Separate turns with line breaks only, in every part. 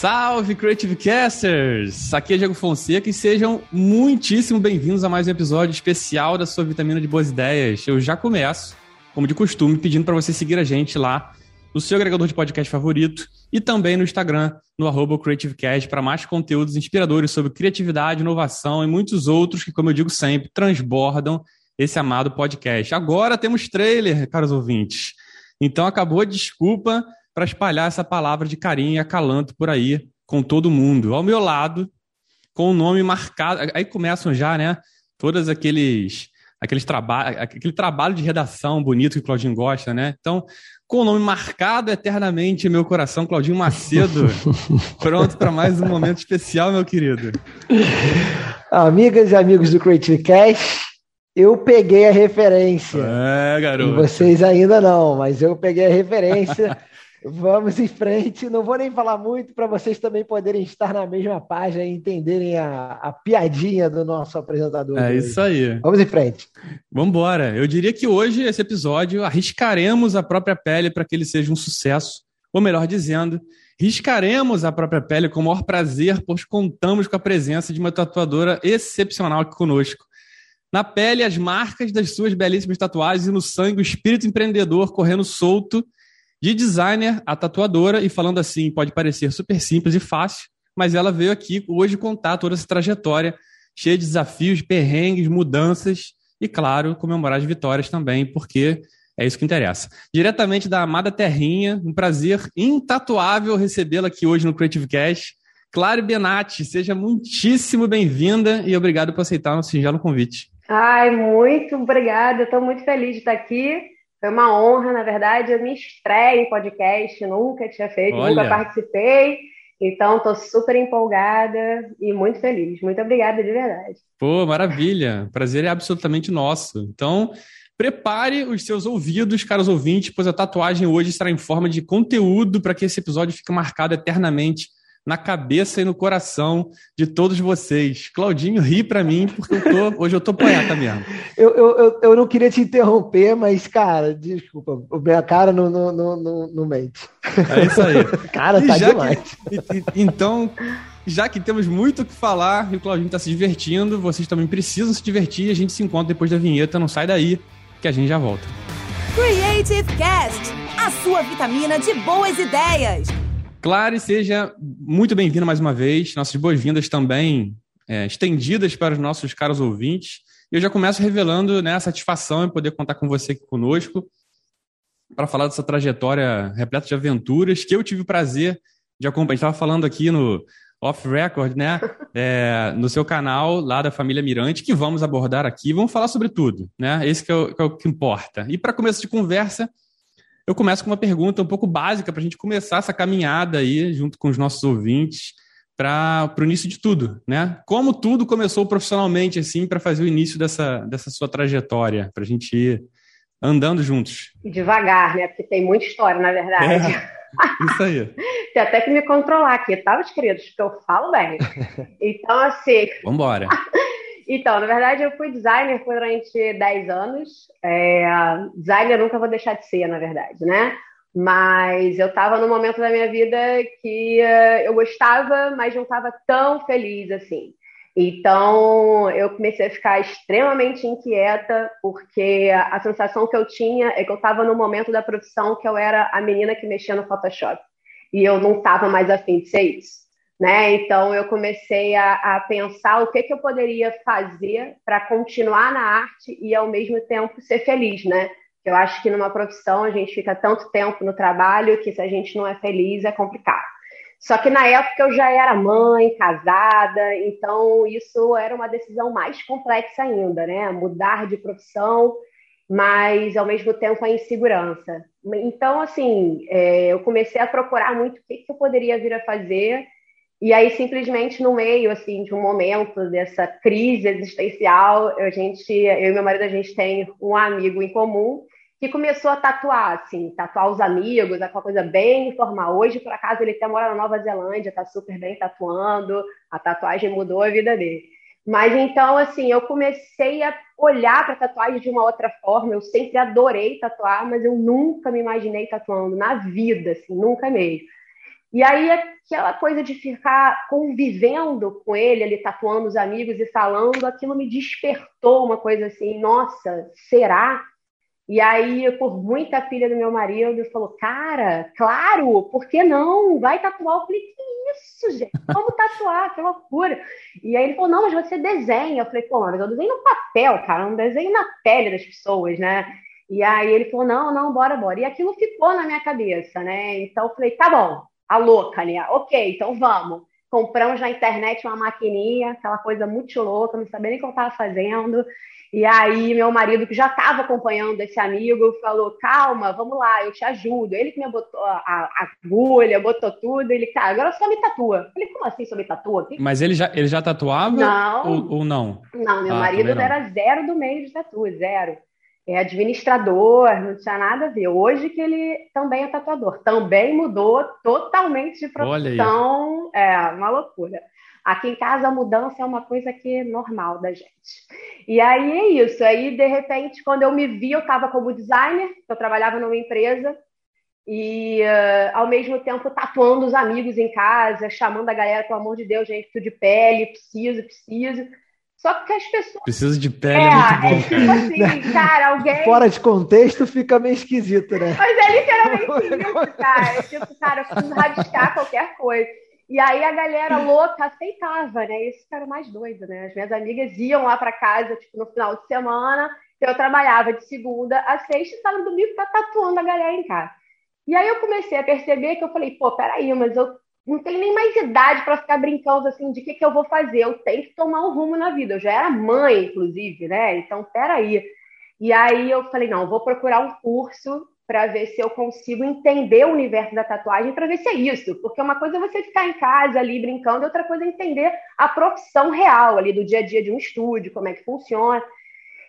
Salve Creative Casters! Aqui é Diego Fonseca e sejam muitíssimo bem-vindos a mais um episódio especial da sua vitamina de boas ideias. Eu já começo, como de costume, pedindo para você seguir a gente lá no seu agregador de podcast favorito e também no Instagram, no arroba CreativeCast, para mais conteúdos inspiradores sobre criatividade, inovação e muitos outros que, como eu digo sempre, transbordam esse amado podcast. Agora temos trailer, caros ouvintes. Então acabou a desculpa para espalhar essa palavra de carinho e acalanto por aí com todo mundo. Ao meu lado, com o nome marcado. Aí começam já, né? Todos aqueles aqueles trabalhos, aquele trabalho de redação bonito que o Claudinho gosta, né? Então, com o nome marcado eternamente em meu coração, Claudinho Macedo, pronto para mais um momento especial, meu querido.
Amigas e amigos do Creative Cash, eu peguei a referência. É, garoto. E vocês ainda não, mas eu peguei a referência. Vamos em frente. Não vou nem falar muito para vocês também poderem estar na mesma página e entenderem a, a piadinha do nosso apresentador.
É isso aí.
Vamos em frente.
Vamos embora. Eu diria que hoje, esse episódio, arriscaremos a própria pele para que ele seja um sucesso. Ou melhor dizendo, riscaremos a própria pele com o maior prazer, pois contamos com a presença de uma tatuadora excepcional aqui conosco. Na pele, as marcas das suas belíssimas tatuagens e no sangue, o espírito empreendedor correndo solto de designer a tatuadora, e falando assim, pode parecer super simples e fácil, mas ela veio aqui hoje contar toda essa trajetória cheia de desafios, perrengues, mudanças e, claro, comemorar as vitórias também, porque é isso que interessa. Diretamente da amada Terrinha, um prazer intatuável recebê-la aqui hoje no Creative Cast. Claro Benatti, seja muitíssimo bem-vinda e obrigado por aceitar o nosso singelo convite.
Ai, muito obrigada, estou muito feliz de estar aqui. Foi uma honra, na verdade, eu me estreia em podcast, nunca tinha feito, Olha. nunca participei. Então, estou super empolgada e muito feliz. Muito obrigada, de verdade.
Pô, maravilha. Prazer é absolutamente nosso. Então, prepare os seus ouvidos, caros ouvintes, pois a tatuagem hoje estará em forma de conteúdo para que esse episódio fique marcado eternamente na cabeça e no coração de todos vocês. Claudinho, ri para mim, porque eu tô, hoje eu tô poeta mesmo.
Eu, eu, eu, não queria te interromper, mas, cara, desculpa, minha cara não, não, não, não, mente.
É isso aí.
cara, tá demais.
Que, então, já que temos muito o que falar e o Claudinho está se divertindo, vocês também precisam se divertir e a gente se encontra depois da vinheta. Não sai daí, que a gente já volta.
Creative Cast, a sua vitamina de boas ideias.
Clare, seja muito bem-vindo mais uma vez. Nossas boas-vindas também é, estendidas para os nossos caros ouvintes. Eu já começo revelando né, a satisfação em poder contar com você aqui conosco para falar dessa trajetória repleta de aventuras que eu tive o prazer de acompanhar. Estava falando aqui no Off Record, né? É, no seu canal lá da família Mirante, que vamos abordar aqui. Vamos falar sobre tudo, né? Esse que é o que, é o que importa. E para começo de conversa, eu começo com uma pergunta um pouco básica para a gente começar essa caminhada aí, junto com os nossos ouvintes, para o início de tudo, né? Como tudo começou profissionalmente, assim, para fazer o início dessa, dessa sua trajetória, para a gente ir andando juntos.
Devagar, né? Porque tem muita história, na verdade. É,
isso aí.
tem até que me controlar aqui, tá, meus queridos? Porque eu falo bem. Então, assim.
Vambora.
Então, na verdade, eu fui designer durante 10 anos. É, designer nunca vou deixar de ser, na verdade, né? Mas eu estava num momento da minha vida que uh, eu gostava, mas não estava tão feliz assim. Então, eu comecei a ficar extremamente inquieta, porque a sensação que eu tinha é que eu estava no momento da profissão que eu era a menina que mexia no Photoshop. E eu não estava mais afim de ser isso. Né? Então eu comecei a, a, pensar o que, que eu poderia fazer para continuar na arte e ao mesmo tempo ser feliz, né? Eu acho que numa profissão a gente fica tanto tempo no trabalho que se a gente não é feliz é complicado. Só que na época eu já era mãe, casada, então isso era uma decisão mais complexa ainda, né? Mudar de profissão, mas ao mesmo tempo a insegurança. Então, assim, é, eu comecei a procurar muito o que, que eu poderia vir a fazer e aí, simplesmente no meio assim de um momento dessa crise existencial, a gente, eu e meu marido, a gente tem um amigo em comum que começou a tatuar, assim, tatuar os amigos, aquela coisa bem informal. Hoje, por acaso, ele até mora na Nova Zelândia, tá super bem tatuando, a tatuagem mudou a vida dele. Mas então, assim, eu comecei a olhar para tatuagem de uma outra forma. Eu sempre adorei tatuar, mas eu nunca me imaginei tatuando na vida, assim, nunca mesmo. E aí, aquela coisa de ficar convivendo com ele, ele tatuando os amigos e falando, aquilo me despertou uma coisa assim, nossa, será? E aí, por muita filha do meu marido, falou, cara, claro, por que não? Vai tatuar. Eu falei, que isso, gente? Vamos tatuar, que loucura. E aí ele falou, não, mas você desenha. Eu falei, pô, mas eu desenho no papel, cara, eu não desenho na pele das pessoas, né? E aí ele falou, não, não, bora, bora. E aquilo ficou na minha cabeça, né? Então eu falei, tá bom, a louca, né? Ok, então vamos. Compramos na internet uma maquininha, aquela coisa muito louca, não sabia nem o que eu estava fazendo. E aí, meu marido, que já estava acompanhando esse amigo, falou: calma, vamos lá, eu te ajudo. Ele que me botou a, a agulha, botou tudo. Ele, cara, agora só me tatua. Falei: como assim só me tatua?
Mas ele já, ele já tatuava?
Não.
Ou, ou não?
Não, meu ah, marido era zero do meio de tatu, zero é administrador, não tinha nada a ver. Hoje que ele também é tatuador, também mudou totalmente de profissão, é uma loucura. Aqui em casa a mudança é uma coisa que é normal da gente. E aí é isso. Aí de repente, quando eu me vi, eu estava como designer, eu trabalhava numa empresa e uh, ao mesmo tempo tatuando os amigos em casa, chamando a galera, pelo amor de Deus, gente, tudo de pele, preciso, preciso. Só que as pessoas.
Precisa de pele, é, é muito bom. É
tipo assim, cara, alguém.
Fora de contexto fica meio esquisito, né?
Mas é literalmente isso, cara. É tipo, cara, eu preciso rabiscar qualquer coisa. E aí a galera louca aceitava, né? Isso era mais doido, né? As minhas amigas iam lá para casa, tipo, no final de semana. Eu trabalhava de segunda a sexta e estava no domingo pra tatuando a galera em casa. E aí eu comecei a perceber que eu falei, pô, peraí, mas eu não tenho nem mais idade para ficar brincando assim de que, que eu vou fazer. Eu tenho que tomar um rumo na vida. Eu já era mãe, inclusive, né? Então, peraí. E aí eu falei, não, vou procurar um curso para ver se eu consigo entender o universo da tatuagem, para ver se é isso. Porque uma coisa é você ficar em casa ali brincando, outra coisa é entender a profissão real ali do dia a dia de um estúdio, como é que funciona.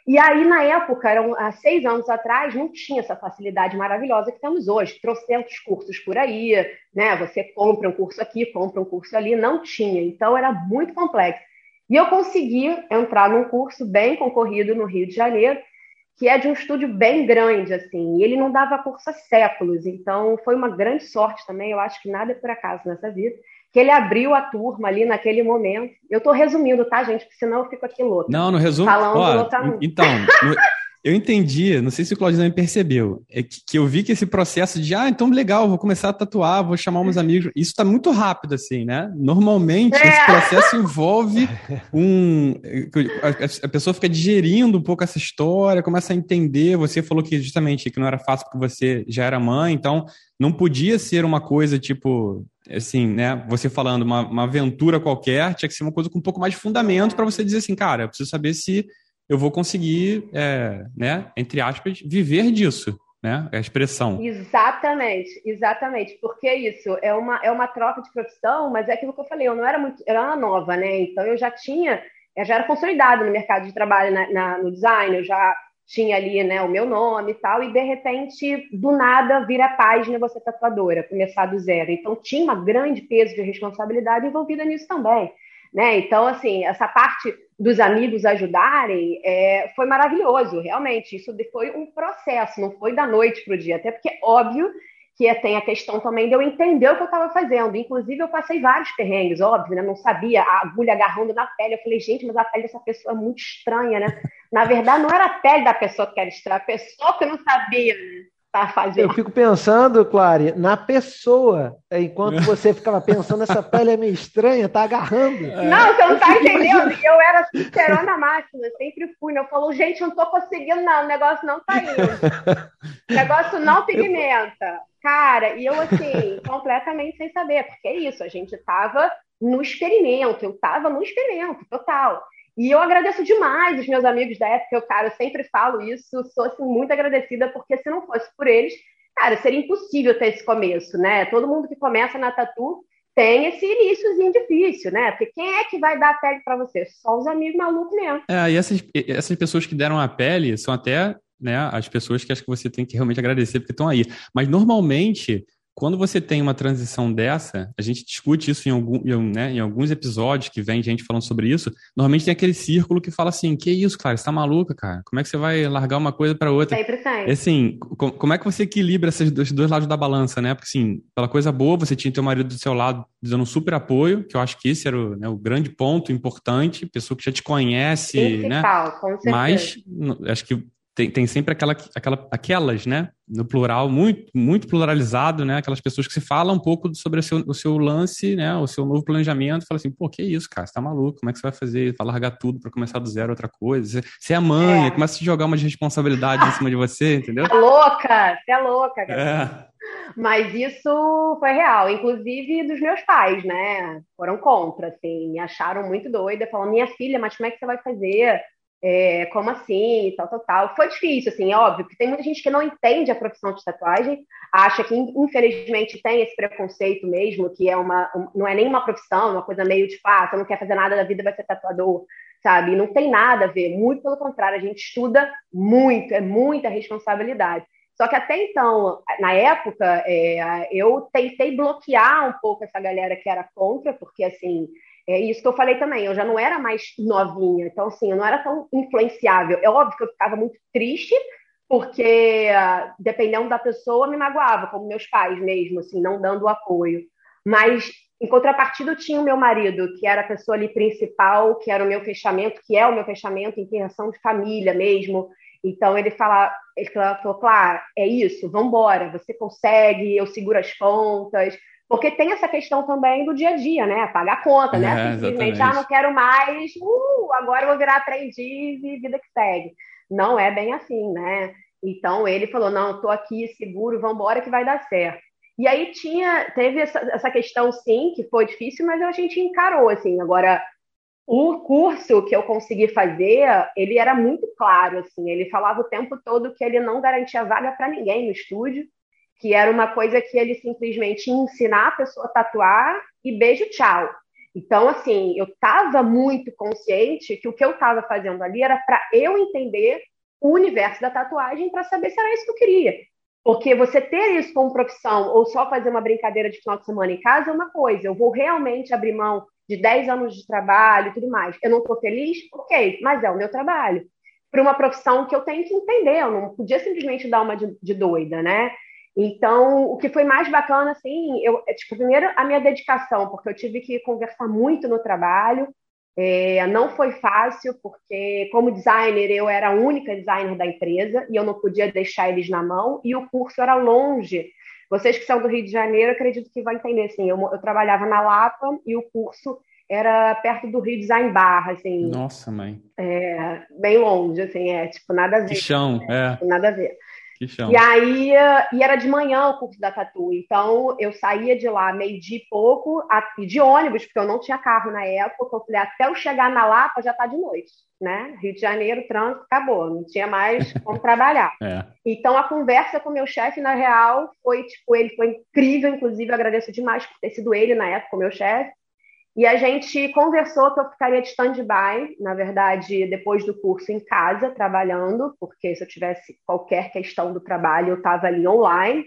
E aí, na época, eram, há seis anos atrás, não tinha essa facilidade maravilhosa que temos hoje. Trocentos cursos por aí, né? Você compra um curso aqui, compra um curso ali. Não tinha. Então, era muito complexo. E eu consegui entrar num curso bem concorrido no Rio de Janeiro, que é de um estúdio bem grande, assim. E ele não dava curso há séculos. Então, foi uma grande sorte também. Eu acho que nada é por acaso nessa vida que ele abriu a turma ali naquele momento. Eu estou resumindo, tá, gente? Porque senão eu fico aqui louco.
Não, no resumo. Falando ó, Então, no, eu entendi, não sei se o Claudio me percebeu, é que, que, eu vi que esse processo de, ah, então legal, vou começar a tatuar, vou chamar uns amigos, isso está muito rápido, assim, né? Normalmente, é. esse processo envolve um. A, a, pessoa fica digerindo um pouco essa história, começa a entender. Você falou que justamente que não era fácil porque você já era mãe, então não podia ser uma coisa tipo assim, né? Você falando uma, uma aventura qualquer, tinha que ser uma coisa com um pouco mais de fundamento para você dizer assim, cara, eu preciso saber se eu vou conseguir, é, né, entre aspas, viver disso, né? A expressão.
Exatamente, exatamente. Porque é isso é uma, é uma troca de profissão, mas é aquilo que eu falei, eu não era muito, eu era nova, né? Então eu já tinha, eu já era consolidado no mercado de trabalho, na, na, no design, eu já tinha ali né, o meu nome e tal, e de repente, do nada, vira a página você é tatuadora, começar do zero. Então, tinha um grande peso de responsabilidade envolvida nisso também. Né? Então, assim, essa parte dos amigos ajudarem é, foi maravilhoso, realmente. Isso foi um processo, não foi da noite para o dia. Até porque, óbvio, que tem a questão também de eu entender o que eu estava fazendo. Inclusive, eu passei vários perrengues, óbvio, né? Não sabia, a agulha agarrando na pele. Eu falei, gente, mas a pele dessa pessoa é muito estranha, né? Na verdade, não era a pele da pessoa que era estranha, a pessoa que não sabia, né? Tá fazendo.
Eu fico pensando, Clary, na pessoa. Enquanto você ficava pensando, essa pele é meio estranha, tá agarrando.
Não, você não tá entendendo. E eu era sincerona máxima, sempre fui. Né? Eu falo, gente, não tô conseguindo, não. O negócio não tá indo. O negócio não pigmenta. Cara, e eu, assim, completamente sem saber, porque é isso, a gente tava no experimento, eu tava no experimento, total. E eu agradeço demais os meus amigos da época, eu, cara, eu sempre falo isso, sou assim, muito agradecida, porque se não fosse por eles, cara, seria impossível ter esse começo, né? Todo mundo que começa na tatu tem esse iníciozinho difícil, né? Porque quem é que vai dar a pele para você? Só os amigos malucos mesmo.
É, e essas, essas pessoas que deram a pele são até né, as pessoas que acho que você tem que realmente agradecer porque estão aí. Mas normalmente quando você tem uma transição dessa, a gente discute isso em, algum, em, né, em, alguns episódios que vem gente falando sobre isso. Normalmente tem aquele círculo que fala assim: que isso, cara, você tá maluca, cara? Como é que você vai largar uma coisa para outra?
Sempre tem.
Assim, como é que você equilibra esses dois, dois lados da balança, né? Porque, assim, pela coisa boa, você tinha teu marido do seu lado dando um super apoio, que eu acho que esse era o, né, o grande ponto importante, pessoa que já te conhece, Principal, né? Com certeza. Mas acho que tem, tem sempre aquela, aquela, aquelas, né? No plural, muito, muito pluralizado, né? Aquelas pessoas que se falam um pouco sobre o seu, o seu lance, né? O seu novo planejamento. Fala assim, pô, que isso, cara? Você tá maluco? Como é que você vai fazer? Vai largar tudo para começar do zero outra coisa? Você é mãe, é. começa a jogar uma responsabilidade em cima de você, entendeu?
É louca! Você é louca, cara. É. Mas isso foi real, inclusive dos meus pais, né? Foram contra, assim, me acharam muito doida, falando, minha filha, mas como é que você vai fazer? É, como assim, tal, tal, tal. Foi difícil, assim, é óbvio, porque tem muita gente que não entende a profissão de tatuagem, acha que, infelizmente, tem esse preconceito mesmo, que é uma, não é nem uma profissão, uma coisa meio de, ah, você não quer fazer nada da vida, vai ser tatuador, sabe? não tem nada a ver, muito pelo contrário, a gente estuda muito, é muita responsabilidade. Só que até então, na época, é, eu tentei bloquear um pouco essa galera que era contra, porque, assim, é isso que eu falei também, eu já não era mais novinha, então assim, eu não era tão influenciável. É óbvio que eu ficava muito triste, porque dependendo da pessoa me magoava, como meus pais mesmo, assim, não dando apoio. Mas em contrapartida, eu tinha o meu marido, que era a pessoa ali principal, que era o meu fechamento, que é o meu fechamento em criação de família mesmo. Então ele fala, ele falou, claro, é isso, vamos embora, você consegue, eu seguro as pontas, porque tem essa questão também do dia a dia, né? Pagar a conta, né? é, né? Simplesmente, ah, não quero mais, uh, agora eu vou virar aprendiz e vida que segue. Não é bem assim, né? Então ele falou: não, estou aqui seguro, vamos embora que vai dar certo. E aí tinha, teve essa, essa questão, sim, que foi difícil, mas a gente encarou, assim. Agora, o curso que eu consegui fazer, ele era muito claro, assim. Ele falava o tempo todo que ele não garantia vaga para ninguém no estúdio que era uma coisa que ele simplesmente ia ensinar a pessoa a tatuar e beijo, tchau. Então, assim, eu estava muito consciente que o que eu estava fazendo ali era para eu entender o universo da tatuagem para saber se era isso que eu queria. Porque você ter isso como profissão ou só fazer uma brincadeira de final de semana em casa é uma coisa. Eu vou realmente abrir mão de 10 anos de trabalho e tudo mais. Eu não estou feliz? Ok, mas é o meu trabalho. Para uma profissão que eu tenho que entender, eu não podia simplesmente dar uma de, de doida, né? Então, o que foi mais bacana, assim, eu, é, tipo, primeiro a minha dedicação, porque eu tive que conversar muito no trabalho, é, não foi fácil, porque como designer eu era a única designer da empresa e eu não podia deixar eles na mão, e o curso era longe. Vocês que são do Rio de Janeiro, acredito que vão entender, assim, eu, eu trabalhava na Lapa e o curso era perto do Rio Design Barra, assim.
Nossa, mãe.
É, bem longe, assim, é, tipo, nada a ver.
Chão, é.
Nada a ver. E aí, e era de manhã o curso da Tatu. Então, eu saía de lá meio-dia e pouco, de ônibus, porque eu não tinha carro na época. Eu falei, até eu chegar na Lapa já tá de noite, né? Rio de Janeiro, trânsito, acabou. Não tinha mais como trabalhar. É. Então, a conversa com o meu chefe, na real, foi, tipo, ele foi incrível. Inclusive, eu agradeço demais por ter sido ele, na época, o meu chefe. E a gente conversou que eu ficaria de stand-by, na verdade, depois do curso em casa, trabalhando, porque se eu tivesse qualquer questão do trabalho, eu estava ali online.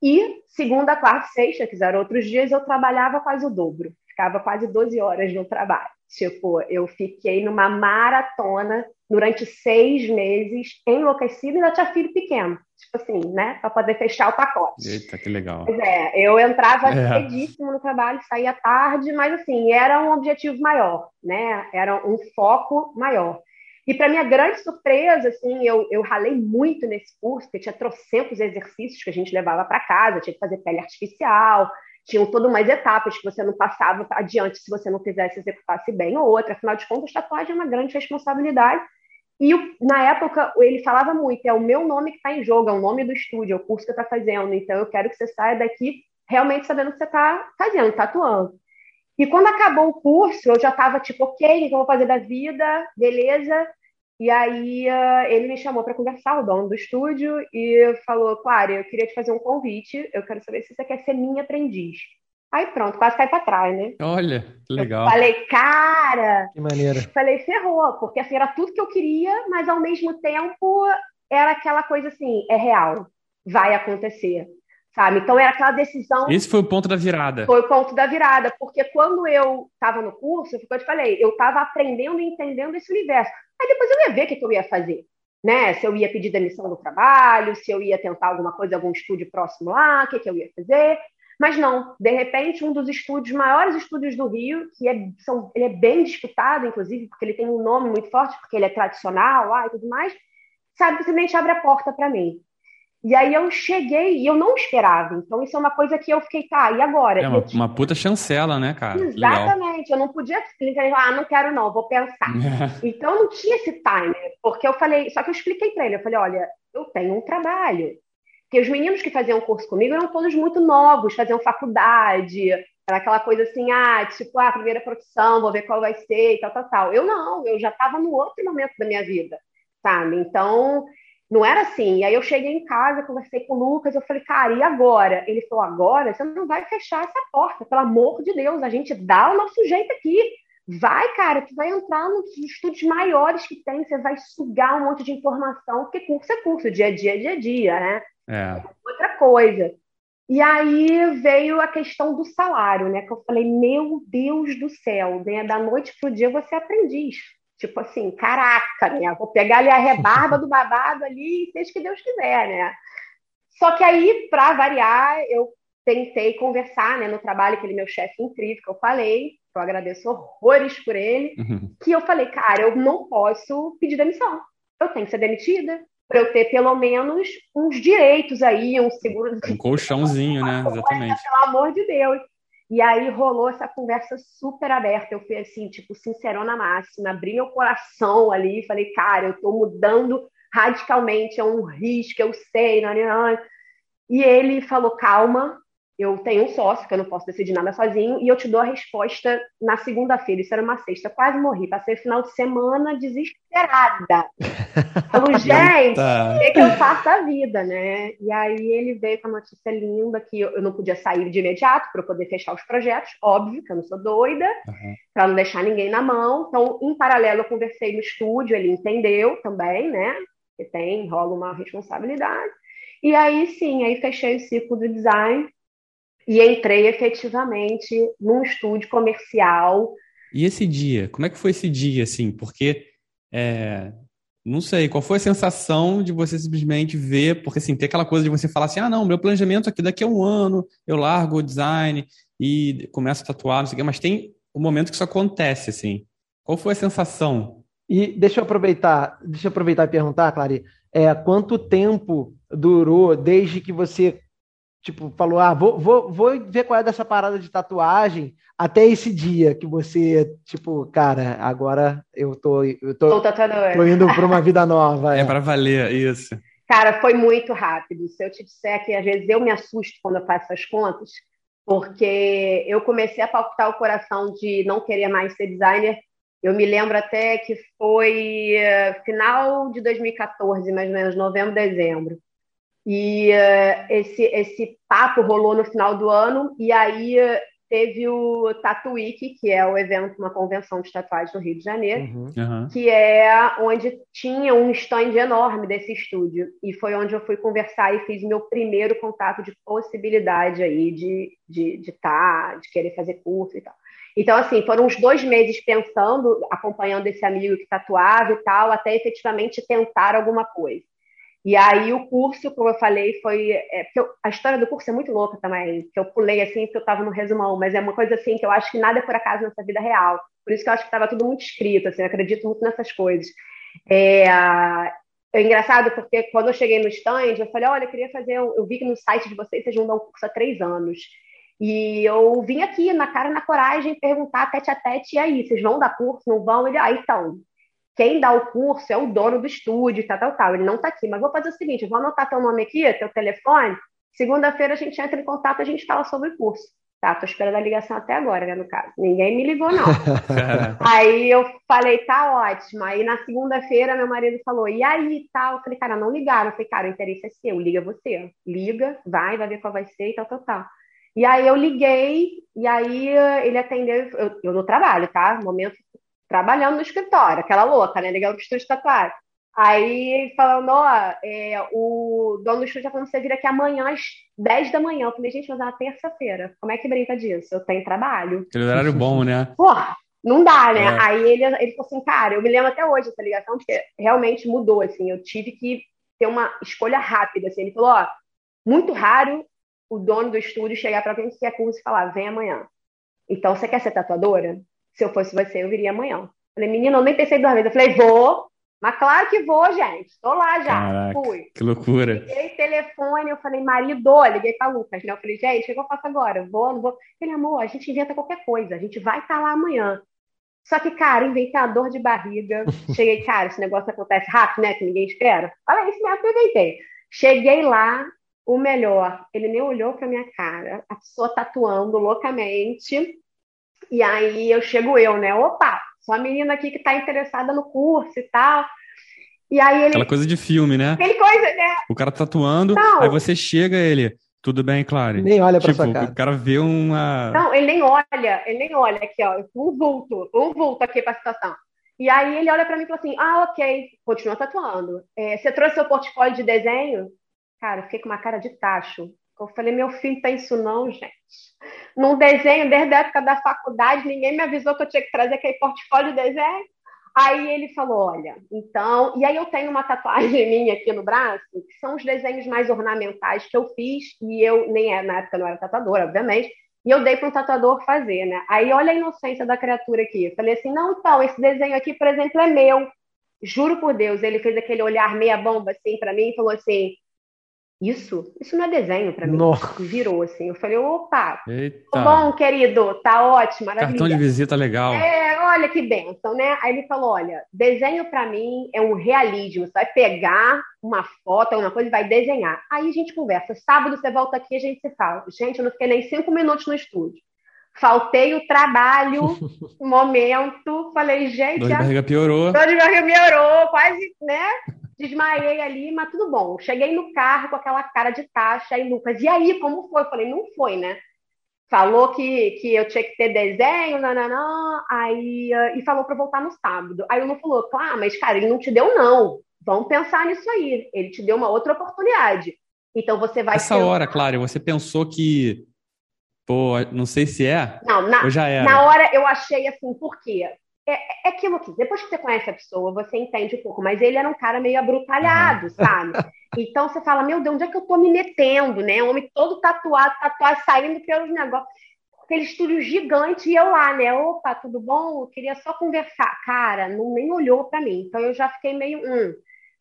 E segunda, quarta, sexta, eram outros dias, eu trabalhava quase o dobro. Ficava quase 12 horas no trabalho. Tipo, eu fiquei numa maratona durante seis meses, enlouquecida, e ainda tinha filho pequeno. Tipo assim, né? Para poder fechar o pacote.
Eita, que legal.
Pois é, eu entrava é. cedíssimo no trabalho, saía tarde, mas assim, era um objetivo maior, né? Era um foco maior. E para minha grande surpresa, assim, eu, eu ralei muito nesse curso, porque tinha trocentos exercícios que a gente levava para casa, tinha que fazer pele artificial, tinham todas umas etapas que você não passava adiante se você não fizesse, executasse bem ou outra. Afinal de contas, tatuagem é uma grande responsabilidade. E na época ele falava muito: é o meu nome que está em jogo, é o nome do estúdio, é o curso que está fazendo. Então eu quero que você saia daqui realmente sabendo o que você está fazendo, tatuando. E quando acabou o curso, eu já estava tipo, ok, o que eu vou fazer da vida? Beleza. E aí uh, ele me chamou para conversar, o dono do estúdio, e falou: Clara, eu queria te fazer um convite, eu quero saber se você quer ser minha aprendiz. Aí pronto, quase cai para trás, né?
Olha, que legal.
Eu falei, cara.
Que maneira.
Falei, ferrou, porque assim, era tudo que eu queria, mas ao mesmo tempo era aquela coisa assim: é real, vai acontecer. Sabe? Então era aquela decisão.
Esse foi o ponto da virada.
Foi o ponto da virada, porque quando eu estava no curso, eu te falei, eu estava aprendendo e entendendo esse universo. Aí depois eu ia ver o que, que eu ia fazer. Né? Se eu ia pedir demissão do trabalho, se eu ia tentar alguma coisa, algum estúdio próximo lá, o que, que eu ia fazer. Mas não, de repente, um dos estúdios, maiores estúdios do Rio, que é, são, ele é bem disputado, inclusive, porque ele tem um nome muito forte, porque ele é tradicional lá e tudo mais, sabe, simplesmente abre a porta para mim. E aí eu cheguei e eu não esperava. Então, isso é uma coisa que eu fiquei, tá, e agora?
É uma, uma puta chancela, né, cara?
Exatamente. Legal. Eu não podia simplesmente falar, ah, não quero não, vou pensar. então, não tinha esse timer, porque eu falei, só que eu expliquei para ele, eu falei, olha, eu tenho um trabalho. Porque os meninos que faziam curso comigo eram todos muito novos, faziam faculdade, era aquela coisa assim, ah, tipo, ah, primeira profissão, vou ver qual vai ser e tal, tal, tal. Eu não, eu já estava no outro momento da minha vida, sabe? Então, não era assim. E aí eu cheguei em casa, conversei com o Lucas, eu falei, cara, e agora? Ele falou, agora você não vai fechar essa porta, pelo amor de Deus, a gente dá o nosso jeito aqui. Vai, cara, tu vai entrar nos estudos maiores que tem, você vai sugar um monte de informação, porque curso é curso, dia a dia é dia a dia, né?
É.
Outra coisa. E aí veio a questão do salário, né? Que eu falei, meu Deus do céu, né? Da noite pro dia você é aprendiz. Tipo assim, caraca, né? Vou pegar ali a rebarba do babado ali e seja que Deus quiser, né? Só que aí, para variar, eu tentei conversar, né, no trabalho, aquele meu chefe incrível que eu falei, eu agradeço horrores por ele,
uhum.
que eu falei, cara, eu não posso pedir demissão. Eu tenho que ser demitida para eu ter pelo menos uns direitos aí, um seguro.
Um colchãozinho, né? Exatamente.
Pelo amor de Deus. E aí rolou essa conversa super aberta. Eu fui assim, tipo, sincerona máxima, abri meu coração ali, falei, cara, eu tô mudando radicalmente, é um risco, eu sei, não, não, não. E ele falou, calma, eu tenho um sócio, que eu não posso decidir nada sozinho, e eu te dou a resposta na segunda-feira. Isso era uma sexta, quase morri. Passei o final de semana desesperada. Falei, gente, o que, que eu faço da vida, né? E aí ele veio com a notícia linda que eu não podia sair de imediato para poder fechar os projetos, óbvio, que eu não sou doida, uhum. para não deixar ninguém na mão. Então, em paralelo, eu conversei no estúdio, ele entendeu também, né? Que tem, rola uma responsabilidade. E aí sim, aí fechei o ciclo do design e entrei efetivamente num estúdio comercial.
E esse dia, como é que foi esse dia, assim? Porque, é, não sei, qual foi a sensação de você simplesmente ver, porque assim, tem aquela coisa de você falar assim, ah, não, meu planejamento aqui daqui a um ano, eu largo o design e começo a tatuar, não sei o quê, mas tem o um momento que isso acontece, assim. Qual foi a sensação?
E deixa eu aproveitar, deixa eu aproveitar e perguntar, Clary, é, quanto tempo durou desde que você Tipo, falou, ah, vou, vou, vou ver qual é dessa parada de tatuagem até esse dia que você, tipo, cara, agora eu tô, eu tô, tô indo para uma vida nova.
É, é para valer, isso.
Cara, foi muito rápido. Se eu te disser que às vezes eu me assusto quando eu faço essas contas, porque eu comecei a palpitar o coração de não querer mais ser designer. Eu me lembro até que foi uh, final de 2014, mais ou menos, novembro, dezembro. E uh, esse, esse papo rolou no final do ano, e aí uh, teve o Tattoo Week, que é o evento, uma convenção de tatuagem no Rio de Janeiro,
uhum. Uhum.
que é onde tinha um stand enorme desse estúdio. E foi onde eu fui conversar e fiz meu primeiro contato de possibilidade aí de estar, de, de, tá, de querer fazer curso e tal. Então, assim, foram uns dois meses pensando, acompanhando esse amigo que tatuava e tal, até efetivamente tentar alguma coisa. E aí o curso, como eu falei, foi. É, eu, a história do curso é muito louca também, que eu pulei assim, porque eu estava no resumão, mas é uma coisa assim que eu acho que nada é por acaso nessa vida real. Por isso que eu acho que estava tudo muito escrito, assim, eu acredito muito nessas coisas. É, é engraçado porque quando eu cheguei no stand, eu falei, olha, eu queria fazer, eu vi que no site de vocês vocês vão dar um curso há três anos. E eu vim aqui, na cara na coragem, perguntar tete a tete, e aí, vocês vão dar curso, não vão? Ele, ah, então, quem dá o curso é o dono do estúdio, tal, tal, tal. Ele não está aqui, mas vou fazer o seguinte: eu vou anotar teu nome aqui, teu telefone. Segunda-feira a gente entra em contato, a gente fala sobre o curso. Tá, tô esperando a ligação até agora, né, no caso. Ninguém me ligou, não. aí eu falei, tá ótimo. Aí na segunda-feira meu marido falou, e aí, tal? Eu falei, cara, não ligaram. Eu falei, cara, o interesse é seu, liga você. Liga, vai, vai ver qual vai ser e tal, tal, tal. E aí eu liguei, e aí ele atendeu, eu, eu no trabalho, tá? Momento trabalhando no escritório, aquela louca, né? Legal que estúdio tatuagem. Aí falando, ó, é, o dono do estúdio já falando que você vir aqui amanhã às 10 da manhã. Eu falei, gente, mas é uma terça-feira. Como é que brinca disso? Eu tenho trabalho.
Aquele horário bom, né?
Porra, não dá, né? É. Aí ele, ele falou assim, cara, eu me lembro até hoje essa ligação, porque realmente mudou, assim. Eu tive que ter uma escolha rápida, assim. Ele falou, ó, muito raro o dono do estúdio chegar para quem quer curso e falar, vem amanhã. Então, você quer ser tatuadora? Se eu fosse você, eu viria amanhã. Falei, menina, eu nem pensei duas vezes. Eu falei, vou, mas claro que vou, gente. Estou lá já.
Caraca, Fui. Que loucura.
Liguei telefone, eu falei, marido, liguei pra Lucas, né? Eu falei, gente, o que eu faço agora? vou, não vou? Ele, amor, a gente inventa qualquer coisa, a gente vai estar tá lá amanhã. Só que, cara, inventei uma dor de barriga. Cheguei, cara, esse negócio acontece rápido, né? Que ninguém espera. Olha, isso mesmo que eu inventei. Cheguei lá, o melhor, ele nem olhou pra minha cara, a pessoa tatuando loucamente. E aí eu chego eu, né? Opa, sou a menina aqui que tá interessada no curso e tal. E aí ele.
Aquela coisa de filme, né?
Aquele coisa, né?
O cara tatuando, Não. aí você chega ele. Tudo bem, Clary?
Nem olha pra
tipo,
sua cara.
O cara vê uma.
Não, ele nem olha, ele nem olha aqui, ó. Um vulto, um vulto aqui pra situação. E aí ele olha para mim e fala assim: ah, ok, continua tatuando. É, você trouxe seu portfólio de desenho? Cara, eu fiquei com uma cara de tacho. Eu falei, meu filho tem isso não, gente. Num desenho, desde a época da faculdade, ninguém me avisou que eu tinha que trazer aquele portfólio de desenho. Aí ele falou, olha, então... E aí eu tenho uma tatuagem minha aqui no braço, que são os desenhos mais ornamentais que eu fiz, e eu, nem é, na época não era tatuadora, obviamente, e eu dei para um tatuador fazer, né? Aí olha a inocência da criatura aqui. Eu falei assim, não, então, esse desenho aqui, por exemplo, é meu. Juro por Deus, ele fez aquele olhar meia bomba assim para mim e falou assim: isso, isso não é desenho para mim. Nossa. Virou assim. Eu falei, opa, Eita. Tá bom, querido, tá ótimo, maravilha.
Cartão de visita legal.
É, olha que benção, né? Aí ele falou, olha, desenho para mim é um realismo. Você vai pegar uma foto, alguma coisa e vai desenhar. Aí a gente conversa. Sábado você volta aqui e a gente se fala. Gente, eu não fiquei nem cinco minutos no estúdio. Faltei o trabalho, momento. Falei, gente. Dor
de barriga piorou.
Dor de barriga piorou, quase, né? Desmaiei ali, mas tudo bom. Cheguei no carro com aquela cara de caixa e Lucas, e aí, como foi? Eu falei, não foi, né? Falou que, que eu tinha que ter desenho, nananã, aí, uh, e falou para voltar no sábado. Aí o Lu falou, claro, mas cara, ele não te deu não. Vamos pensar nisso aí. Ele te deu uma outra oportunidade. Então você vai.
Essa hora, claro, você pensou que. Pô, não sei se é.
Não, na,
já era.
na hora eu achei assim, por quê? é, é aquilo que, depois que você conhece a pessoa, você entende um pouco, mas ele era um cara meio abrutalhado, sabe? Então você fala, meu Deus, onde é que eu tô me metendo, né? Um homem todo tatuado, tatuado, saindo pelos negócios. Aquele estúdio gigante e eu lá, né? Opa, tudo bom? Eu queria só conversar. Cara, não nem olhou para mim. Então eu já fiquei meio, hum.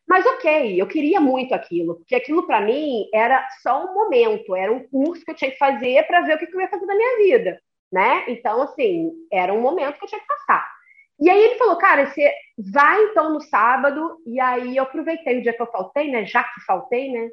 Mas ok, eu queria muito aquilo, porque aquilo para mim era só um momento, era um curso que eu tinha que fazer para ver o que eu ia fazer da minha vida, né? Então, assim, era um momento que eu tinha que passar. E aí ele falou, cara, você vai então no sábado, e aí eu aproveitei o dia que eu faltei, né? Já que faltei, né?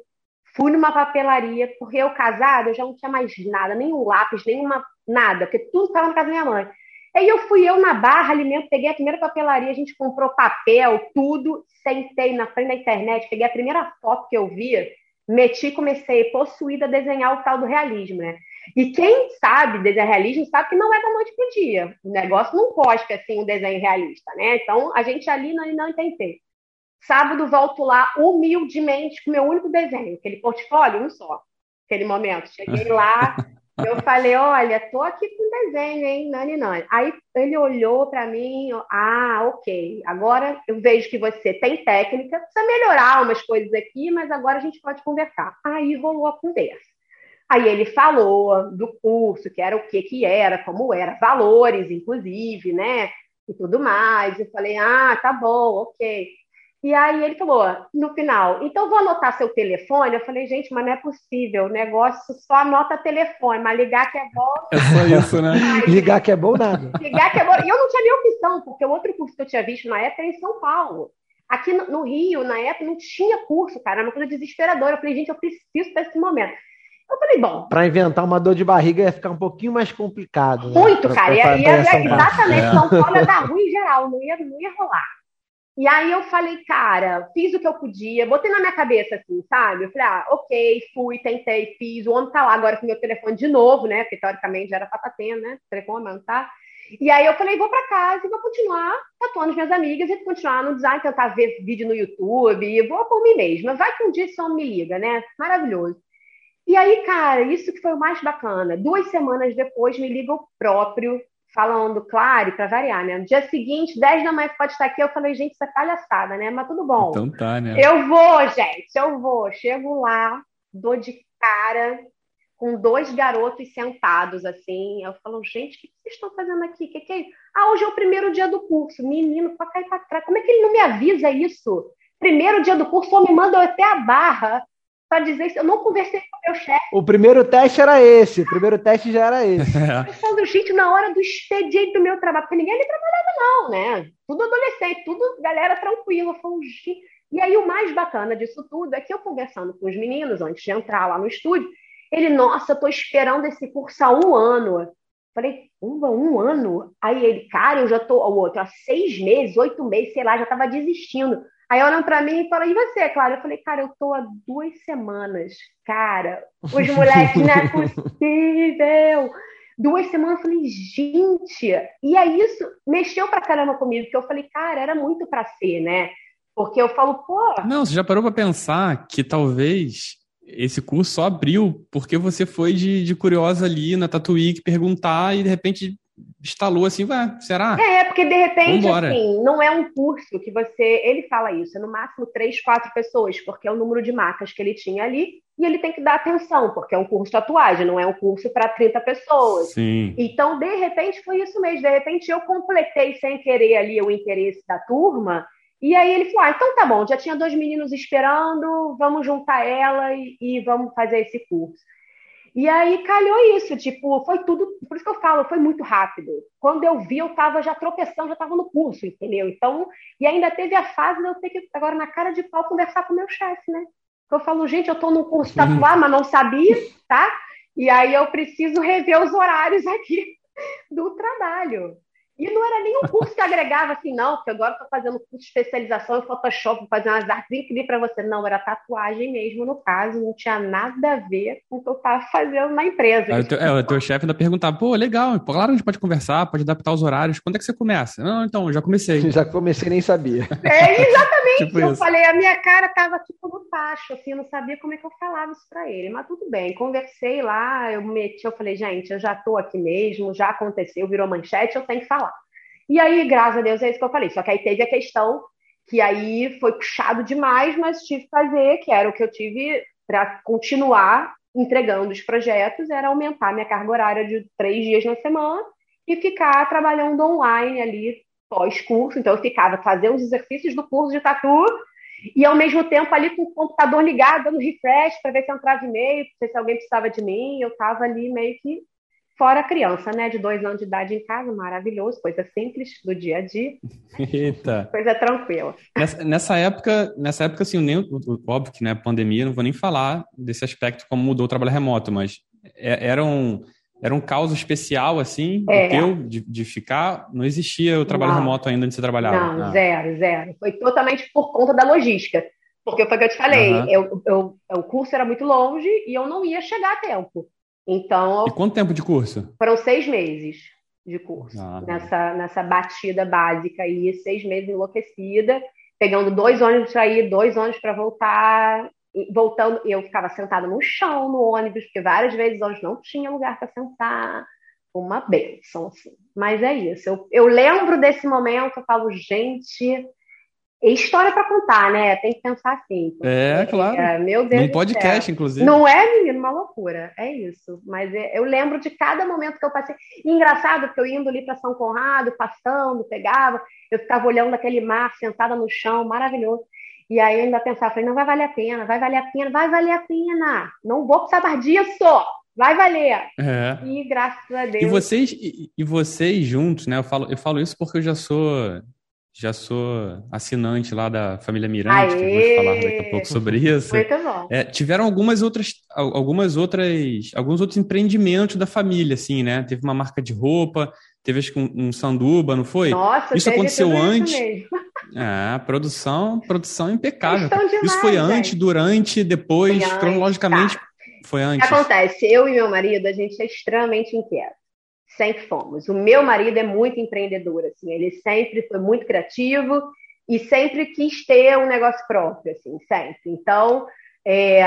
Fui numa papelaria, porque eu casada, eu já não tinha mais nada, nenhum lápis, nenhuma nada, porque tudo estava na casa da minha mãe. Aí eu fui eu na barra alimento, peguei a primeira papelaria, a gente comprou papel, tudo, sentei na frente da internet, peguei a primeira foto que eu via, meti e comecei possuída a desenhar o tal do realismo, né? E quem sabe desenhar realismo sabe que não é da noite para dia. O negócio não cospe assim um desenho realista, né? Então a gente ali não, não entende. Sábado volto lá humildemente com meu único desenho, aquele portfólio, um só. Aquele momento. Cheguei lá, eu falei, olha, tô aqui com desenho, hein, nani, nani. Aí ele olhou para mim, ah, ok, agora eu vejo que você tem técnica, precisa melhorar umas coisas aqui, mas agora a gente pode conversar. Aí rolou a conversa. Aí ele falou do curso, que era o que que era, como era, valores, inclusive, né? E tudo mais. Eu falei, ah, tá bom, ok. E aí ele falou, no final, então vou anotar seu telefone. Eu falei, gente, mas não é possível, o negócio só anota telefone, mas ligar que é bom.
É só isso, né?
Aí, ligar que é bom, nada.
Ligar que é bom. E eu não tinha nem opção, porque o outro curso que eu tinha visto na época era em São Paulo. Aqui no Rio, na época, não tinha curso, cara, era uma coisa desesperadora. Eu falei, gente, eu preciso desse momento. Eu falei, bom.
Para inventar uma dor de barriga ia ficar um pouquinho mais complicado.
Né? Muito, pra, cara. Pra, ia, ia, exatamente. É. São Paulo ia dar ruim em geral, não ia, não ia rolar. E aí eu falei, cara, fiz o que eu podia, botei na minha cabeça assim, sabe? Eu falei, ah, ok, fui, tentei, fiz. O homem tá lá agora com meu telefone de novo, né? Porque teoricamente já era pra tá tendo, né? Telefone não tá. E aí eu falei, vou para casa e vou continuar tatuando as minhas amigas e continuar no design, tentar ver vídeo no YouTube, vou por mim mesma. Vai que um dia esse homem me liga, né? Maravilhoso. E aí, cara, isso que foi o mais bacana. Duas semanas depois, me liga o próprio, falando, claro, para variar, né? No dia seguinte, 10 da manhã, pode estar aqui. Eu falei, gente, isso é palhaçada, né? Mas tudo bom.
Então tá, né?
Eu vou, gente, eu vou. Chego lá, dou de cara com dois garotos sentados assim. Eu falo, gente, o que vocês estão fazendo aqui? O que, que é isso? Ah, hoje é o primeiro dia do curso. Menino, cá e para trás. Como é que ele não me avisa isso? Primeiro dia do curso, só me manda até a barra para dizer isso. Eu não conversei com o meu chefe.
O primeiro teste era esse. O primeiro teste já era esse.
Eu falo, gente, na hora do expediente do meu trabalho, porque ninguém ali trabalhava, não, né? Tudo adolescente, tudo galera tranquila. Eu falo, gente. E aí, o mais bacana disso tudo é que eu conversando com os meninos antes de entrar lá no estúdio, ele, nossa, eu tô esperando esse curso há um ano. Falei, um, um ano? Aí ele, cara, eu já tô, o outro, há seis meses, oito meses, sei lá, já tava desistindo. Aí olham para mim e falam, e você, Clara? Eu falei, cara, eu tô há duas semanas. Cara, os moleques, não é possível. Duas semanas, eu falei, gente. E aí isso mexeu pra caramba comigo, porque eu falei, cara, era muito pra ser, né? Porque eu falo, pô.
Não, você já parou pra pensar que talvez esse curso só abriu porque você foi de, de curiosa ali na Tatuí perguntar e de repente instalou assim, vai, será?
É, porque de repente, Vambora. assim, não é um curso que você. Ele fala isso, é no máximo três, quatro pessoas, porque é o número de marcas que ele tinha ali, e ele tem que dar atenção, porque é um curso de tatuagem, não é um curso para 30 pessoas.
Sim.
Então, de repente, foi isso mesmo. De repente, eu completei sem querer ali o interesse da turma. E aí ele falou: ah, então tá bom, já tinha dois meninos esperando, vamos juntar ela e, e vamos fazer esse curso. E aí calhou isso, tipo, foi tudo, por isso que eu falo, foi muito rápido. Quando eu vi, eu estava já tropeçando, já estava no curso, entendeu? Então, e ainda teve a fase de eu ter que, agora na cara de pau, conversar com o meu chefe, né? Eu falo, gente, eu estou no curso tatuar, mas não sabia, tá? E aí eu preciso rever os horários aqui do trabalho. E não era nem um curso que agregava assim, não, porque agora estou fazendo curso de especialização em Photoshop, fazer umas artes incríveis para você. Não, era tatuagem mesmo, no caso, não tinha nada a ver com o que eu estava fazendo na empresa.
Aí, o teu, é, o teu chefe ainda perguntava, pô, legal, claro, a gente pode conversar, pode adaptar os horários. Quando é que você começa? Não, então, já comecei.
Já comecei nem sabia.
É, exatamente. tipo eu isso. falei, a minha cara estava tipo no tacho, assim, eu não sabia como é que eu falava isso para ele. Mas tudo bem, conversei lá, eu meti, eu falei, gente, eu já estou aqui mesmo, já aconteceu, virou manchete, eu tenho que falar. E aí, graças a Deus, é isso que eu falei. Só que aí teve a questão que aí foi puxado demais, mas tive que fazer, que era o que eu tive para continuar entregando os projetos, era aumentar minha carga horária de três dias na semana e ficar trabalhando online ali pós-curso. Então, eu ficava fazendo os exercícios do curso de tatu e, ao mesmo tempo, ali com o computador ligado, dando refresh para ver se entrava e-mail, se alguém precisava de mim. Eu estava ali meio que Fora a criança, né, de dois anos de idade em casa, maravilhoso, coisa simples do dia a dia.
Eita.
Coisa tranquila.
Nessa, nessa época, nessa época, assim, nem, óbvio que, né, pandemia, não vou nem falar desse aspecto como mudou o trabalho remoto, mas é, era um, era um caos especial, assim, é. teu, de, de ficar, não existia o trabalho não. remoto ainda onde você trabalhava?
Não, ah. zero, zero. Foi totalmente por conta da logística. Porque foi o que eu te falei, uhum. eu, eu, o curso era muito longe e eu não ia chegar a tempo. Então.
E quanto tempo de curso?
Foram seis meses de curso, ah. nessa, nessa batida básica aí, seis meses enlouquecida, pegando dois ônibus para ir, dois ônibus para voltar, voltando, eu ficava sentada no chão no ônibus, porque várias vezes ônibus não tinha lugar para sentar, uma benção, assim. Mas é isso, eu, eu lembro desse momento, eu falo, gente, história para contar, né? Tem que pensar assim.
É, claro. É, meu Deus. Num podcast, inclusive.
Não é, menino, uma loucura. É isso. Mas é, eu lembro de cada momento que eu passei. E engraçado, que eu indo ali para São Conrado, passando, pegava, eu ficava olhando aquele mar, sentada no chão, maravilhoso. E aí eu ainda pensava, falei, não vai valer a pena, vai valer a pena, vai valer a pena. Não vou precisar mais disso. Vai valer.
É.
E graças a Deus.
E vocês, e, e vocês juntos, né? Eu falo, eu falo isso porque eu já sou já sou assinante lá da família Mirante, que vou falar daqui a pouco sobre isso.
Muito bom.
É, tiveram algumas outras, algumas outras, alguns outros empreendimentos da família, assim, né? Teve uma marca de roupa, teve acho que um, um sanduba, não foi?
Nossa,
isso aconteceu antes.
Isso
é, produção, produção impecável. Demais, isso foi antes, gente. durante, depois, foi cronologicamente, tá. foi antes.
O que acontece? Eu e meu marido, a gente é extremamente inquieto Sempre fomos. O meu marido é muito empreendedor, assim, ele sempre foi muito criativo e sempre quis ter um negócio próprio, assim, sempre. Então, é,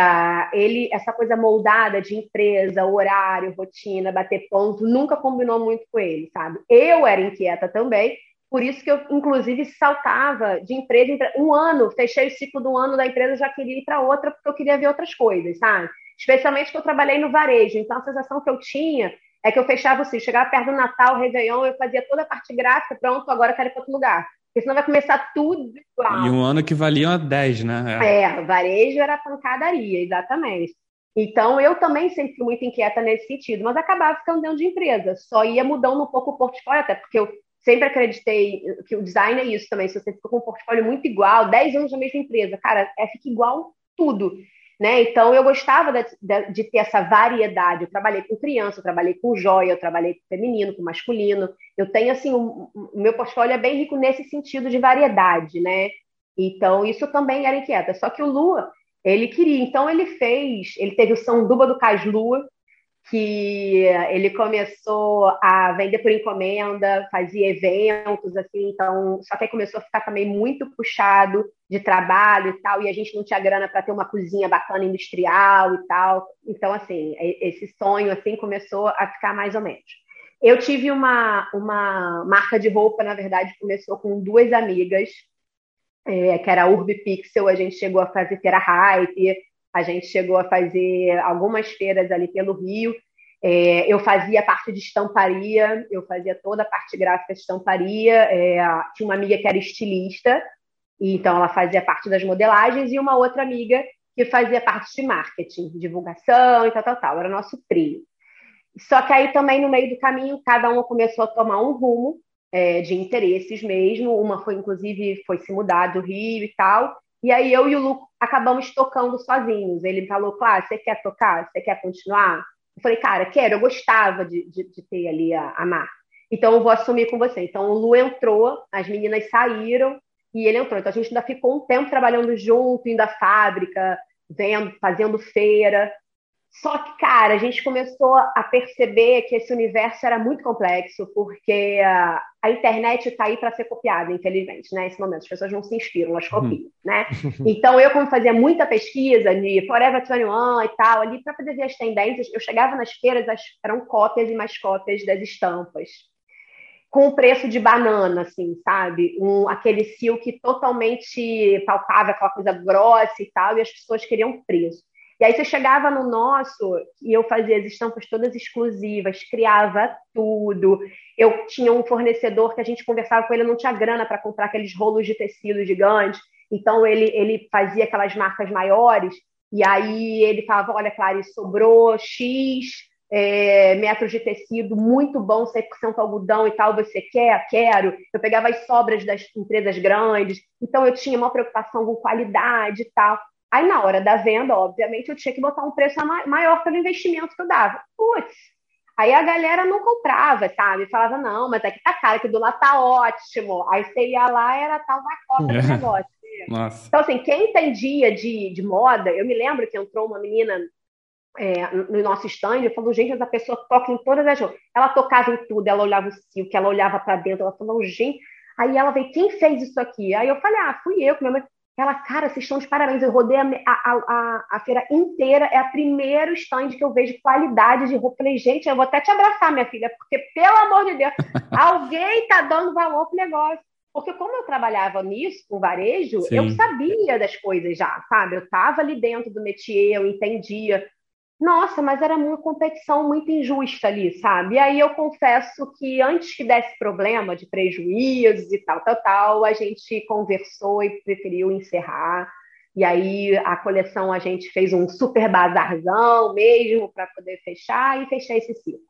ele, essa coisa moldada de empresa, horário, rotina, bater ponto, nunca combinou muito com ele, sabe? Eu era inquieta também, por isso que eu, inclusive, saltava de empresa em um ano, fechei o ciclo do ano da empresa, já queria ir para outra, porque eu queria ver outras coisas, sabe? Especialmente que eu trabalhei no varejo, então a sensação que eu tinha é que eu fechava ciclo, chegava perto do Natal, Réveillon, eu fazia toda a parte gráfica, pronto, agora eu quero ir para outro lugar. Porque senão vai começar tudo igual.
E um ano que valia a 10, né?
É, é varejo era pancadaria, exatamente. Então, eu também sempre fui muito inquieta nesse sentido, mas acabava ficando dentro de empresa. Só ia mudando um pouco o portfólio, até porque eu sempre acreditei que o design é isso também. Se você fica com um portfólio muito igual, 10 anos na mesma empresa, cara, é, fica igual tudo. Né? Então, eu gostava de, de, de, ter essa variedade. Eu trabalhei com criança, eu trabalhei com joia, eu trabalhei com feminino, com masculino. Eu tenho, assim, o, o meu portfólio é bem rico nesse sentido de variedade, né? Então, isso também era inquieta. Só que o Lua, ele queria. Então, ele fez, ele teve o São Duba do Cais Lua, que ele começou a vender por encomenda, fazia eventos, assim, então, só que aí começou a ficar também muito puxado de trabalho e tal, e a gente não tinha grana para ter uma cozinha bacana industrial e tal. Então, assim, esse sonho, assim, começou a ficar mais ou menos. Eu tive uma, uma marca de roupa, na verdade, começou com duas amigas, é, que era a Urb Pixel, a gente chegou a fazer feira hype, a gente chegou a fazer algumas feiras ali pelo Rio. É, eu fazia parte de estamparia, eu fazia toda a parte gráfica de estamparia. É, tinha uma amiga que era estilista, então ela fazia parte das modelagens, e uma outra amiga que fazia parte de marketing, divulgação e tal, tal, tal. Era nosso trio. Só que aí também no meio do caminho, cada uma começou a tomar um rumo é, de interesses mesmo. Uma foi, inclusive, foi se mudar do Rio e tal. E aí eu e o Lu acabamos tocando sozinhos. Ele falou, claro, você quer tocar? Você quer continuar? Eu falei, cara, quero, eu gostava de, de, de ter ali a, a marca. Então eu vou assumir com você. Então o Lu entrou, as meninas saíram e ele entrou. Então a gente ainda ficou um tempo trabalhando junto, indo à fábrica, vendo, fazendo feira. Só que, cara, a gente começou a perceber que esse universo era muito complexo, porque a, a internet está aí para ser copiada, infelizmente, né? Nesse momento, as pessoas não se inspiram, elas copiam, uhum. né? Então, eu, como fazia muita pesquisa de Forever 21 e tal, ali, para poder ver as tendências, eu chegava nas feiras, as, eram cópias e mais cópias das estampas. Com o preço de banana, assim, sabe? Um, aquele silk totalmente palpável, aquela coisa grossa e tal, e as pessoas queriam preço. E aí você chegava no nosso e eu fazia as estampas todas exclusivas, criava tudo. Eu tinha um fornecedor que a gente conversava com ele, não tinha grana para comprar aqueles rolos de tecido gigantes, então ele, ele fazia aquelas marcas maiores, e aí ele falava: Olha, Clarice, sobrou X é, metros de tecido, muito bom, 100% algodão e tal, você quer? Quero. Eu pegava as sobras das empresas grandes, então eu tinha uma preocupação com qualidade e tal. Aí, na hora da venda, obviamente, eu tinha que botar um preço maior pelo investimento que eu dava. Putz, aí a galera não comprava, sabe? Falava, não, mas aqui tá caro, que do lá tá ótimo. Aí você ia lá, era tal da cota do negócio. Nossa. Então, assim, quem entendia de, de moda, eu me lembro que entrou uma menina é, no nosso stand, eu falou, gente, essa pessoa toca em todas as coisas. Ela tocava em tudo, ela olhava o silk, ela olhava para dentro, ela falou, gente. Aí ela veio, quem fez isso aqui? Aí eu falei, ah, fui eu, que minha mãe ela, cara, vocês estão de parabéns. Eu rodei a, a, a, a, feira inteira. É o primeiro stand que eu vejo qualidade de roupa. Falei, gente, eu vou até te abraçar, minha filha, porque, pelo amor de Deus, alguém tá dando valor pro negócio. Porque como eu trabalhava nisso, com varejo, Sim. eu sabia das coisas já, sabe? Eu estava ali dentro do métier, eu entendia. Nossa, mas era uma competição muito injusta ali, sabe? E aí eu confesso que antes que desse problema de prejuízos e tal, tal, tal, a gente conversou e preferiu encerrar. E aí a coleção a gente fez um super bazarzão mesmo para poder fechar e fechar esse ciclo.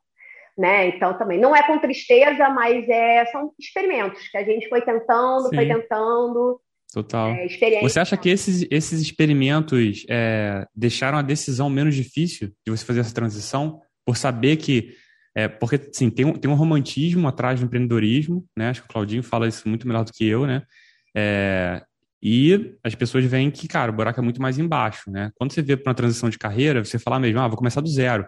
Né? Então também não é com tristeza, mas é, são experimentos que a gente foi tentando, Sim. foi tentando
Total. É, você acha que esses, esses experimentos é, deixaram a decisão menos difícil de você fazer essa transição? Por saber que. É, porque, sim, tem um, tem um romantismo atrás do empreendedorismo, né? Acho que o Claudinho fala isso muito melhor do que eu, né? É, e as pessoas veem que, cara, o buraco é muito mais embaixo, né? Quando você vê para uma transição de carreira, você fala mesmo, ah, vou começar do zero.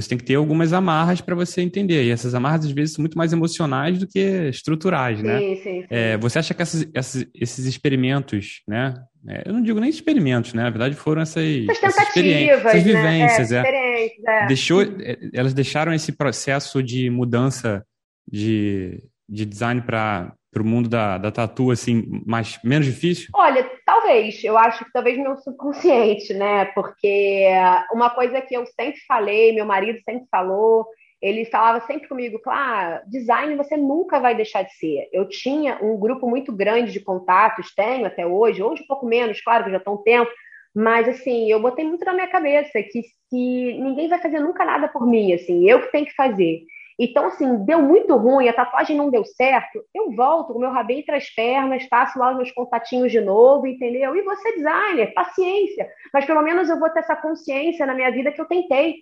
Você tem que ter algumas amarras para você entender. E essas amarras, às vezes, são muito mais emocionais do que estruturais, né? Sim, sim, sim. É, você acha que essas, essas, esses experimentos, né? É, eu não digo nem experimentos, né? Na verdade, foram essas, essas experiências, essas né? vivências. Né? É, é. Deixou, é, elas deixaram esse processo de mudança de, de design para para o mundo da, da tatu, assim, mais, menos difícil?
Olha, talvez. Eu acho que talvez meu subconsciente, né? Porque uma coisa que eu sempre falei, meu marido sempre falou, ele falava sempre comigo, claro, design você nunca vai deixar de ser. Eu tinha um grupo muito grande de contatos, tenho até hoje, hoje um pouco menos, claro que já estou um tempo, mas assim, eu botei muito na minha cabeça que se ninguém vai fazer nunca nada por mim, assim, eu que tenho que fazer. Então, assim, deu muito ruim, a tatuagem não deu certo, eu volto com o meu rabinho entre as pernas, faço lá os meus contatinhos de novo, entendeu? E você, designer, paciência. Mas pelo menos eu vou ter essa consciência na minha vida que eu tentei,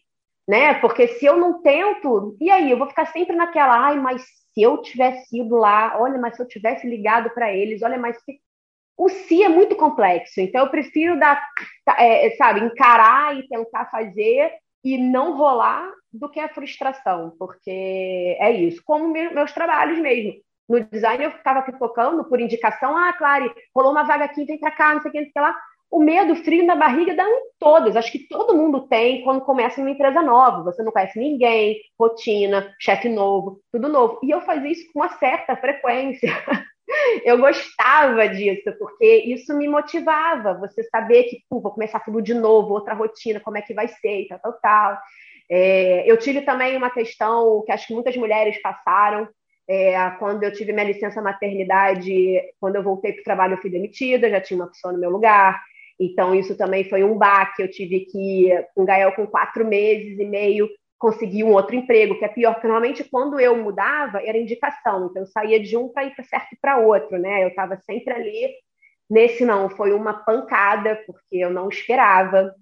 né? Porque se eu não tento, e aí? Eu vou ficar sempre naquela, ai, mas se eu tivesse ido lá, olha, mas se eu tivesse ligado para eles, olha, mas se... O si é muito complexo, então eu prefiro dar, é, sabe, encarar e tentar fazer e não rolar do que a frustração, porque é isso. Como meus trabalhos mesmo. No design eu ficava pipocando por indicação, ah, Clary, rolou uma vaga aqui, vem pra cá, não sei o que, não sei o que lá. O medo, o frio na barriga dá em todas. Acho que todo mundo tem quando começa uma empresa nova. Você não conhece ninguém, rotina, chefe novo, tudo novo. E eu fazia isso com uma certa frequência. eu gostava disso, porque isso me motivava. Você saber que, pô, vou começar tudo de novo, outra rotina, como é que vai ser, e tal, tal, tal. É, eu tive também uma questão que acho que muitas mulheres passaram. É, quando eu tive minha licença maternidade, quando eu voltei para o trabalho, eu fui demitida, já tinha uma pessoa no meu lugar. Então, isso também foi um baque. Eu tive que, um Gael com quatro meses e meio, conseguir um outro emprego, que é pior, porque normalmente quando eu mudava, era indicação. Então, eu saía de um para ir certo e para outro, né? Eu estava sempre ali. Nesse não, foi uma pancada, porque eu não esperava.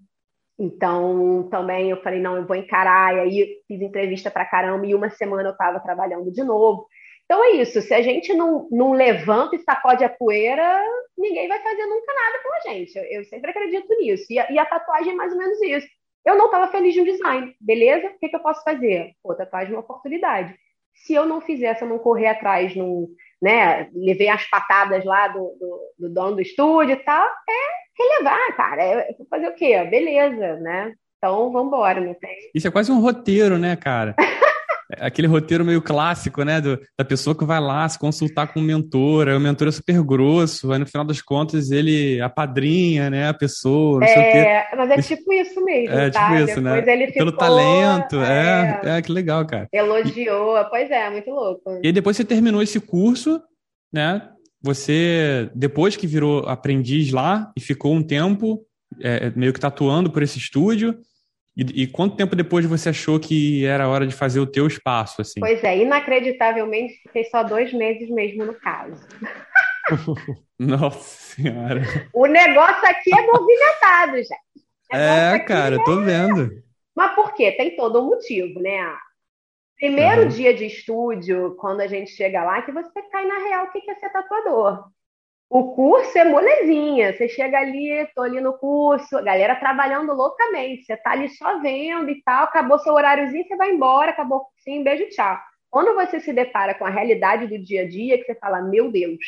Então, também eu falei, não, eu vou encarar, e aí fiz entrevista para caramba, e uma semana eu estava trabalhando de novo. Então é isso, se a gente não, não levanta e sacode a poeira, ninguém vai fazer nunca nada pela gente. Eu, eu sempre acredito nisso. E a, e a, tatuagem é mais ou menos isso. Eu não estava feliz no design, beleza? O que, que eu posso fazer? Pô, tatuagem é uma oportunidade. Se eu não fizer, se eu não correr atrás, não, né, levei as patadas lá do, do, do dono do estúdio e tal, é relevar, cara. É, fazer o quê? Beleza, né? Então, vamos embora, não tem.
Isso é quase um roteiro, né, cara? Aquele roteiro meio clássico, né? Do, da pessoa que vai lá se consultar com o mentor, aí o mentor é super grosso, aí no final das contas ele apadrinha, né, a pessoa, não é, sei o quê.
É, mas é tipo isso mesmo,
É
tá?
tipo isso, né? Depois né? Ele ficou, Pelo talento, é, é, é, que legal, cara.
Elogiou, e, pois é, muito louco.
E depois você terminou esse curso, né? Você, depois que virou aprendiz lá e ficou um tempo é, meio que tatuando por esse estúdio, e, e, quanto tempo depois você achou que era hora de fazer o teu espaço, assim?
Pois é, inacreditavelmente fiquei só dois meses mesmo no caso.
Nossa senhora.
O negócio aqui é movimentado, gente.
É, cara, é... tô vendo.
Mas por quê? Tem todo um motivo, né? Primeiro uhum. dia de estúdio, quando a gente chega lá, que você cai na real o que é ser tatuador. O curso é molezinha, você chega ali, tô ali no curso, a galera trabalhando loucamente, você tá ali só vendo e tal, acabou seu horáriozinho, você vai embora, acabou sim, beijo, tchau. Quando você se depara com a realidade do dia a dia, que você fala, meu Deus,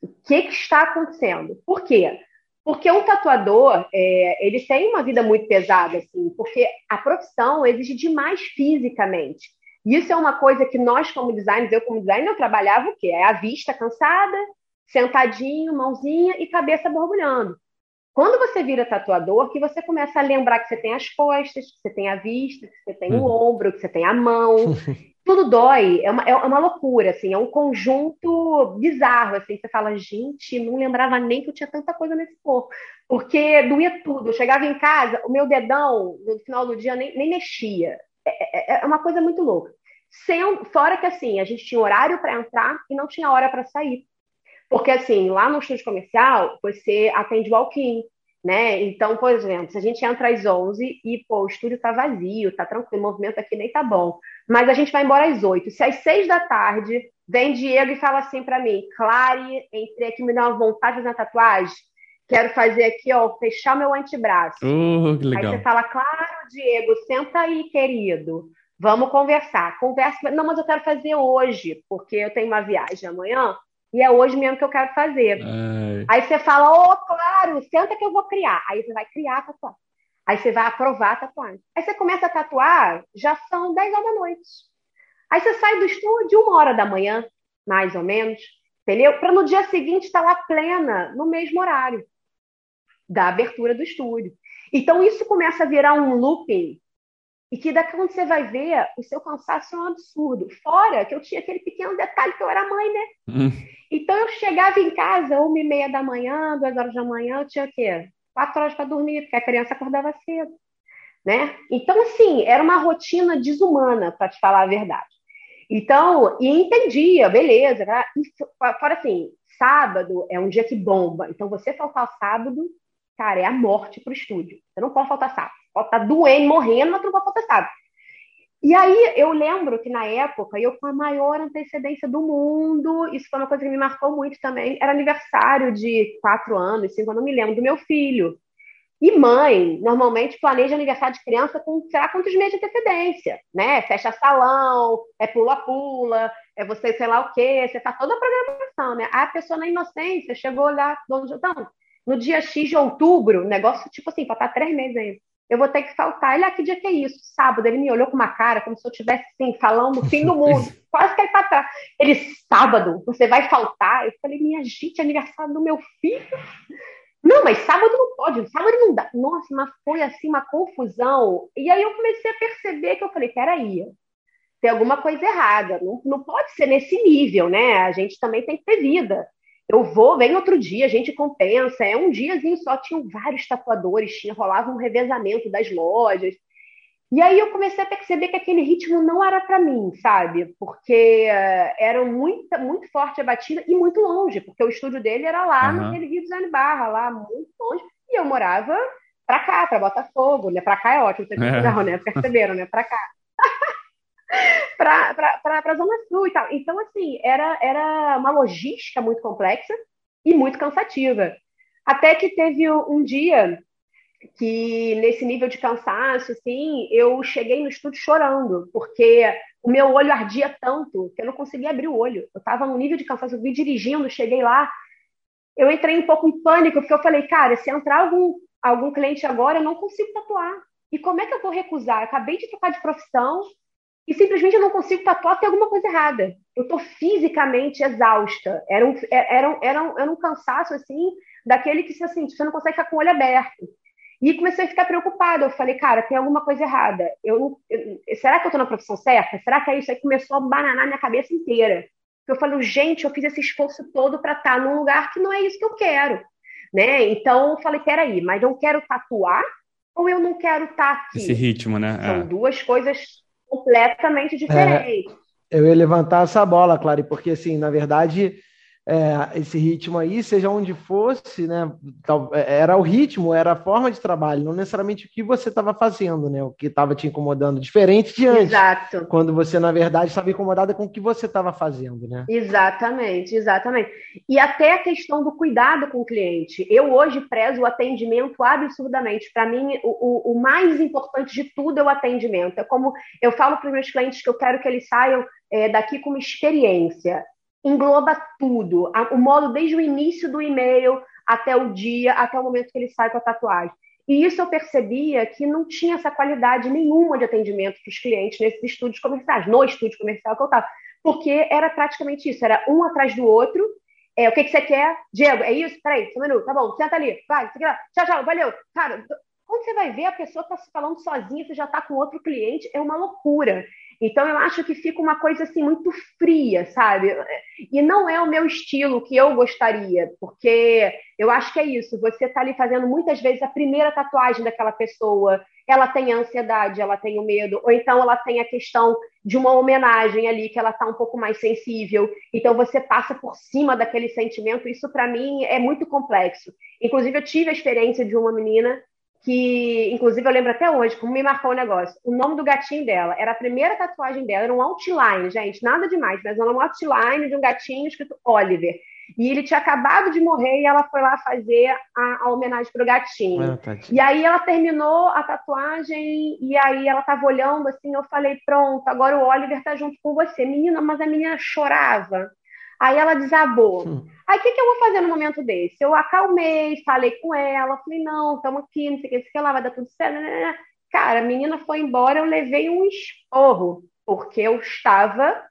o que, que está acontecendo? Por quê? Porque um tatuador, é, ele tem uma vida muito pesada, assim, porque a profissão exige demais fisicamente. Isso é uma coisa que nós, como designers, eu como designer, eu trabalhava o quê? É a vista cansada, sentadinho, mãozinha e cabeça borbulhando. Quando você vira tatuador, que você começa a lembrar que você tem as costas, que você tem a vista, que você tem o uhum. ombro, que você tem a mão. Tudo dói, é uma, é uma loucura, assim, é um conjunto bizarro, assim, você fala, gente, não lembrava nem que eu tinha tanta coisa nesse corpo, porque doía tudo, eu chegava em casa, o meu dedão, no final do dia, nem, nem mexia, é, é, é uma coisa muito louca. Sem, fora que assim, a gente tinha horário para entrar e não tinha hora para sair. Porque assim, lá no estúdio comercial, você atende walk-in, né? Então, por exemplo, se a gente entra às 11 e pô, o estúdio tá vazio, tá tranquilo, o movimento aqui nem tá bom, mas a gente vai embora às 8. Se às 6 da tarde vem Diego e fala assim para mim, Clare, entrei aqui, me dá uma vontade de fazer uma tatuagem, quero fazer aqui, ó, fechar meu antebraço.
Que
legal. Aí você fala, claro, Diego, senta aí, querido. Vamos conversar. Conversa. Não, mas eu quero fazer hoje, porque eu tenho uma viagem amanhã e é hoje mesmo que eu quero fazer. Ai. Aí você fala, ô, oh, claro, senta que eu vou criar. Aí você vai criar a tatuagem. Aí você vai aprovar a tatuagem. Aí você começa a tatuar, já são 10 horas da noite. Aí você sai do estúdio uma hora da manhã, mais ou menos, entendeu? Para no dia seguinte estar tá lá plena, no mesmo horário da abertura do estúdio. Então isso começa a virar um looping e que daqui quando você vai ver, o seu cansaço é um absurdo. Fora que eu tinha aquele pequeno detalhe que eu era mãe, né? Hum. Então eu chegava em casa, uma e meia da manhã, duas horas da manhã, eu tinha o quê? Quatro horas para dormir, porque a criança acordava cedo. Né? Então, assim, era uma rotina desumana, para te falar a verdade. Então, e entendia, beleza. Né? E, fora assim, sábado é um dia que bomba. Então, você faltar sábado, cara, é a morte pro estúdio. Você não pode faltar sábado. Pode estar tá doendo, morrendo, mas tu não pode sábado. E aí eu lembro que na época, eu com a maior antecedência do mundo, isso foi uma coisa que me marcou muito também, era aniversário de quatro anos, cinco, eu não me lembro, do meu filho. E mãe, normalmente planeja aniversário de criança com, sei lá, quantos meses de antecedência, né? Fecha salão, é pula-pula, é você sei lá o quê, você faz toda a programação, né? A pessoa na inocência chegou lá, então, no dia X de outubro, negócio tipo assim, faltar três meses ainda eu vou ter que faltar. Ele, ah, que dia que é isso? Sábado. Ele me olhou com uma cara como se eu estivesse assim, falando o fim do mundo. Quase que ele tá atrás. Ele, sábado, você vai faltar? Eu falei, minha gente, é aniversário do meu filho. Não, mas sábado não pode, sábado não dá. Nossa, mas foi assim uma confusão. E aí eu comecei a perceber que eu falei, peraí, tem alguma coisa errada. Não, não pode ser nesse nível, né? A gente também tem que ter vida. Eu vou, vem outro dia, a gente compensa. É um diazinho só, tinham vários tatuadores, tinha, rolava um revezamento das lojas. E aí eu comecei a perceber que aquele ritmo não era para mim, sabe? Porque uh, era muito, muito forte a batida e muito longe, porque o estúdio dele era lá uhum. naquele Rio Design Barra, lá muito longe. E eu morava para cá, para Botafogo, né? Para cá é ótimo, vocês é. né? Perceberam, né? Para cá. para a Zona Sul e tal. Então, assim, era, era uma logística muito complexa e muito cansativa. Até que teve um dia que, nesse nível de cansaço, assim, eu cheguei no estúdio chorando, porque o meu olho ardia tanto que eu não conseguia abrir o olho. Eu estava num nível de cansaço, eu vi dirigindo, cheguei lá, eu entrei um pouco em pânico, porque eu falei, cara, se entrar algum, algum cliente agora, eu não consigo tatuar. E como é que eu vou recusar? Eu acabei de trocar de profissão, e simplesmente eu não consigo tatuar, tem alguma coisa errada. Eu estou fisicamente exausta. Era um, era, um, era, um, era um cansaço, assim, daquele que, assim, você não consegue ficar com o olho aberto. E comecei a ficar preocupada. Eu falei, cara, tem alguma coisa errada. Eu, eu será que eu estou na profissão certa? Será que é isso? Aí começou a bananar minha cabeça inteira. Eu falei, gente, eu fiz esse esforço todo para estar tá num lugar que não é isso que eu quero. Né? Então, eu falei, peraí, mas eu quero tatuar ou eu não quero estar tá aqui?
Esse ritmo, né?
São é. duas coisas completamente diferente.
É, eu ia levantar essa bola, Clary, porque assim, na verdade, é, esse ritmo aí, seja onde fosse, né? É, era o ritmo, era a forma de trabalho, não necessariamente o que você estava fazendo, né? O que estava te incomodando, diferente de antes.
Exato.
Quando você, na verdade, estava incomodada com o que você estava fazendo, né?
Exatamente, exatamente. E até a questão do cuidado com o cliente. Eu hoje prezo o atendimento absurdamente. Para mim, o, o, o mais importante de tudo é o atendimento. É como eu falo para os meus clientes que eu quero que eles saiam é, daqui com uma experiência engloba tudo, o modo desde o início do e-mail até o dia, até o momento que ele sai com a tatuagem. E isso eu percebia que não tinha essa qualidade nenhuma de atendimento para os clientes nesses estúdios comerciais, no estúdio comercial que eu estava. Porque era praticamente isso, era um atrás do outro. É, o que, que você quer? Diego, é isso? Peraí, só um minuto, tá bom, senta ali, vai, tchau, tchau, valeu. Cara, quando você vai ver, a pessoa está se falando sozinha, você já está com outro cliente, é uma loucura. Então eu acho que fica uma coisa assim muito fria, sabe? E não é o meu estilo que eu gostaria, porque eu acho que é isso. Você está ali fazendo muitas vezes a primeira tatuagem daquela pessoa, ela tem a ansiedade, ela tem o medo, ou então ela tem a questão de uma homenagem ali que ela está um pouco mais sensível. Então você passa por cima daquele sentimento. Isso para mim é muito complexo. Inclusive eu tive a experiência de uma menina que, inclusive, eu lembro até hoje, como me marcou o negócio. O nome do gatinho dela era a primeira tatuagem dela, era um outline, gente, nada demais, mas era um outline de um gatinho escrito Oliver. E ele tinha acabado de morrer e ela foi lá fazer a, a homenagem pro gatinho. Ah, e aí ela terminou a tatuagem e aí ela tava olhando assim, eu falei, pronto, agora o Oliver tá junto com você. Menina, mas a menina chorava. Aí ela desabou. Hum. Aí o que, que eu vou fazer no momento desse? Eu acalmei, falei com ela, falei, não, estamos aqui, não sei o que, sei lá, vai dar tudo certo. Né, né, né. Cara, a menina foi embora, eu levei um esporro, porque eu estava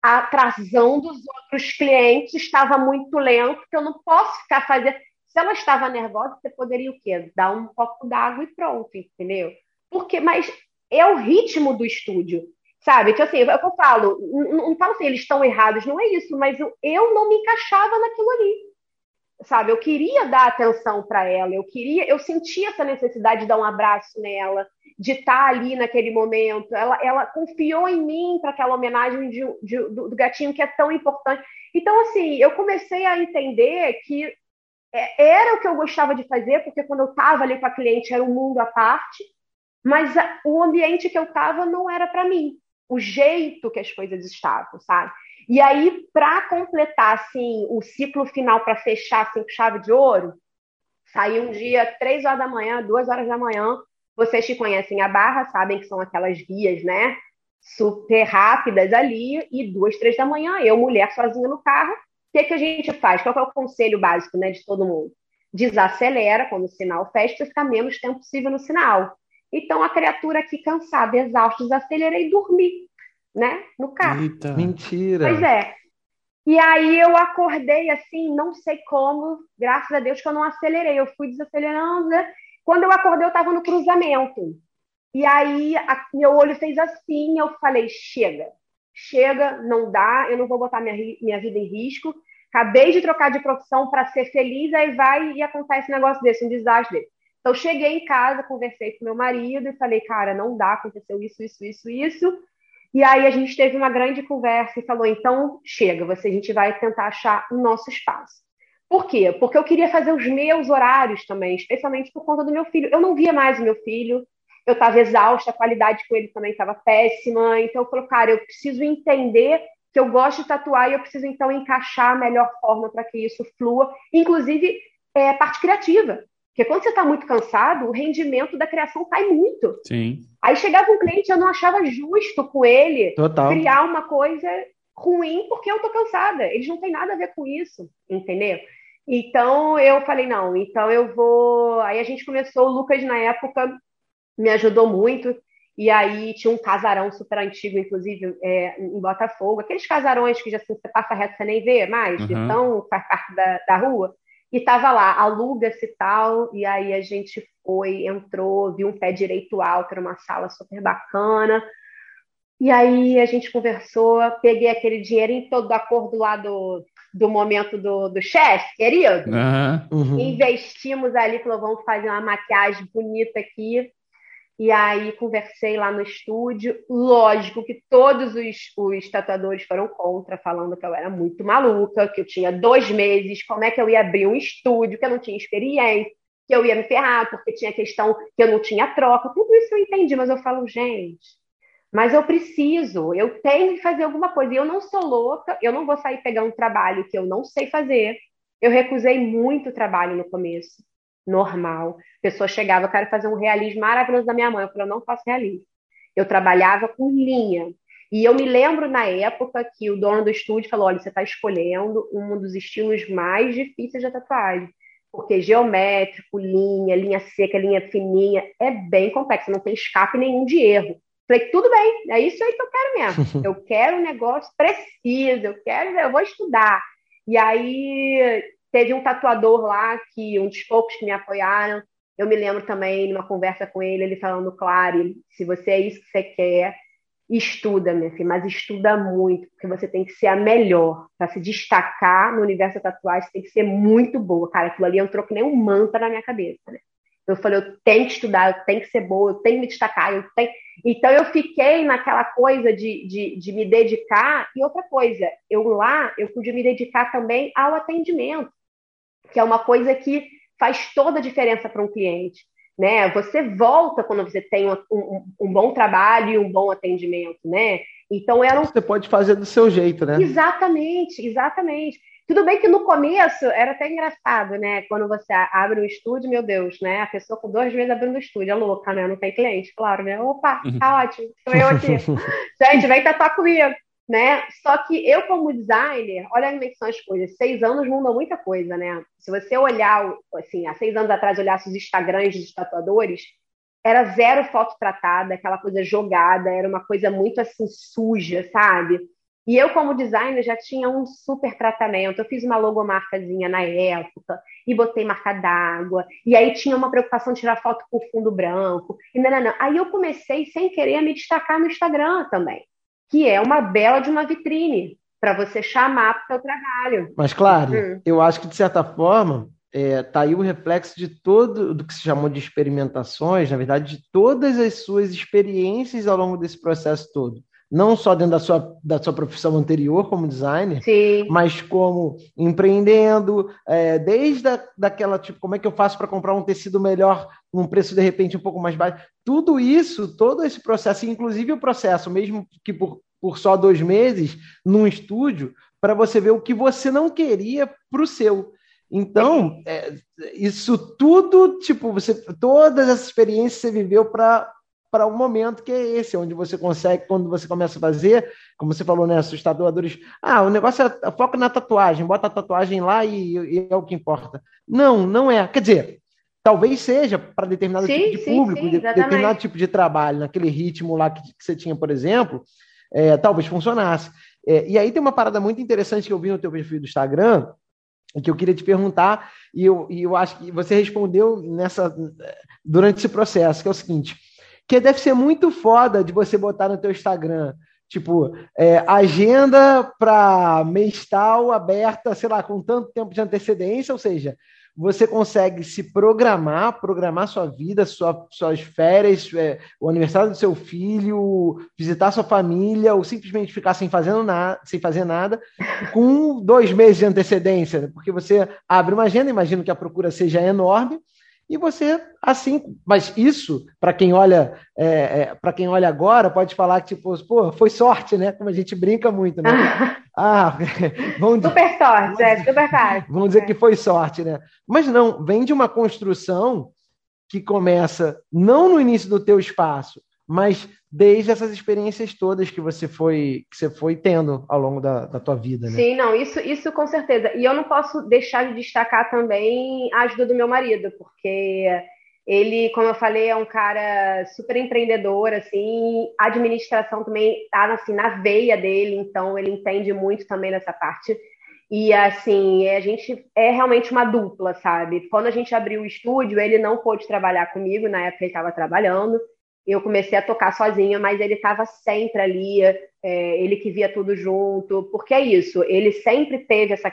atrasando os outros clientes, estava muito lento, que eu não posso ficar fazendo. Se ela estava nervosa, você poderia o quê? Dar um copo d'água e pronto, entendeu? Porque, mas é o ritmo do estúdio. Sabe? Então, assim, é que eu falo, não, não falo assim, eles estão errados, não é isso, mas eu, eu não me encaixava naquilo ali. Sabe? Eu queria dar atenção para ela, eu queria, eu sentia essa necessidade de dar um abraço nela, de estar tá ali naquele momento. Ela, ela confiou em mim para aquela homenagem de, de, do, do gatinho que é tão importante. Então, assim, eu comecei a entender que é, era o que eu gostava de fazer, porque quando eu estava ali com a cliente era um mundo à parte, mas o ambiente que eu estava não era para mim o jeito que as coisas estavam, sabe? E aí, para completar assim, o ciclo final, para fechar assim, com chave de ouro, saiu um dia, três horas da manhã, duas horas da manhã. Vocês que conhecem a Barra sabem que são aquelas vias, né? Super rápidas ali, e duas, três da manhã, eu, mulher, sozinha no carro. O que, que a gente faz? Qual é o conselho básico né, de todo mundo? Desacelera quando o sinal fecha e fica menos tempo possível no sinal. Então a criatura aqui cansada, exausta, desacelerei e dormi, né? No carro. Eita.
Mentira.
Pois é. E aí eu acordei assim, não sei como, graças a Deus que eu não acelerei, eu fui desacelerando. Né? Quando eu acordei, eu estava no cruzamento. E aí a, meu olho fez assim, eu falei: chega, chega, não dá, eu não vou botar minha, minha vida em risco. Acabei de trocar de profissão para ser feliz, aí vai e acontece um negócio desse, um desastre desse. Então, cheguei em casa, conversei com meu marido e falei, cara, não dá, aconteceu isso, isso, isso, isso. E aí a gente teve uma grande conversa e falou, então chega, você, a gente vai tentar achar o nosso espaço. Por quê? Porque eu queria fazer os meus horários também, especialmente por conta do meu filho. Eu não via mais o meu filho, eu estava exausta, a qualidade com ele também estava péssima. Então eu falei, cara, eu preciso entender que eu gosto de tatuar e eu preciso então encaixar a melhor forma para que isso flua, inclusive é, parte criativa. Porque quando você está muito cansado, o rendimento da criação cai muito.
Sim.
Aí chegava um cliente, eu não achava justo com ele
Total.
criar uma coisa ruim porque eu tô cansada. Eles não têm nada a ver com isso, entendeu? Então eu falei, não, então eu vou. Aí a gente começou, o Lucas na época me ajudou muito. E aí tinha um casarão super antigo, inclusive, é, em Botafogo, aqueles casarões que já assim, você passa reto, você nem vê mais, uhum. então faz parte da, da rua. E tava lá, aluga-se tal, e aí a gente foi, entrou, viu um pé direito alto, era uma sala super bacana. E aí a gente conversou, peguei aquele dinheirinho todo da cor do lado do momento do, do chefe, querido. Uhum. Investimos ali, falou, vamos fazer uma maquiagem bonita aqui. E aí conversei lá no estúdio. Lógico que todos os, os tatuadores foram contra, falando que eu era muito maluca, que eu tinha dois meses, como é que eu ia abrir um estúdio, que eu não tinha experiência, que eu ia me ferrar, porque tinha questão que eu não tinha troca. Tudo isso eu entendi, mas eu falo, gente, mas eu preciso, eu tenho que fazer alguma coisa. E eu não sou louca, eu não vou sair pegar um trabalho que eu não sei fazer. Eu recusei muito trabalho no começo normal. A pessoa chegava, eu quero fazer um realismo maravilhoso da minha mãe. Eu falei, eu não faço realismo. Eu trabalhava com linha. E eu me lembro na época que o dono do estúdio falou: olha, você está escolhendo um dos estilos mais difíceis de tatuagem. Porque geométrico, linha, linha seca, linha fininha, é bem complexo, não tem escape nenhum de erro. Falei, tudo bem, é isso aí que eu quero mesmo. Eu quero um negócio preciso, eu quero, eu vou estudar. E aí Teve um tatuador lá, que um dos poucos que me apoiaram. Eu me lembro também, numa conversa com ele, ele falando, claro, se você é isso que você quer, estuda, minha filha, mas estuda muito, porque você tem que ser a melhor. Para se destacar no universo da tatuagem, você tem que ser muito boa. Cara, aquilo ali entrou que nem um mantra na minha cabeça, né? Eu falei, eu tenho que estudar, eu tenho que ser boa, eu tenho que me destacar, eu tenho. Então eu fiquei naquela coisa de, de, de me dedicar. E outra coisa, eu lá, eu pude me dedicar também ao atendimento que é uma coisa que faz toda a diferença para um cliente. Né? Você volta quando você tem um, um, um, bom trabalho e um bom atendimento, né? Então era um...
Você pode fazer do seu jeito, né?
Exatamente, exatamente. Tudo bem que no começo era até engraçado, né? Quando você abre um estúdio, meu Deus, né? A pessoa com dois meses abrindo o estúdio, é louca, né? Não tem cliente, claro, né? Opa, uhum. tá ótimo, sou eu aqui. Gente, vem tatuar comigo, né? Só que eu, como designer, olha como é são as coisas. Seis anos mudam muita coisa, né? Se você olhar, assim, há seis anos atrás, olhasse os Instagrams dos tatuadores, era zero foto tratada, aquela coisa jogada, era uma coisa muito assim suja, sabe? E eu, como designer, já tinha um super tratamento. Eu fiz uma logomarcazinha na época e botei marca d'água. E aí tinha uma preocupação de tirar foto com fundo branco. E não, não, não. Aí eu comecei, sem querer, a me destacar no Instagram também, que é uma bela de uma vitrine para você chamar para o seu trabalho.
Mas, claro, hum. eu acho que, de certa forma, é, tá aí o reflexo de todo do que se chamou de experimentações, na verdade, de todas as suas experiências ao longo desse processo todo. Não só dentro da sua, da sua profissão anterior como designer,
Sim.
mas como empreendendo, é, desde a, daquela, tipo, como é que eu faço para comprar um tecido melhor, num preço de repente um pouco mais baixo. Tudo isso, todo esse processo, inclusive o processo, mesmo que por, por só dois meses, num estúdio, para você ver o que você não queria para o seu. Então, é, isso tudo, tipo, você, todas essas experiências você viveu para para um momento que é esse, onde você consegue, quando você começa a fazer, como você falou, né, assustadores, ah, o negócio é foca na tatuagem, bota a tatuagem lá e, e, é o que importa. Não, não é. Quer dizer, talvez seja para determinado sim, tipo de sim, público, sim, de, determinado tipo de trabalho, naquele ritmo lá que, que você tinha, por exemplo, é, talvez funcionasse. É, e aí tem uma parada muito interessante que eu vi no teu perfil do Instagram, que eu queria te perguntar, e eu, e eu acho que você respondeu nessa durante esse processo, que é o seguinte, que deve ser muito foda de você botar no teu Instagram, tipo, é, agenda para mês tal aberta, sei lá, com tanto tempo de antecedência, ou seja, você consegue se programar, programar sua vida, sua, suas férias, é, o aniversário do seu filho, visitar sua família, ou simplesmente ficar sem, fazendo nada, sem fazer nada, com dois meses de antecedência, porque você abre uma agenda, imagino que a procura seja enorme, e você assim, mas isso para quem olha é, é, para quem olha agora pode falar que tipo, pô, foi sorte, né? Como a gente brinca muito, né?
ah, vamos super sorte, é super fácil.
Vamos dizer que foi sorte, né? Mas não, vem de uma construção que começa não no início do teu espaço, mas desde essas experiências todas que você foi que você foi tendo ao longo da, da tua vida, né?
Sim, não, isso, isso com certeza. E eu não posso deixar de destacar também a ajuda do meu marido, porque ele, como eu falei, é um cara super empreendedor, assim, a administração também tá assim na veia dele, então ele entende muito também nessa parte. E assim, a gente é realmente uma dupla, sabe? Quando a gente abriu o estúdio, ele não pôde trabalhar comigo, na época ele estava trabalhando eu comecei a tocar sozinha, mas ele estava sempre ali, é, ele que via tudo junto, porque é isso, ele sempre teve essa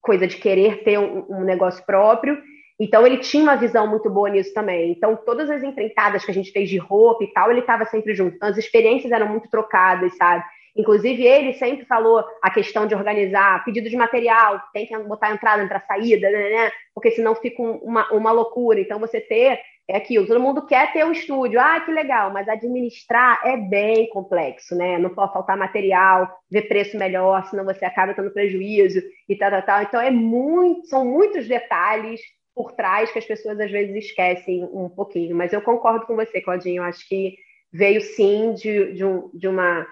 coisa de querer ter um, um, negócio próprio, então ele tinha uma visão muito boa nisso também. Então todas as empreitadas que a gente fez de roupa e tal, ele estava sempre junto. Então as experiências eram muito trocadas, sabe? Inclusive, ele sempre falou a questão de organizar pedido de material, tem que botar entrada, entrar saída, né, né? Porque senão fica uma, uma loucura. Então, você ter é aquilo, todo mundo quer ter um estúdio, ah, que legal, mas administrar é bem complexo, né? Não pode faltar material, ver preço melhor, senão você acaba tendo prejuízo e tal, tal, tal. Então é muito, são muitos detalhes por trás que as pessoas às vezes esquecem um pouquinho. Mas eu concordo com você, Claudinho, acho que veio sim de, de, um, de uma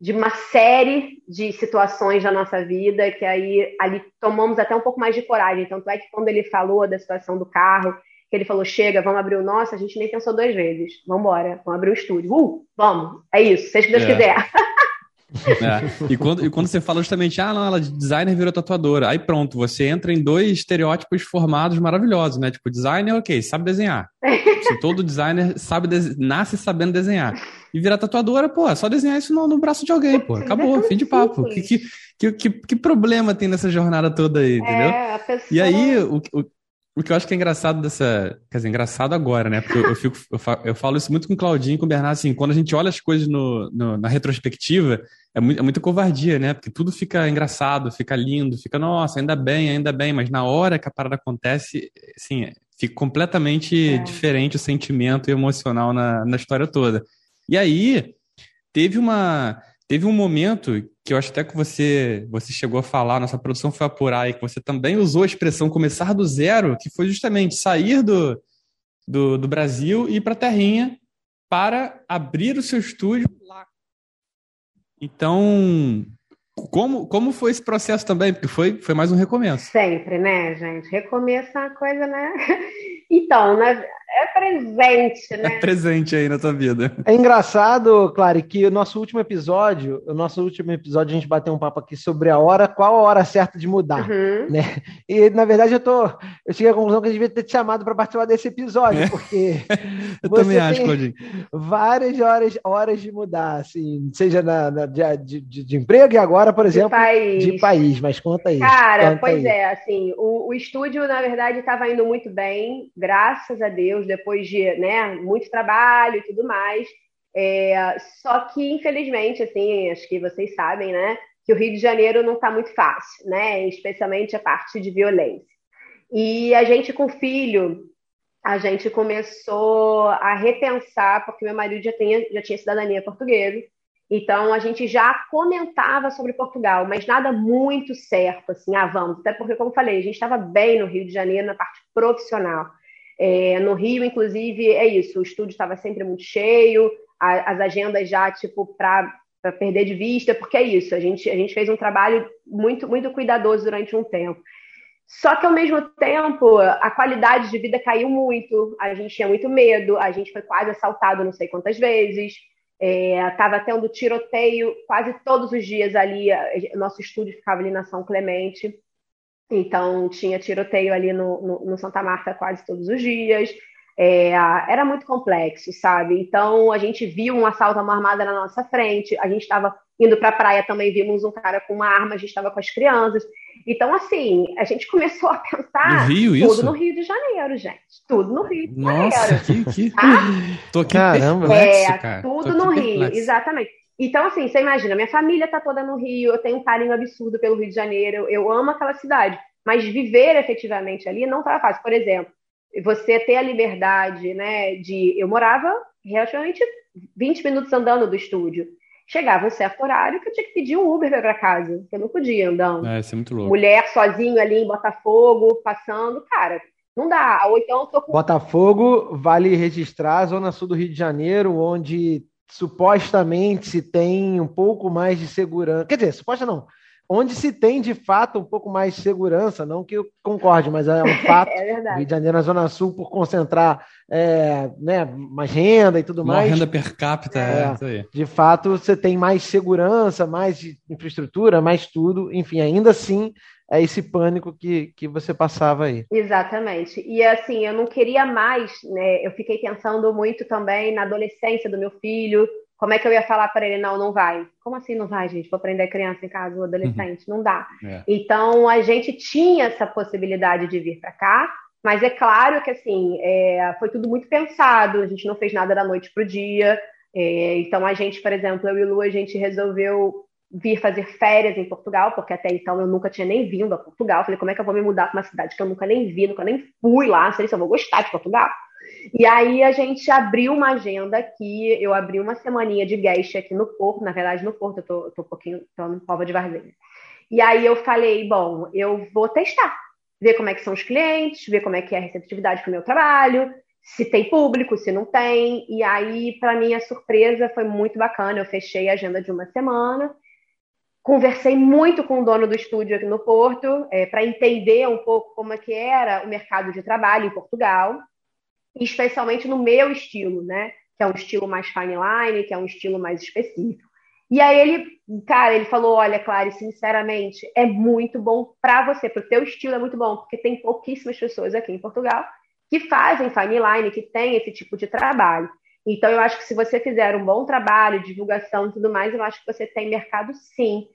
de uma série de situações da nossa vida que aí ali tomamos até um pouco mais de coragem. Tanto é que quando ele falou da situação do carro, que ele falou, chega, vamos abrir o nosso, a gente nem pensou duas vezes. Vamos embora, vamos abrir o estúdio. Uh, vamos, é isso, seja que Deus é. quiser.
É. E, quando, e quando você fala justamente, ah, não, ela de designer virou tatuadora, aí pronto, você entra em dois estereótipos formados maravilhosos, né? Tipo, designer, ok, sabe desenhar. Se todo designer sabe nasce sabendo desenhar. E virar tatuadora, pô, é só desenhar isso no, no braço de alguém, pô. Acabou, fim de papo. Que, que, que, que, problema tem nessa jornada toda aí, entendeu? É, pessoa... E aí, o, o, o que eu acho que é engraçado dessa. Quer dizer, engraçado agora, né? Porque eu, eu, fico, eu, falo, eu falo isso muito com o Claudinho e com o Bernardo, assim, quando a gente olha as coisas no, no, na retrospectiva, é, muito, é muita covardia, né? Porque tudo fica engraçado, fica lindo, fica, nossa, ainda bem, ainda bem, mas na hora que a parada acontece, assim, fica completamente é. diferente o sentimento emocional na, na história toda. E aí, teve uma. Teve um momento que eu acho até que você, você chegou a falar, nossa produção foi apurar aí, que você também usou a expressão começar do zero, que foi justamente sair do, do, do Brasil e ir para a Terrinha para abrir o seu estúdio lá. Então, como, como foi esse processo também? Porque foi, foi mais um recomeço.
Sempre, né, gente? Recomeço é uma coisa, né? Então, né? É presente, né?
É presente aí na tua vida.
É engraçado, Clary, que o nosso último episódio, o nosso último episódio, a gente bateu um papo aqui sobre a hora, qual a hora certa de mudar, uhum. né? E, na verdade, eu tô, eu cheguei à conclusão que a gente devia ter te chamado para participar desse episódio, é. porque
eu também acho, Claudinho.
várias horas, horas de mudar, assim, seja na, na de, de, de, emprego e agora, por exemplo, de país. De país mas conta aí.
Cara,
conta
pois
aí.
é, assim, o, o estúdio, na verdade, estava indo muito bem, graças a Deus, Depois de né, muito trabalho e tudo mais. É, só que, infelizmente, assim, acho que vocês sabem, né, que o Rio de Janeiro não está muito fácil, né, especialmente a parte de violência. E a gente com filho, a gente começou a repensar, porque meu marido já tinha, já tinha cidadania portuguesa, então a gente já comentava sobre Portugal, mas nada muito certo, assim, ah, vamos, até porque, como falei, a gente estava bem no Rio de Janeiro na parte profissional. É, no Rio, inclusive, é isso, o estúdio estava sempre muito cheio, a, as agendas já, tipo, para perder de vista, porque é isso, a gente, a gente fez um trabalho muito, muito cuidadoso durante um tempo. Só que, ao mesmo tempo, a qualidade de vida caiu muito, a gente tinha muito medo, a gente foi quase assaltado não sei quantas vezes, estava é, tendo tiroteio quase todos os dias ali, nosso estúdio ficava ali na São Clemente. Então, tinha tiroteio ali no, no, no Santa Marta quase todos os dias. É, era muito complexo, sabe? Então, a gente viu um assalto a uma armada na nossa frente, a gente estava indo para a praia também, vimos um cara com uma arma, a gente estava com as crianças. Então, assim, a gente começou a pensar
no Rio,
tudo
isso?
no Rio de Janeiro, gente. Tudo no Rio de
Nossa,
Janeiro.
Que, que... Tá? Tô aqui Caramba,
perplexo, é, cara. tudo no Rio, perplexo. exatamente. Então, assim, você imagina, minha família tá toda no Rio, eu tenho um carinho absurdo pelo Rio de Janeiro, eu amo aquela cidade, mas viver efetivamente ali não estava fácil. Por exemplo, você ter a liberdade, né, de... Eu morava relativamente 20 minutos andando do estúdio. Chegava um certo horário que eu tinha que pedir um Uber para casa, que eu não podia andando.
É, isso é muito louco.
Mulher sozinho ali em Botafogo, passando, cara, não dá. Ou então eu tô com...
Botafogo, vale registrar, zona sul do Rio de Janeiro, onde supostamente se tem um pouco mais de segurança. Quer dizer, suposta não. Onde se tem de fato um pouco mais de segurança, não que eu concorde, mas é um fato.
é verdade.
Rio de Janeiro na Zona Sul, por concentrar é, né, mais renda e tudo mais.
renda per capita, é, é, isso aí.
De fato, você tem mais segurança, mais infraestrutura, mais tudo. Enfim, ainda assim, é esse pânico que, que você passava aí.
Exatamente. E assim, eu não queria mais, né? Eu fiquei pensando muito também na adolescência do meu filho. Como é que eu ia falar para ele, não, não vai? Como assim não vai, gente? Vou prender criança em casa, o adolescente, não dá. É. Então, a gente tinha essa possibilidade de vir para cá, mas é claro que, assim, é, foi tudo muito pensado, a gente não fez nada da noite para o dia. É, então, a gente, por exemplo, eu e o Lu, a gente resolveu vir fazer férias em Portugal, porque até então eu nunca tinha nem vindo a Portugal. Falei, como é que eu vou me mudar para uma cidade que eu nunca nem vi, nunca nem fui lá, sei se eu vou gostar de Portugal. E aí a gente abriu uma agenda aqui, eu abri uma semaninha de guest aqui no Porto, na verdade no Porto, eu tô, eu tô um pouquinho, tô no Pova de Varzinha. E aí eu falei, bom, eu vou testar, ver como é que são os clientes, ver como é que é a receptividade para o meu trabalho, se tem público, se não tem. E aí, para mim, a surpresa foi muito bacana. Eu fechei a agenda de uma semana Conversei muito com o dono do estúdio aqui no Porto, é, para entender um pouco como é que era o mercado de trabalho em Portugal, especialmente no meu estilo, né? Que é um estilo mais fine line, que é um estilo mais específico. E aí ele, cara, ele falou, olha, Clary, sinceramente, é muito bom para você, para o teu estilo é muito bom, porque tem pouquíssimas pessoas aqui em Portugal que fazem fine line, que tem esse tipo de trabalho. Então, eu acho que se você fizer um bom trabalho, divulgação e tudo mais, eu acho que você tem mercado sim.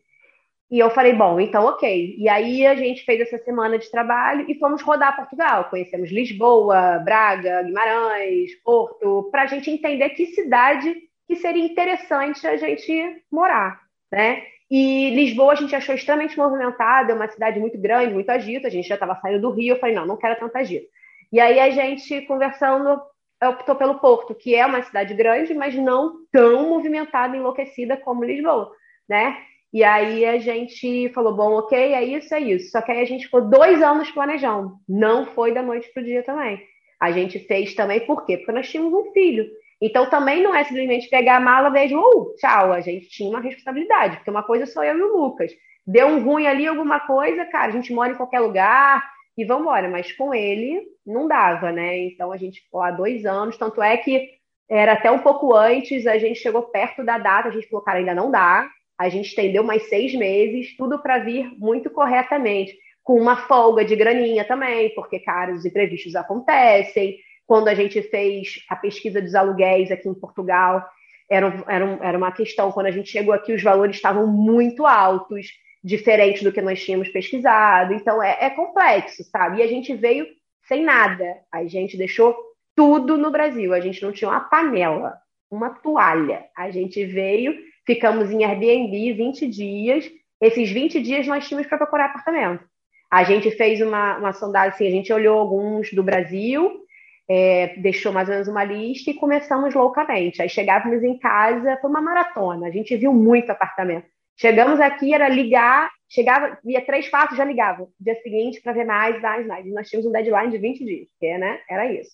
E eu falei, bom, então ok. E aí a gente fez essa semana de trabalho e fomos rodar Portugal. Conhecemos Lisboa, Braga, Guimarães, Porto, para a gente entender que cidade que seria interessante a gente morar, né? E Lisboa a gente achou extremamente movimentada, é uma cidade muito grande, muito agita. A gente já estava saindo do Rio, eu falei, não, não quero tanta agito. E aí a gente conversando, optou pelo Porto, que é uma cidade grande, mas não tão movimentada e enlouquecida como Lisboa, né? E aí a gente falou, bom, ok, é isso, é isso. Só que aí a gente ficou dois anos planejando. Não foi da noite para o dia também. A gente fez também, por quê? Porque nós tínhamos um filho. Então também não é simplesmente pegar a mala, vejo, uh, tchau. A gente tinha uma responsabilidade, porque uma coisa sou eu e o Lucas. Deu um ruim ali, alguma coisa, cara, a gente mora em qualquer lugar e vamos embora. Mas com ele não dava, né? Então a gente ficou há dois anos, tanto é que era até um pouco antes, a gente chegou perto da data, a gente falou, cara, ainda não dá. A gente estendeu mais seis meses, tudo para vir muito corretamente, com uma folga de graninha também, porque, cara, os imprevistos acontecem. Quando a gente fez a pesquisa dos aluguéis aqui em Portugal, era, era, era uma questão, quando a gente chegou aqui, os valores estavam muito altos, diferente do que nós tínhamos pesquisado. Então, é, é complexo, sabe? E a gente veio sem nada. A gente deixou tudo no Brasil. A gente não tinha uma panela, uma toalha. A gente veio, ficamos em Airbnb 20 dias. Esses 20 dias nós tínhamos para procurar apartamento. A gente fez uma, uma sondagem, assim, a gente olhou alguns do Brasil, é, deixou mais ou menos uma lista e começamos loucamente. Aí chegávamos em casa, foi uma maratona, a gente viu muito apartamento. Chegamos aqui, era ligar, chegava, via três passos, já ligava. Dia seguinte, para ver mais, mais, mais. Nós tínhamos um deadline de 20 dias, porque, né, era isso.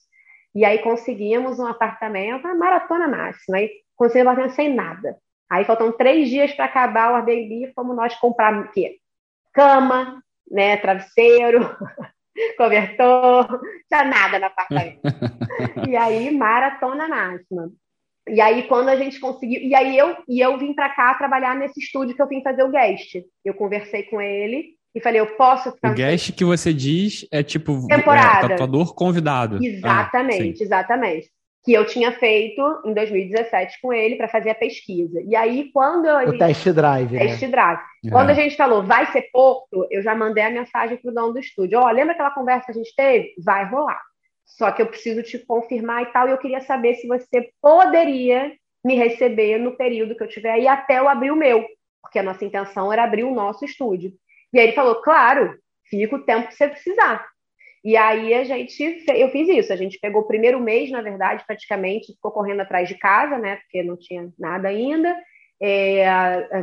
E aí conseguimos um apartamento, uma maratona máxima. Aí conseguimos um apartamento sem nada. Aí faltam três dias para acabar o Airbnb, fomos nós comprar o quê? Cama, né, travesseiro, cobertor, tinha nada no apartamento. e aí, maratona máxima. E aí, quando a gente conseguiu. E aí, eu, e eu vim para cá trabalhar nesse estúdio que eu vim fazer o guest. Eu conversei com ele e falei, eu posso
ficar. O guest que você diz é tipo.
Temporada.
É, tatuador convidado.
Exatamente, ah, exatamente que eu tinha feito em 2017 com ele para fazer a pesquisa. E aí, quando eu.
O test drive.
Test né? drive. É. Quando a gente falou, vai ser Porto, eu já mandei a mensagem para o dono do estúdio: Ó, oh, lembra aquela conversa que a gente teve? Vai rolar. Só que eu preciso te confirmar e tal, e eu queria saber se você poderia me receber no período que eu tiver aí até eu abrir o meu, porque a nossa intenção era abrir o nosso estúdio. E aí ele falou: claro, fica o tempo que você precisar. E aí a gente, eu fiz isso, a gente pegou o primeiro mês, na verdade, praticamente, ficou correndo atrás de casa, né, porque não tinha nada ainda, é,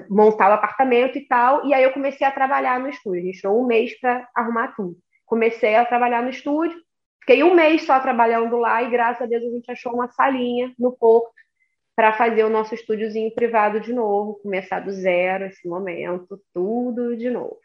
montar o apartamento e tal, e aí eu comecei a trabalhar no estúdio, a gente tirou um mês para arrumar tudo. Comecei a trabalhar no estúdio, fiquei um mês só trabalhando lá e graças a Deus a gente achou uma salinha no Porto para fazer o nosso estúdiozinho privado de novo, começar do zero esse momento, tudo de novo.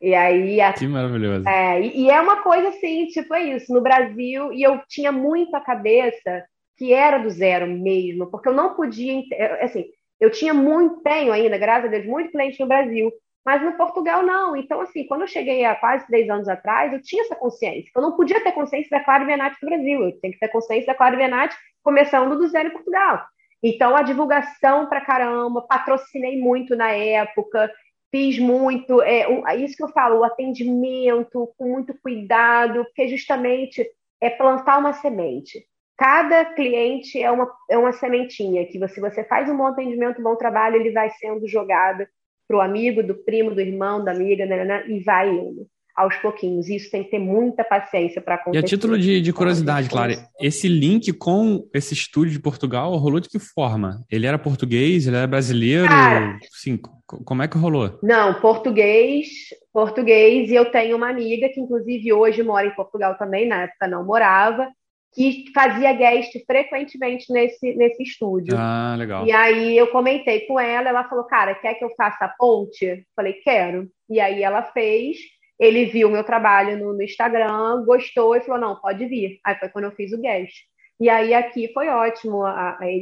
E aí. A,
que maravilhoso.
É, e, e, é uma coisa assim, tipo, é isso. No Brasil, e eu tinha muito a cabeça que era do zero mesmo, porque eu não podia. Assim, eu tinha muito, tenho ainda, graças a Deus, muito cliente no Brasil, mas no Portugal não. Então, assim, quando eu cheguei há quase três anos atrás, eu tinha essa consciência. Eu não podia ter consciência da Clara Venati no Brasil, eu tenho que ter consciência da Clara Venati começando do zero em Portugal. Então, a divulgação pra caramba, patrocinei muito na época, fiz muito, é, é isso que eu falo, o atendimento com muito cuidado, porque justamente é plantar uma semente. Cada cliente é uma, é uma sementinha que você, você faz um bom atendimento, um bom trabalho, ele vai sendo jogado para o amigo, do primo, do irmão, da amiga, né, né, né, e vai indo aos pouquinhos. Isso tem que ter muita paciência para acontecer.
E a título de, de curiosidade, Clara, esse link com esse estúdio de Portugal rolou de que forma? Ele era português, ele era brasileiro? Cara, Sim, como é que rolou?
Não, português, português, e eu tenho uma amiga que inclusive hoje mora em Portugal também, na época não morava, que fazia guest frequentemente nesse, nesse estúdio.
Ah, legal.
E aí eu comentei com ela, ela falou, cara, quer que eu faça a ponte? Falei, quero. E aí ela fez, ele viu meu trabalho no, no, Instagram, gostou e falou: não, pode vir. Aí foi quando eu fiz o guest. E aí aqui foi ótimo.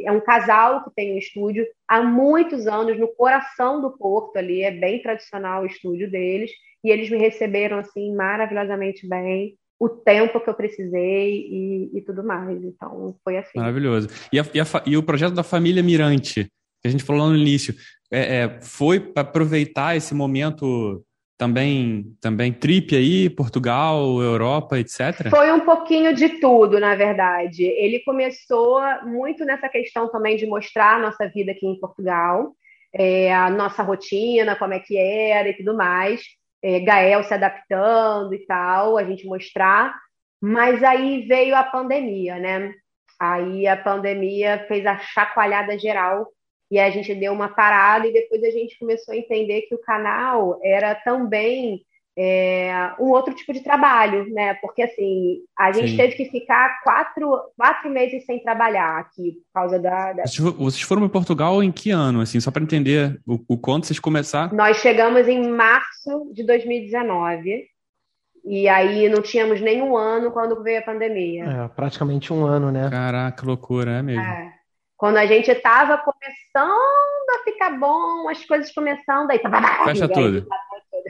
É um casal que tem um estúdio há muitos anos, no coração do Porto ali, é bem tradicional o estúdio deles. E eles me receberam assim maravilhosamente bem, o tempo que eu precisei e, e tudo mais. Então foi assim.
Maravilhoso. E, a, e, a, e, o projeto da família Mirante, que a gente falou no início, é, é, foi para aproveitar esse momento também, também trip aí, Portugal, Europa, etc?
Foi um pouquinho de tudo, na verdade. Ele começou muito nessa questão também de mostrar a nossa vida aqui em Portugal, é, a nossa rotina, como é que era e tudo mais. É, Gael se adaptando e tal, a gente mostrar. Mas aí veio a pandemia, né? Aí a pandemia fez a chacoalhada geral e a gente deu uma parada e depois a gente começou a entender que o canal era também é, um outro tipo de trabalho, né? Porque assim, a gente Sim. teve que ficar quatro, quatro meses sem trabalhar aqui por causa da. da...
Vocês foram para Portugal em que ano, assim, só para entender o, o quanto vocês começaram?
Nós chegamos em março de 2019. E aí não tínhamos nenhum ano quando veio a pandemia.
É, praticamente um ano, né?
Caraca, loucura, é mesmo. É.
Quando a gente estava começando a ficar bom, as coisas começando aí.
Fecha tudo.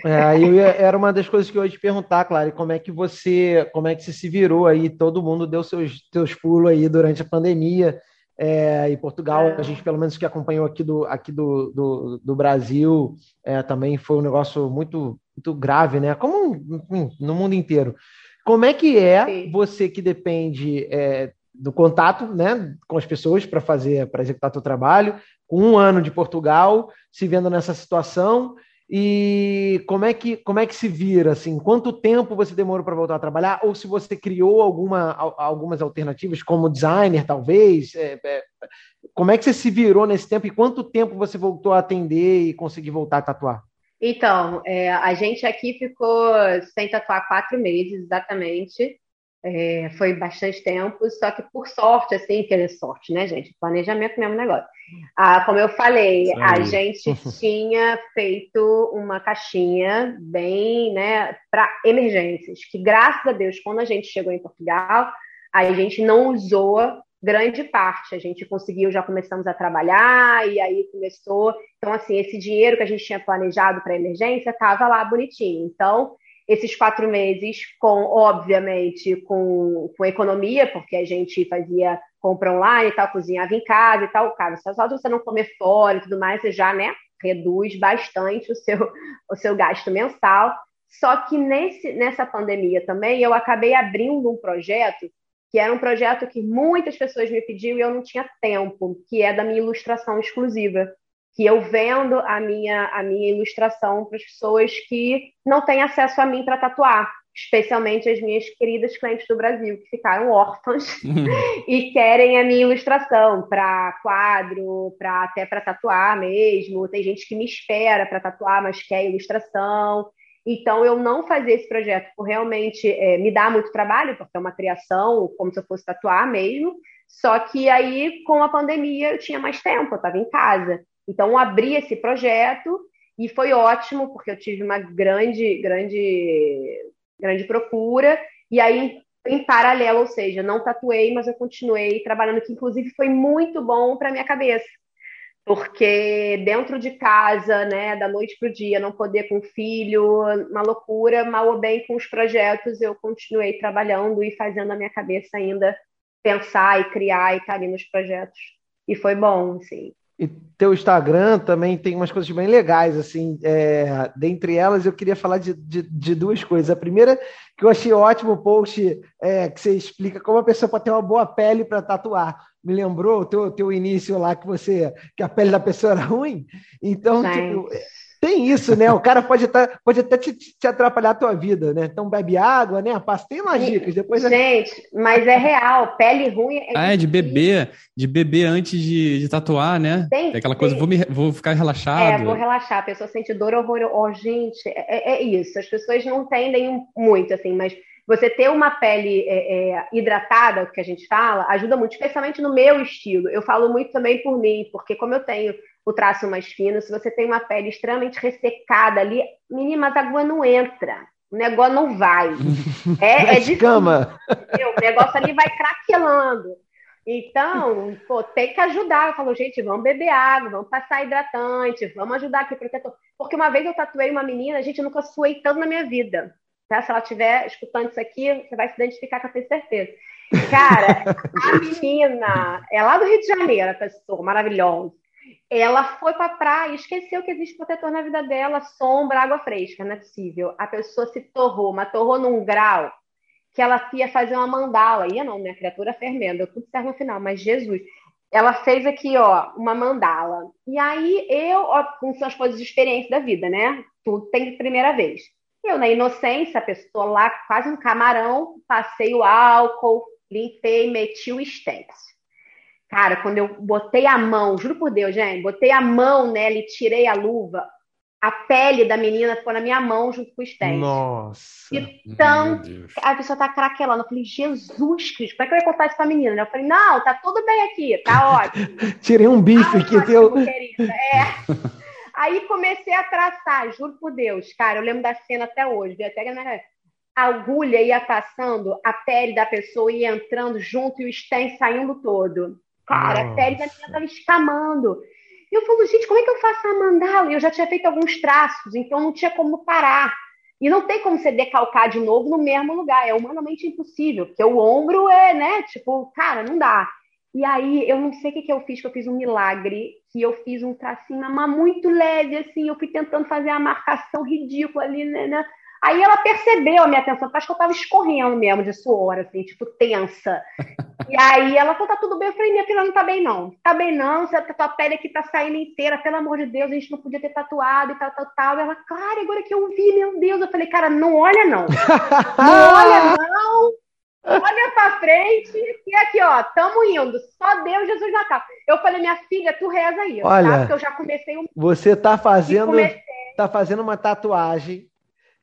É, aí era uma das coisas que eu ia te perguntar, Clara, como é que você, como é que você se virou aí? Todo mundo deu seus, seus pulos aí durante a pandemia. É, e Portugal, a gente pelo menos que acompanhou aqui do, aqui do, do, do Brasil, é, também foi um negócio muito, muito grave, né? Como enfim, no mundo inteiro. Como é que é Sim. você que depende é, do contato né, com as pessoas para fazer, para executar seu trabalho, com um ano de Portugal, se vendo nessa situação, e como é que como é que se vira assim? Quanto tempo você demorou para voltar a trabalhar? Ou se você criou alguma, algumas alternativas, como designer, talvez? É, é, como é que você se virou nesse tempo e quanto tempo você voltou a atender e conseguir voltar a tatuar?
Então, é, a gente aqui ficou sem tatuar quatro meses exatamente. É, foi bastante tempo, só que por sorte, assim, que é sorte, né, gente? Planejamento mesmo negócio. Ah, como eu falei, a gente tinha feito uma caixinha bem, né, para emergências, que graças a Deus, quando a gente chegou em Portugal, a gente não usou grande parte. A gente conseguiu, já começamos a trabalhar, e aí começou. Então, assim, esse dinheiro que a gente tinha planejado para emergência estava lá bonitinho. Então, esses quatro meses com, obviamente, com, com economia, porque a gente fazia compra online e tal, cozinhava em casa e tal. Cara, só de você não comer fora e tudo mais, você já, né, reduz bastante o seu, o seu gasto mensal. Só que nesse, nessa pandemia também, eu acabei abrindo um projeto que era um projeto que muitas pessoas me pediam e eu não tinha tempo, que é da minha ilustração exclusiva que eu vendo a minha, a minha ilustração para as pessoas que não têm acesso a mim para tatuar, especialmente as minhas queridas clientes do Brasil, que ficaram órfãs e querem a minha ilustração para quadro, para até para tatuar mesmo. Tem gente que me espera para tatuar, mas quer ilustração. Então, eu não fazer esse projeto por realmente é, me dá muito trabalho, porque é uma criação, como se eu fosse tatuar mesmo. Só que aí, com a pandemia, eu tinha mais tempo, eu estava em casa. Então, abri esse projeto e foi ótimo, porque eu tive uma grande, grande, grande procura. E aí, em paralelo, ou seja, não tatuei, mas eu continuei trabalhando, que inclusive foi muito bom para minha cabeça. Porque dentro de casa, né, da noite para o dia, não poder com o filho, uma loucura, mal ou bem com os projetos, eu continuei trabalhando e fazendo a minha cabeça ainda pensar e criar e estar ali nos projetos. E foi bom, assim.
E teu Instagram também tem umas coisas bem legais, assim. É, dentre elas, eu queria falar de, de, de, duas coisas. A primeira, que eu achei ótimo o post é, que você explica como a pessoa pode ter uma boa pele para tatuar. Me lembrou o teu, teu início lá que você que a pele da pessoa era ruim. Então, tipo, tem isso, né? O cara pode, tá, pode até te, te, atrapalhar a tua vida, né? Então bebe água, né? Passa, tem umas dicas. Depois
Gente, mas é real. Pele ruim é.
Ah, é de beber, de beber antes de, de tatuar, né? Tem, é aquela tem. coisa, vou, me, vou ficar relaxado.
É, vou relaxar. A pessoa sente dor, horror. Oh, gente, é, é, é isso. As pessoas não entendem muito, assim, mas você ter uma pele é, é, hidratada, o que a gente fala, ajuda muito, especialmente no meu estilo. Eu falo muito também por mim, porque como eu tenho o traço mais fino, se você tem uma pele extremamente ressecada ali, menina, a água não entra. O negócio não vai.
É, é de cama.
O negócio ali vai craquelando. Então, pô, tem que ajudar. Eu falo, gente, vamos beber água, vamos passar hidratante, vamos ajudar aqui protetor. Porque uma vez eu tatuei uma menina, a gente nunca suei tanto na minha vida. Tá? Se ela estiver escutando isso aqui, você vai se identificar, que eu tenho certeza. Cara, a menina é lá do Rio de Janeiro, a pessoa maravilhosa ela foi para a praia e esqueceu que existe protetor na vida dela, sombra, água fresca, não é possível. A pessoa se torrou, mas torrou num grau que ela ia fazer uma mandala. Ia não, minha criatura fermendo, deu tudo certo no final, mas Jesus. Ela fez aqui, ó, uma mandala. E aí eu, ó, com suas coisas de experiência da vida, né? Tudo tem primeira vez. Eu, na inocência, a pessoa lá, quase um camarão, passei o álcool, limpei, meti o stencil. Cara, quando eu botei a mão, juro por Deus, gente, botei a mão nela e tirei a luva, a pele da menina ficou na minha mão junto com o stent.
Nossa.
Então, a pessoa tá craquelando. Eu falei, Jesus Cristo, como é que eu ia contar isso pra menina? Eu falei, não, tá tudo bem aqui, tá ótimo.
Tirei um bife aqui, teu.
Querida. É. Aí comecei a traçar, juro por Deus, cara, eu lembro da cena até hoje, até a agulha ia passando, a pele da pessoa ia entrando junto e o stent saindo todo. Cara, Nossa. a pele da menina tava escamando. E eu falo, gente, como é que eu faço a mandala? Eu já tinha feito alguns traços, então não tinha como parar. E não tem como você decalcar de novo no mesmo lugar. É humanamente impossível, porque o ombro é, né? Tipo, cara, não dá. E aí, eu não sei o que, que eu fiz, que eu fiz um milagre, que eu fiz um tracinho, mas muito leve, assim. Eu fui tentando fazer a marcação ridícula ali, né? né Aí ela percebeu a minha atenção, acho que eu tava escorrendo mesmo de suor, assim, tipo, tensa. E aí ela falou, tá tudo bem. Eu falei, minha filha não tá bem, não. Tá bem, não. A tua pele aqui tá saindo inteira, pelo amor de Deus, a gente não podia ter tatuado e tal, tal, tal. E ela, cara, agora que eu vi, meu Deus. Eu falei, cara, não olha, não. Não olha, não. Olha pra frente e aqui, ó, tamo indo. Só Deus, Jesus na casa. Eu falei, minha filha, tu reza aí,
tá? Olha, tá?
Porque eu já comecei um.
Você tá fazendo. Tá fazendo uma tatuagem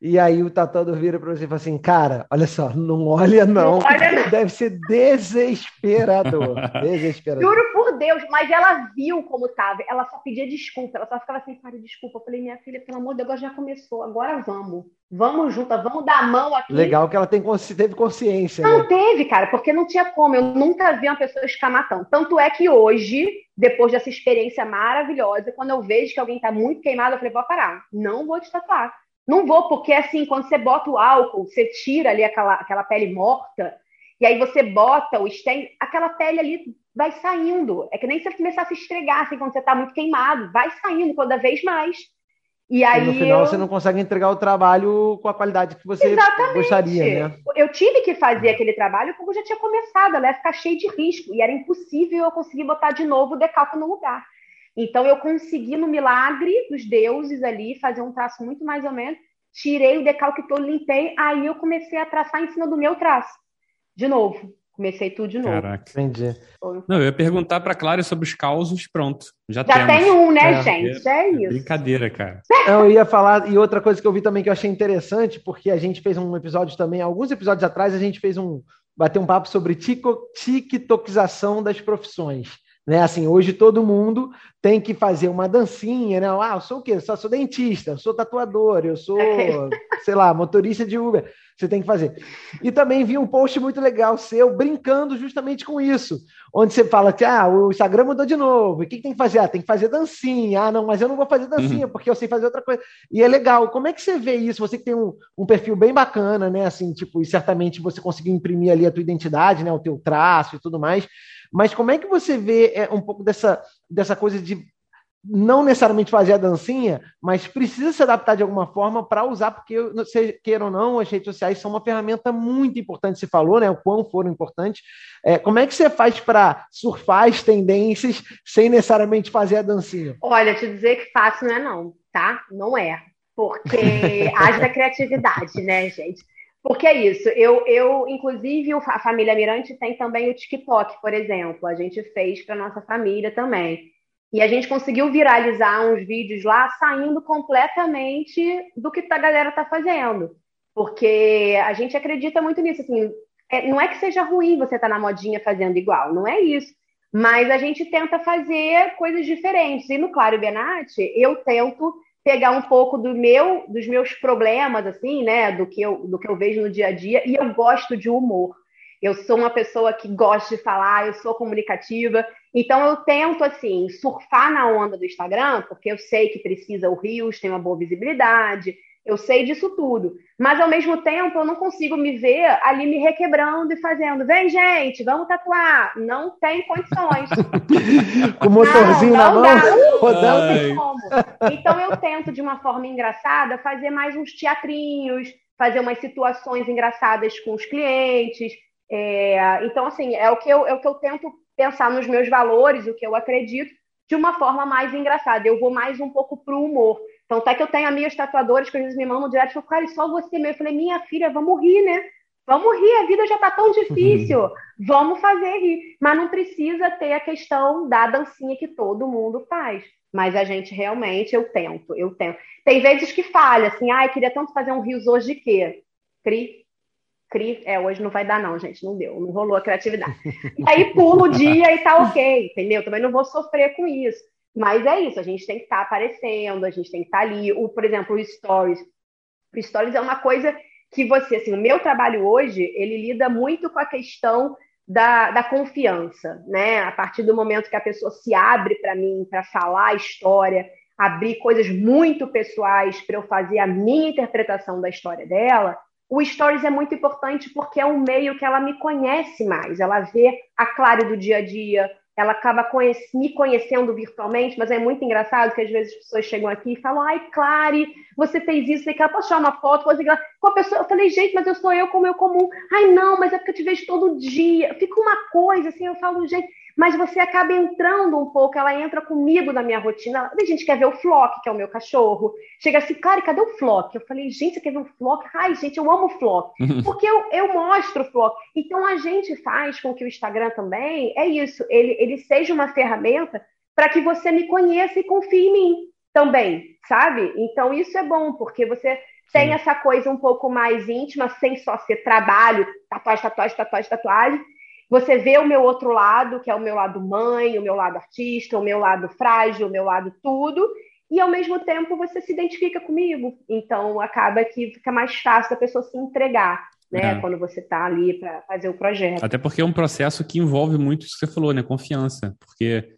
e aí o tatuador vira para você e fala assim, cara, olha só, não olha não. não olha não. Deve ser desesperador. desesperador.
Juro por Deus, mas ela viu como tava. Ela só pedia desculpa. Ela só ficava assim, cara, desculpa. Eu falei, minha filha, pelo amor de Deus, já começou. Agora vamos. Vamos juntas, vamos dar a mão aqui.
Legal que ela tem, teve consciência.
Não
né?
teve, cara, porque não tinha como. Eu nunca vi uma pessoa escamar tão. Tanto é que hoje, depois dessa experiência maravilhosa, quando eu vejo que alguém tá muito queimado, eu falei, vou parar. Não vou te tatuar não vou, porque assim, quando você bota o álcool, você tira ali aquela, aquela pele morta, e aí você bota o stem, aquela pele ali vai saindo. É que nem se você começar a se estregar, assim, quando você está muito queimado, vai saindo cada vez mais. E aí
e no final eu... você não consegue entregar o trabalho com a qualidade que você Exatamente. gostaria, né?
Eu tive que fazer aquele trabalho porque eu já tinha começado, ela ia ficar cheio de risco, e era impossível eu conseguir botar de novo o decalque no lugar. Então eu consegui no milagre dos deuses ali fazer um traço muito mais ou menos, tirei o decalque todo, limpei, aí eu comecei a traçar em cima do meu traço. De novo, comecei tudo de novo.
Caraca, entendi. Não, eu ia perguntar para Clara sobre os causos, pronto. Já,
já
tem
um, né, é, gente? É, é isso.
Brincadeira, cara.
Eu ia falar, e outra coisa que eu vi também que eu achei interessante, porque a gente fez um episódio também, alguns episódios atrás, a gente fez um, bater um papo sobre tiktokização das profissões. Né? Assim, hoje todo mundo tem que fazer uma dancinha, né? Ah, eu sou o quê? Eu só sou dentista, eu sou tatuador, eu sou, sei lá, motorista de Uber. Você tem que fazer. E também vi um post muito legal seu brincando justamente com isso, onde você fala que ah, o Instagram mudou de novo. E o que, que tem que fazer? Ah, tem que fazer dancinha. Ah, não, mas eu não vou fazer dancinha uhum. porque eu sei fazer outra coisa. E é legal. Como é que você vê isso? Você que tem um, um perfil bem bacana, né? Assim, tipo, e certamente você conseguiu imprimir ali a tua identidade, né? O teu traço e tudo mais. Mas como é que você vê é, um pouco dessa, dessa coisa de não necessariamente fazer a dancinha, mas precisa se adaptar de alguma forma para usar, porque, se queira ou não, as redes sociais são uma ferramenta muito importante, você falou, né? O quão foram importantes. É, como é que você faz para surfar as tendências sem necessariamente fazer a dancinha?
Olha, te dizer que fácil não é não, tá? Não é. Porque haja criatividade, né, gente? Porque é isso. Eu, eu, inclusive, a família Mirante tem também o TikTok, por exemplo. A gente fez para nossa família também. E a gente conseguiu viralizar uns vídeos lá saindo completamente do que a galera está fazendo. Porque a gente acredita muito nisso. Assim, é, não é que seja ruim você estar tá na modinha fazendo igual, não é isso. Mas a gente tenta fazer coisas diferentes. E no Claro Benatti, eu tento pegar um pouco do meu, dos meus problemas, assim, né, do que eu, do que eu vejo no dia a dia, e eu gosto de humor. Eu sou uma pessoa que gosta de falar, eu sou comunicativa, então eu tento assim surfar na onda do Instagram, porque eu sei que precisa o Rios, tem uma boa visibilidade, eu sei disso tudo. Mas, ao mesmo tempo, eu não consigo me ver ali me requebrando e fazendo. Vem, gente, vamos tatuar. Não tem condições.
Com o motorzinho não, não na mão.
Não tem como. Então, eu tento, de uma forma engraçada, fazer mais uns teatrinhos, fazer umas situações engraçadas com os clientes. É, então, assim, é o, que eu, é o que eu tento pensar nos meus valores, o que eu acredito, de uma forma mais engraçada. Eu vou mais um pouco para o humor. Então, até que eu tenho amigas tatuadoras que às vezes me mandam direto e falam, cara, e só você mesmo. Eu falei, minha filha, vamos rir, né? Vamos rir, a vida já tá tão difícil. Uhum. Vamos fazer rir. Mas não precisa ter a questão da dancinha que todo mundo faz. Mas a gente realmente, eu tento, eu tento. Tem vezes que falha, assim, ai, ah, queria tanto fazer um rios hoje de quê? Cri, cri, é, hoje não vai dar não, gente, não deu, não rolou a criatividade. E aí pulo o dia e tá ok, entendeu? Também não vou sofrer com isso. Mas é isso, a gente tem que estar tá aparecendo, a gente tem que estar tá ali. O, por exemplo, o Stories. O Stories é uma coisa que você, assim, o meu trabalho hoje, ele lida muito com a questão da, da confiança, né? A partir do momento que a pessoa se abre para mim, para falar a história, abrir coisas muito pessoais para eu fazer a minha interpretação da história dela, o Stories é muito importante porque é um meio que ela me conhece mais, ela vê a Clara do dia a dia, ela acaba conhece, me conhecendo virtualmente, mas é muito engraçado que às vezes as pessoas chegam aqui e falam, ai, Clare, você fez isso, você quer, posso tirar uma foto? Posso com a pessoa, eu falei, gente, mas eu sou eu como eu comum. Ai, não, mas é porque eu te vejo todo dia. Fica uma coisa, assim, eu falo, gente, mas você acaba entrando um pouco, ela entra comigo na minha rotina. A gente quer ver o Flock, que é o meu cachorro. Chega assim, Clare, cadê o Flock? Eu falei, gente, você quer ver o Flock? Ai, gente, eu amo o Flock. Porque eu, eu mostro o Flock. Então a gente faz com que o Instagram também, é isso, ele, ele seja uma ferramenta para que você me conheça e confie em mim também, sabe? Então isso é bom, porque você tem essa coisa um pouco mais íntima, sem só ser trabalho, tatuagem, tatuagem, tatuagem, tatuagem, você vê o meu outro lado, que é o meu lado mãe, o meu lado artista, o meu lado frágil, o meu lado tudo, e ao mesmo tempo você se identifica comigo. Então acaba que fica mais fácil a pessoa se entregar. Né, é. quando você está ali para fazer o projeto.
Até porque é um processo que envolve muito isso que você falou, né? Confiança. Porque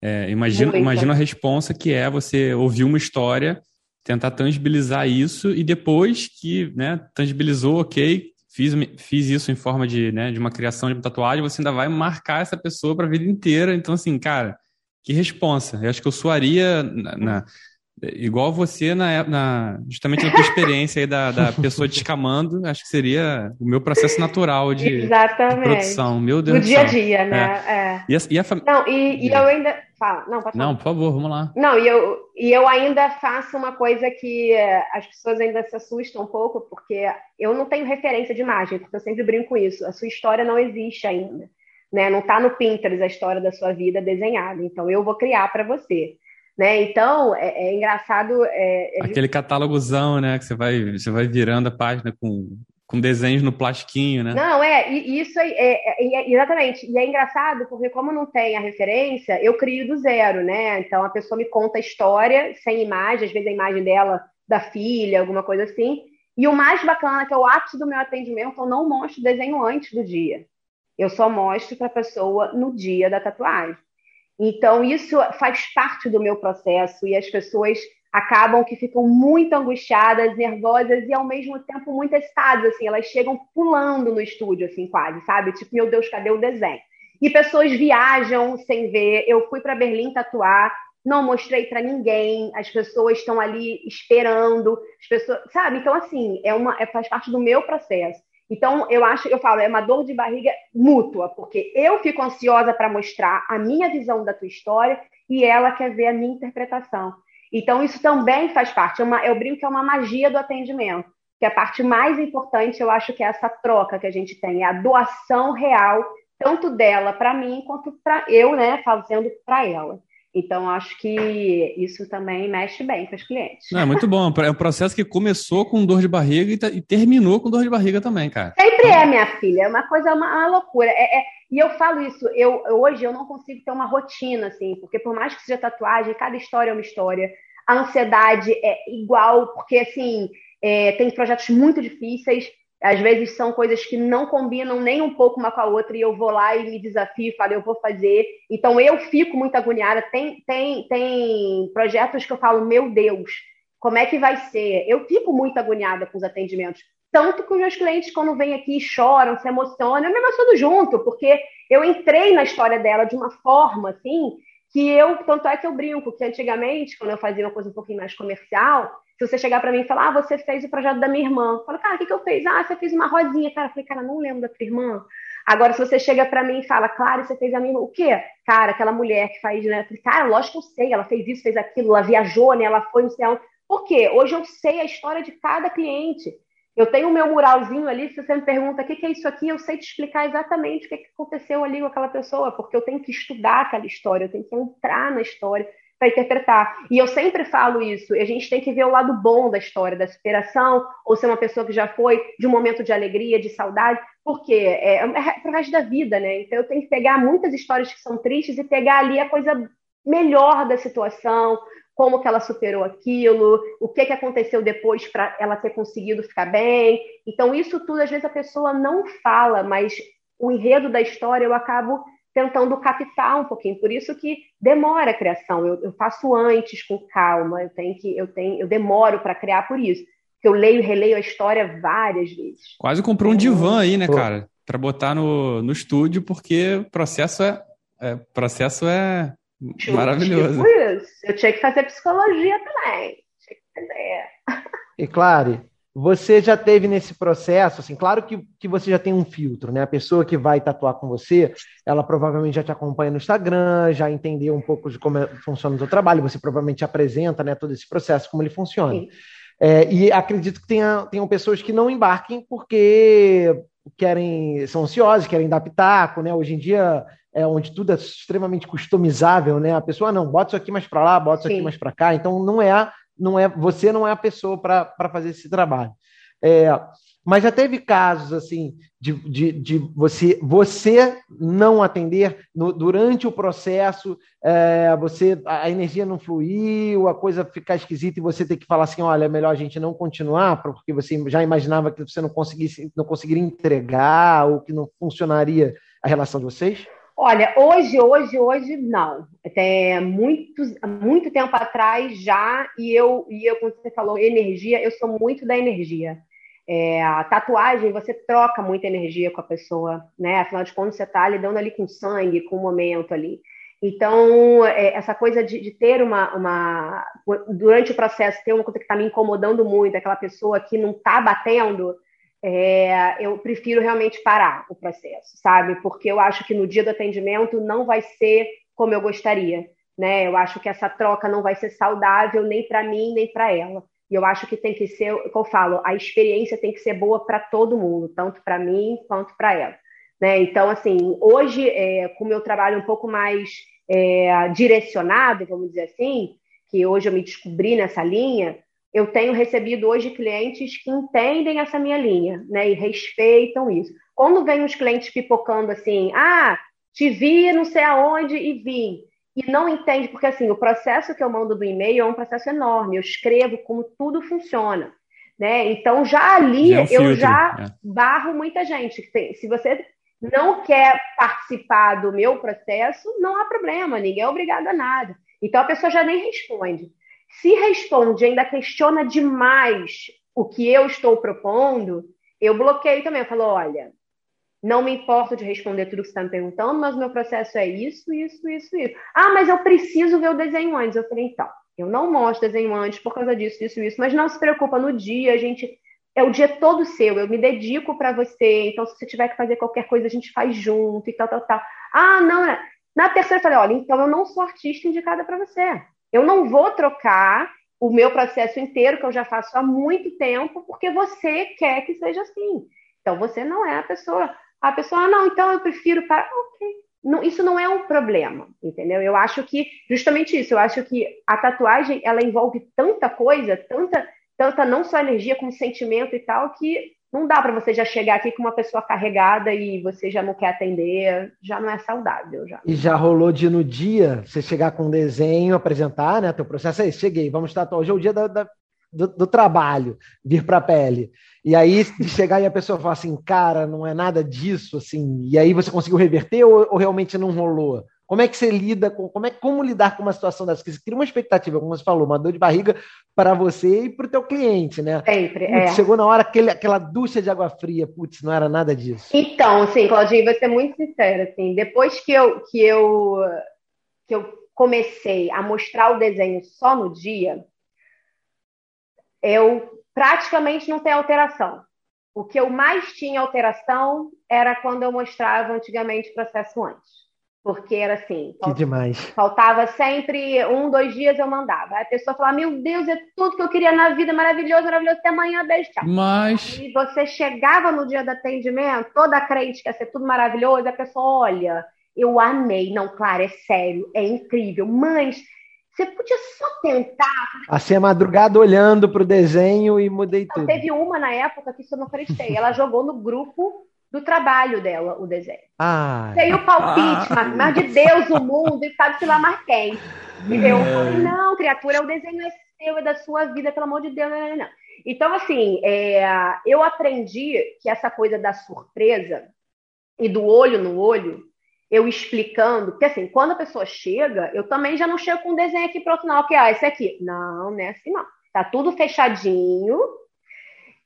é, imagina, imagina a responsa que é você ouvir uma história, tentar tangibilizar isso e depois que né, tangibilizou, ok, fiz, fiz isso em forma de, né, de uma criação de uma tatuagem, você ainda vai marcar essa pessoa para a vida inteira. Então, assim, cara, que responsa. Eu acho que eu soaria na, na igual você na, na, justamente na tua experiência aí da, da pessoa descamando, acho que seria o meu processo natural de, de produção. Meu Deus
Do dia a dia, né? É. É. E, a, e a fam... Não, e, e eu ainda Fala. Não, pode
falar. Não, por favor, vamos lá.
Não, e eu, e eu ainda faço uma coisa que eh, as pessoas ainda se assustam um pouco, porque eu não tenho referência de imagem, porque eu sempre brinco com isso. A sua história não existe ainda. Né? Não está no Pinterest a história da sua vida desenhada. Então, eu vou criar para você. Né? Então, é, é engraçado. É,
é Aquele catálogozão, né? Que você vai, você vai virando a página com com desenhos no plastiquinho, né?
Não, é, e isso é, é, é, exatamente. E é engraçado porque como não tem a referência, eu crio do zero, né? Então a pessoa me conta a história sem imagem, às vezes a imagem dela da filha, alguma coisa assim. E o mais bacana que é o ápice do meu atendimento, eu não mostro o desenho antes do dia. Eu só mostro para a pessoa no dia da tatuagem. Então isso faz parte do meu processo e as pessoas acabam que ficam muito angustiadas, nervosas e ao mesmo tempo muito excitadas, assim, elas chegam pulando no estúdio, assim, quase, sabe? Tipo, meu Deus, cadê o desenho? E pessoas viajam sem ver. Eu fui para Berlim tatuar, não mostrei para ninguém, as pessoas estão ali esperando, as pessoas, sabe? Então, assim, é uma, é, faz parte do meu processo. Então, eu acho, eu falo, é uma dor de barriga mútua, porque eu fico ansiosa para mostrar a minha visão da tua história e ela quer ver a minha interpretação. Então, isso também faz parte. É uma, eu brinco que é uma magia do atendimento. Que a parte mais importante, eu acho que é essa troca que a gente tem, é a doação real, tanto dela para mim, quanto para eu, né, fazendo para ela. Então, acho que isso também mexe bem com os clientes.
Não, é muito bom. É um processo que começou com dor de barriga e, tá, e terminou com dor de barriga também, cara.
Sempre é, minha filha. É uma coisa, uma, uma loucura. É, é, e eu falo isso, eu, hoje eu não consigo ter uma rotina, assim, porque por mais que seja tatuagem, cada história é uma história. A ansiedade é igual, porque, assim, é, tem projetos muito difíceis, às vezes são coisas que não combinam nem um pouco uma com a outra, e eu vou lá e me desafio, falo, eu vou fazer. Então eu fico muito agoniada. Tem, tem, tem projetos que eu falo, meu Deus, como é que vai ser? Eu fico muito agoniada com os atendimentos. Tanto que os meus clientes, quando vêm aqui, choram, se emocionam, eu me emociono junto, porque eu entrei na história dela de uma forma, assim, que eu, tanto é que eu brinco, que antigamente, quando eu fazia uma coisa um pouquinho mais comercial, se você chegar para mim e falar, ah, você fez o projeto da minha irmã. Eu falo, cara, o que, que eu fiz? Ah, você fez uma rosinha. Cara, eu falei, cara, não lembro da tua irmã. Agora, se você chega para mim e fala, claro, você fez a minha irmã. O quê? Cara, aquela mulher que faz, né? Eu falei, cara, lógico que eu sei, ela fez isso, fez aquilo, ela viajou, né? Ela foi no céu. Por quê? Hoje eu sei a história de cada cliente. Eu tenho o meu muralzinho ali, se você me pergunta o que, que é isso aqui, eu sei te explicar exatamente o que, que aconteceu ali com aquela pessoa, porque eu tenho que estudar aquela história, eu tenho que entrar na história para interpretar. E eu sempre falo isso, a gente tem que ver o lado bom da história, da superação, ou ser uma pessoa que já foi de um momento de alegria, de saudade, porque é, é, é para o resto da vida, né? Então eu tenho que pegar muitas histórias que são tristes e pegar ali a coisa melhor da situação, como que ela superou aquilo, o que, que aconteceu depois para ela ter conseguido ficar bem. Então, isso tudo, às vezes, a pessoa não fala, mas o enredo da história eu acabo tentando captar um pouquinho. Por isso que demora a criação. Eu, eu faço antes com calma. Eu tenho que, eu tenho, eu demoro para criar por isso. Porque eu leio e releio a história várias vezes.
Quase comprou um divã aí, né, cara? Para botar no, no estúdio, porque o processo é, é processo é Tipo, Maravilhoso. Tipo
isso. Eu tinha que fazer psicologia também. Tinha que fazer.
E claro, você já teve nesse processo, assim, claro que, que você já tem um filtro, né? A pessoa que vai tatuar com você, ela provavelmente já te acompanha no Instagram, já entendeu um pouco de como é, funciona o seu trabalho, você provavelmente apresenta né, todo esse processo, como ele funciona. É, e acredito que tenha, tenham pessoas que não embarquem porque querem, são ansiosos, querem dar pitaco, né? Hoje em dia é, onde tudo é extremamente customizável, né? A pessoa ah, não bota isso aqui mais para lá, bota isso aqui mais para cá. Então não é, não é, você não é a pessoa para fazer esse trabalho. É, mas já teve casos assim de, de, de você, você não atender no, durante o processo, é, você a energia não fluiu, a coisa ficar esquisita e você ter que falar assim, olha, é melhor a gente não continuar, porque você já imaginava que você não conseguisse, não conseguiria entregar ou que não funcionaria a relação de vocês?
Olha, hoje, hoje, hoje, não. Até muito, muito tempo atrás já, e eu, e eu, como você falou, energia, eu sou muito da energia. É, a tatuagem, você troca muita energia com a pessoa, né? Afinal de contas, você está lidando ali com sangue, com o momento ali. Então, é, essa coisa de, de, ter uma, uma. Durante o processo, ter uma coisa que está me incomodando muito, aquela pessoa que não está batendo, é, eu prefiro realmente parar o processo, sabe? Porque eu acho que no dia do atendimento não vai ser como eu gostaria, né? Eu acho que essa troca não vai ser saudável nem para mim nem para ela. E eu acho que tem que ser, como eu falo, a experiência tem que ser boa para todo mundo, tanto para mim quanto para ela. Né? Então, assim, hoje, é, com o meu trabalho um pouco mais é, direcionado, vamos dizer assim, que hoje eu me descobri nessa linha, eu tenho recebido hoje clientes que entendem essa minha linha, né, e respeitam isso. Quando vem os clientes pipocando assim, ah, te vi não sei aonde e vim, e não entende, porque assim, o processo que eu mando do e-mail é um processo enorme, eu escrevo como tudo funciona, né, então já ali já é um eu já é. barro muita gente. Se você não quer participar do meu processo, não há problema, ninguém é obrigado a nada. Então a pessoa já nem responde. Se responde, ainda questiona demais o que eu estou propondo, eu bloqueio também. Eu falo, olha, não me importo de responder tudo que você está me perguntando, mas o meu processo é isso, isso, isso, isso. Ah, mas eu preciso ver o desenho antes. Eu falei, então, eu não mostro desenho antes por causa disso, isso, isso. Mas não se preocupa, no dia a gente é o dia todo seu, eu me dedico para você, então se você tiver que fazer qualquer coisa, a gente faz junto e tal, tal, tal. Ah, não, né? na terceira eu falei, olha, então eu não sou artista indicada para você. Eu não vou trocar o meu processo inteiro, que eu já faço há muito tempo, porque você quer que seja assim. Então, você não é a pessoa. A pessoa, ah, não, então eu prefiro para. Ok. Não, isso não é um problema, entendeu? Eu acho que, justamente isso, eu acho que a tatuagem, ela envolve tanta coisa, tanta, tanta não só energia, como sentimento e tal, que não dá para você já chegar aqui com uma pessoa carregada e você já não quer atender, já não é saudável. Já.
E já rolou de no dia você chegar com um desenho, apresentar, né? Teu processo é esse, cheguei, vamos estar hoje é o dia da, da, do, do, trabalho, vir para a pele. E aí de chegar e a pessoa falar assim, cara, não é nada disso, assim, e aí você conseguiu reverter ou, ou realmente não rolou? Como é que você lida com como é como lidar com uma situação dessa? Porque você cria uma expectativa, como você falou, uma dor de barriga para você e para o teu cliente, né?
Sempre.
Putz, é. Chegou na hora aquele, aquela ducha de água fria, putz, não era nada disso.
Então, sim, Claudinho, vou ser muito sincera, assim, depois que eu que eu que eu comecei a mostrar o desenho só no dia, eu praticamente não tenho alteração. O que eu mais tinha alteração era quando eu mostrava antigamente o processo antes. Porque era assim.
Que demais.
Faltava sempre um, dois dias eu mandava. Aí a pessoa falava: Meu Deus, é tudo que eu queria na vida, maravilhoso, maravilhoso, até amanhã, beijo, tchau.
Mas.
E você chegava no dia do atendimento, toda crente quer ser tudo maravilhoso, a pessoa, olha, eu amei. Não, claro, é sério, é incrível. Mas você podia só tentar.
Assim, a madrugada olhando para o desenho e mudei tudo.
Teve uma na época que isso eu não prestei. Ela jogou no grupo do trabalho dela o desenho.
Ah,
Veio o palpite, mas, mas, de Deus, o mundo, e sabe se lá mais quem. E eu é. falei, não, criatura, o desenho é seu, é da sua vida, pelo amor de Deus, não, não, não. Então, assim, é, eu aprendi que essa coisa da surpresa e do olho no olho, eu explicando, porque assim, quando a pessoa chega, eu também já não chego com um desenho aqui pronto, não, ok, ah, esse aqui. Não, não é assim, não. Tá tudo fechadinho,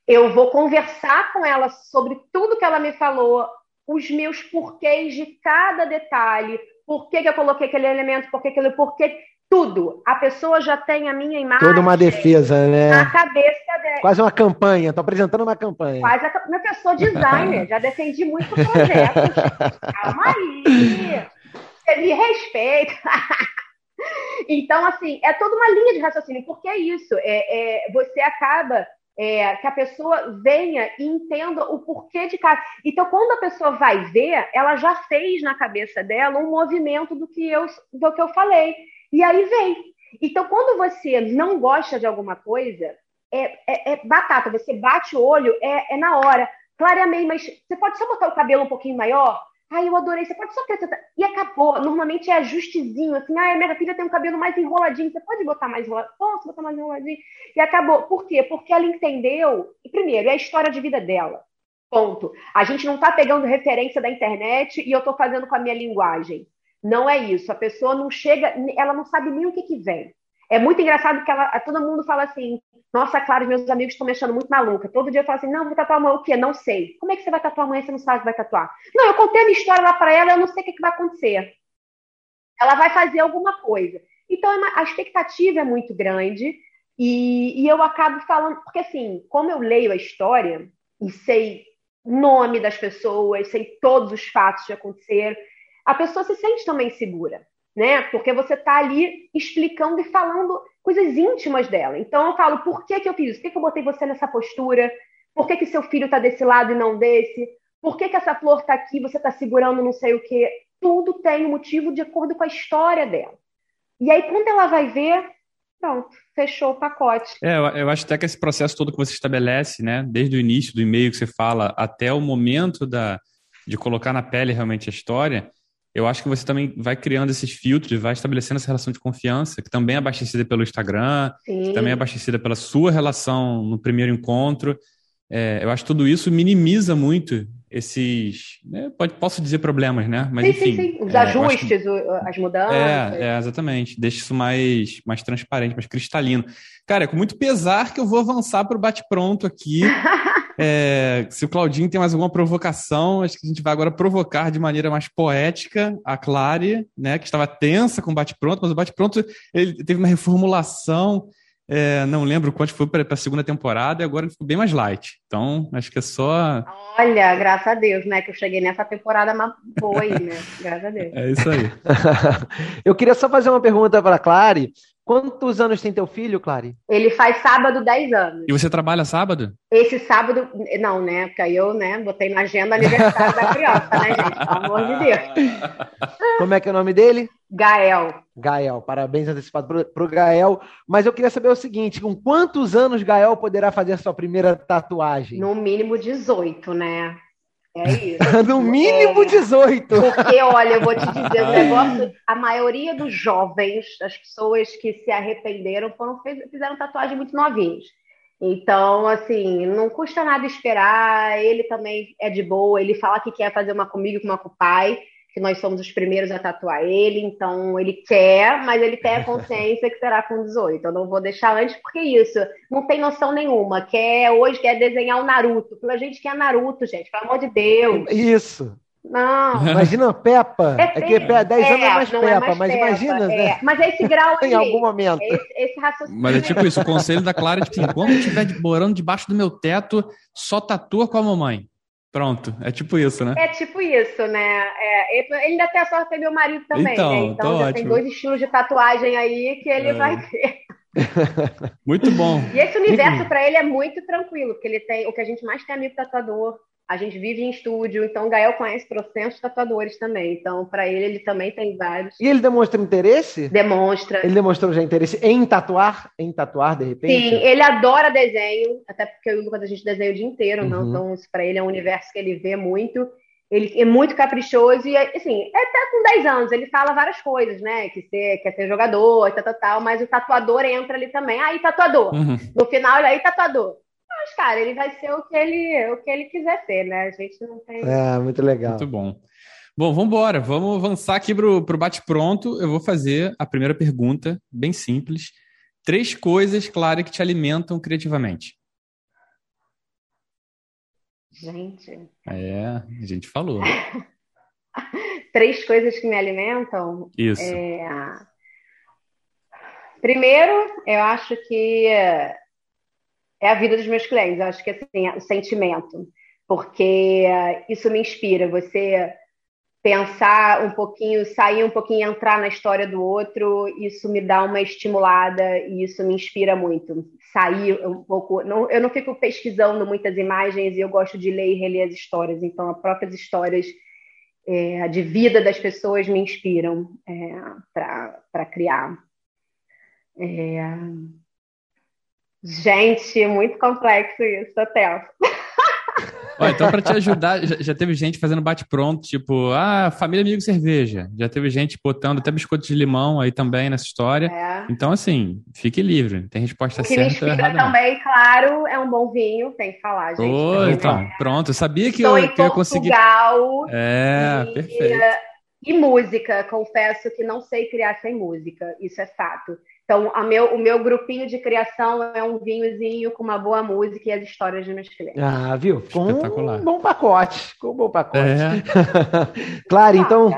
eu vou conversar com ela sobre tudo que ela me falou, os meus porquês de cada detalhe, por que, que eu coloquei aquele elemento, por que aquele, por que tudo. A pessoa já tem a minha imagem.
Toda uma defesa, né?
Na cabeça dela.
Quase uma campanha, estou apresentando uma campanha.
Quase a, meu, eu sou designer, já defendi muito projetos. Calma aí. Você me respeita. então, assim, é toda uma linha de raciocínio, porque é isso. É, é você acaba é, que a pessoa venha e entenda o porquê de cada. Então, quando a pessoa vai ver, ela já fez na cabeça dela um movimento do que eu, do que eu falei. E aí vem. Então, quando você não gosta de alguma coisa, é, é, é batata. Você bate o olho, é, é na hora. Claramente, mas você pode só botar o cabelo um pouquinho maior? Ai, eu adorei. Você pode só acrescentar. E acabou. Normalmente é ajustezinho, assim. Ah, minha filha tem um cabelo mais enroladinho. Você pode botar mais enroladinho? Posso botar mais enroladinho? E acabou. Por quê? Porque ela entendeu. E primeiro, é a história de vida dela. Ponto. A gente não está pegando referência da internet e eu estou fazendo com a minha linguagem. Não é isso. A pessoa não chega, ela não sabe nem o que, que vem. É muito engraçado que ela, todo mundo fala assim: Nossa, claro, meus amigos estão me achando muito maluca. Todo dia eu falo assim: Não, vou tatuar amanhã o quê? Não sei. Como é que você vai tatuar se você não sabe que vai tatuar? Não, eu contei a minha história lá para ela, eu não sei o que, que vai acontecer. Ela vai fazer alguma coisa. Então, é a expectativa é muito grande e, e eu acabo falando, porque assim, como eu leio a história e sei o nome das pessoas, sei todos os fatos que aconteceram, a pessoa se sente também segura né? Porque você está ali explicando e falando coisas íntimas dela. Então eu falo, por que, que eu fiz isso? Por que, que eu botei você nessa postura? Por que, que seu filho está desse lado e não desse? Por que, que essa flor está aqui você está segurando não sei o quê? Tudo tem um motivo de acordo com a história dela. E aí, quando ela vai ver, pronto, fechou o pacote.
É, eu acho até que esse processo todo que você estabelece, né, desde o início do e-mail que você fala até o momento da, de colocar na pele realmente a história, eu acho que você também vai criando esses filtros, vai estabelecendo essa relação de confiança, que também é abastecida pelo Instagram, que também é abastecida pela sua relação no primeiro encontro. É, eu acho que tudo isso minimiza muito esses, né, pode, posso dizer problemas, né?
Mas, sim, enfim, sim, sim. Os é, ajustes, que, as mudanças.
É, é, exatamente. Deixa isso mais, mais transparente, mais cristalino. Cara, é com muito pesar que eu vou avançar para o bate-pronto aqui. É, se o Claudinho tem mais alguma provocação, acho que a gente vai agora provocar de maneira mais poética a Clary, né, que estava tensa com o bate-pronto, mas o bate-pronto ele teve uma reformulação, é, não lembro quanto foi para a segunda temporada, e agora ele ficou bem mais light. Então, acho que é só.
Olha, graças a Deus, né, que eu cheguei nessa temporada boa aí, né? Graças a Deus.
É isso aí.
eu queria só fazer uma pergunta para a Clary. Quantos anos tem teu filho, Clary?
Ele faz sábado 10 anos.
E você trabalha sábado?
Esse sábado, não, né? Porque aí eu, né, botei na agenda aniversário da criança, né, gente? Pelo amor de Deus.
Como é que é o nome dele?
Gael.
Gael, parabéns antecipado pro, pro Gael. Mas eu queria saber o seguinte: com quantos anos Gael poderá fazer a sua primeira tatuagem?
No mínimo 18, né? É isso.
no mínimo é, 18.
Porque, olha, eu vou te dizer um negócio: a maioria dos jovens, as pessoas que se arrependeram, foram, fizeram tatuagem muito novinhos. Então, assim, não custa nada esperar. Ele também é de boa. Ele fala que quer fazer uma comigo, uma com o pai que nós somos os primeiros a tatuar ele, então ele quer, mas ele tem a consciência que será com 18. Eu não vou deixar antes, porque isso, não tem noção nenhuma. Quer hoje quer desenhar o Naruto. A gente quer Naruto, gente, pelo amor de Deus.
Isso.
Não.
Imagina Peppa. É, é que 10 é, anos é mais Peppa, é mais mas Peppa, imagina.
É. Né? Mas é esse grau
aí. em algum momento.
Esse, esse, raciocínio.
Mas é tipo isso: o conselho da Clara é tipo, enquanto estiver morando debaixo do meu teto, só tatua com a mamãe. Pronto, é tipo isso, né?
É tipo isso, né? É, ele ainda tem a sorte de ter meu marido também,
então,
né?
Então já
ótimo. tem dois estilos de tatuagem aí que ele é. vai ter.
Muito bom.
E esse universo para ele é muito tranquilo, porque ele tem o que a gente mais tem amigo tatuador, a gente vive em estúdio, então o Gael conhece trocentos tatuadores também. Então, para ele, ele também tem vários.
E ele demonstra interesse?
Demonstra.
Ele demonstrou já interesse em tatuar? Em tatuar, de repente?
Sim, ele adora desenho, até porque eu e o Lucas a gente desenha o dia inteiro, uhum. não? então isso para ele é um universo que ele vê muito. Ele é muito caprichoso e, assim, é até com 10 anos, ele fala várias coisas, né? Que ser, quer ser jogador, tal, tal, tal, mas o tatuador entra ali também. Aí, tatuador. Uhum. No final, ele aí, tatuador. Mas, cara, ele vai ser o que ele, o que ele quiser ser, né? A gente não tem.
É, muito legal.
Muito bom. Bom, vamos embora. Vamos avançar aqui para o bate-pronto. Eu vou fazer a primeira pergunta, bem simples. Três coisas, Clara, que te alimentam criativamente.
Gente.
É, a gente falou.
Três coisas que me alimentam.
Isso.
É... Primeiro, eu acho que é a vida dos meus clientes. Eu acho que assim, o sentimento, porque isso me inspira. Você pensar um pouquinho, sair um pouquinho, entrar na história do outro, isso me dá uma estimulada e isso me inspira muito. Sair um pouco, não, eu não fico pesquisando muitas imagens e eu gosto de ler e reler as histórias. Então, as próprias histórias é, de vida das pessoas me inspiram é, para criar. É, Gente, muito complexo isso, tô tenso.
Ó, então, para te ajudar, já, já, teve gente fazendo bate-pronto, tipo, ah, família, amigo, cerveja. Já teve gente botando até biscoito de limão aí também nessa história. É. Então, assim, fique livre. Tem resposta
o que
certa.
Me inspira também, claro, é um bom vinho, tem que falar, gente.
Oh, então, né? pronto. Eu sabia que Estou eu, que eu ia conseguir. É,
e,
perfeito.
E música, confesso que não sei criar sem música, isso é fato. Então, meu, o meu grupinho de criação é um vinhozinho com uma boa música e as histórias de meus clientes.
Ah, viu? Com um bom pacote. Com um bom pacote. É. claro, então,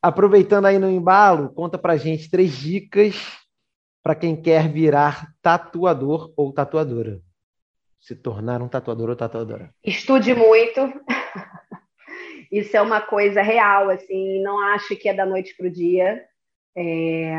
aproveitando aí no embalo, conta pra gente três dicas para quem quer virar tatuador ou tatuadora. Se tornar um tatuador ou tatuadora.
Estude muito. Isso é uma coisa real, assim, não acho que é da noite para o dia. É,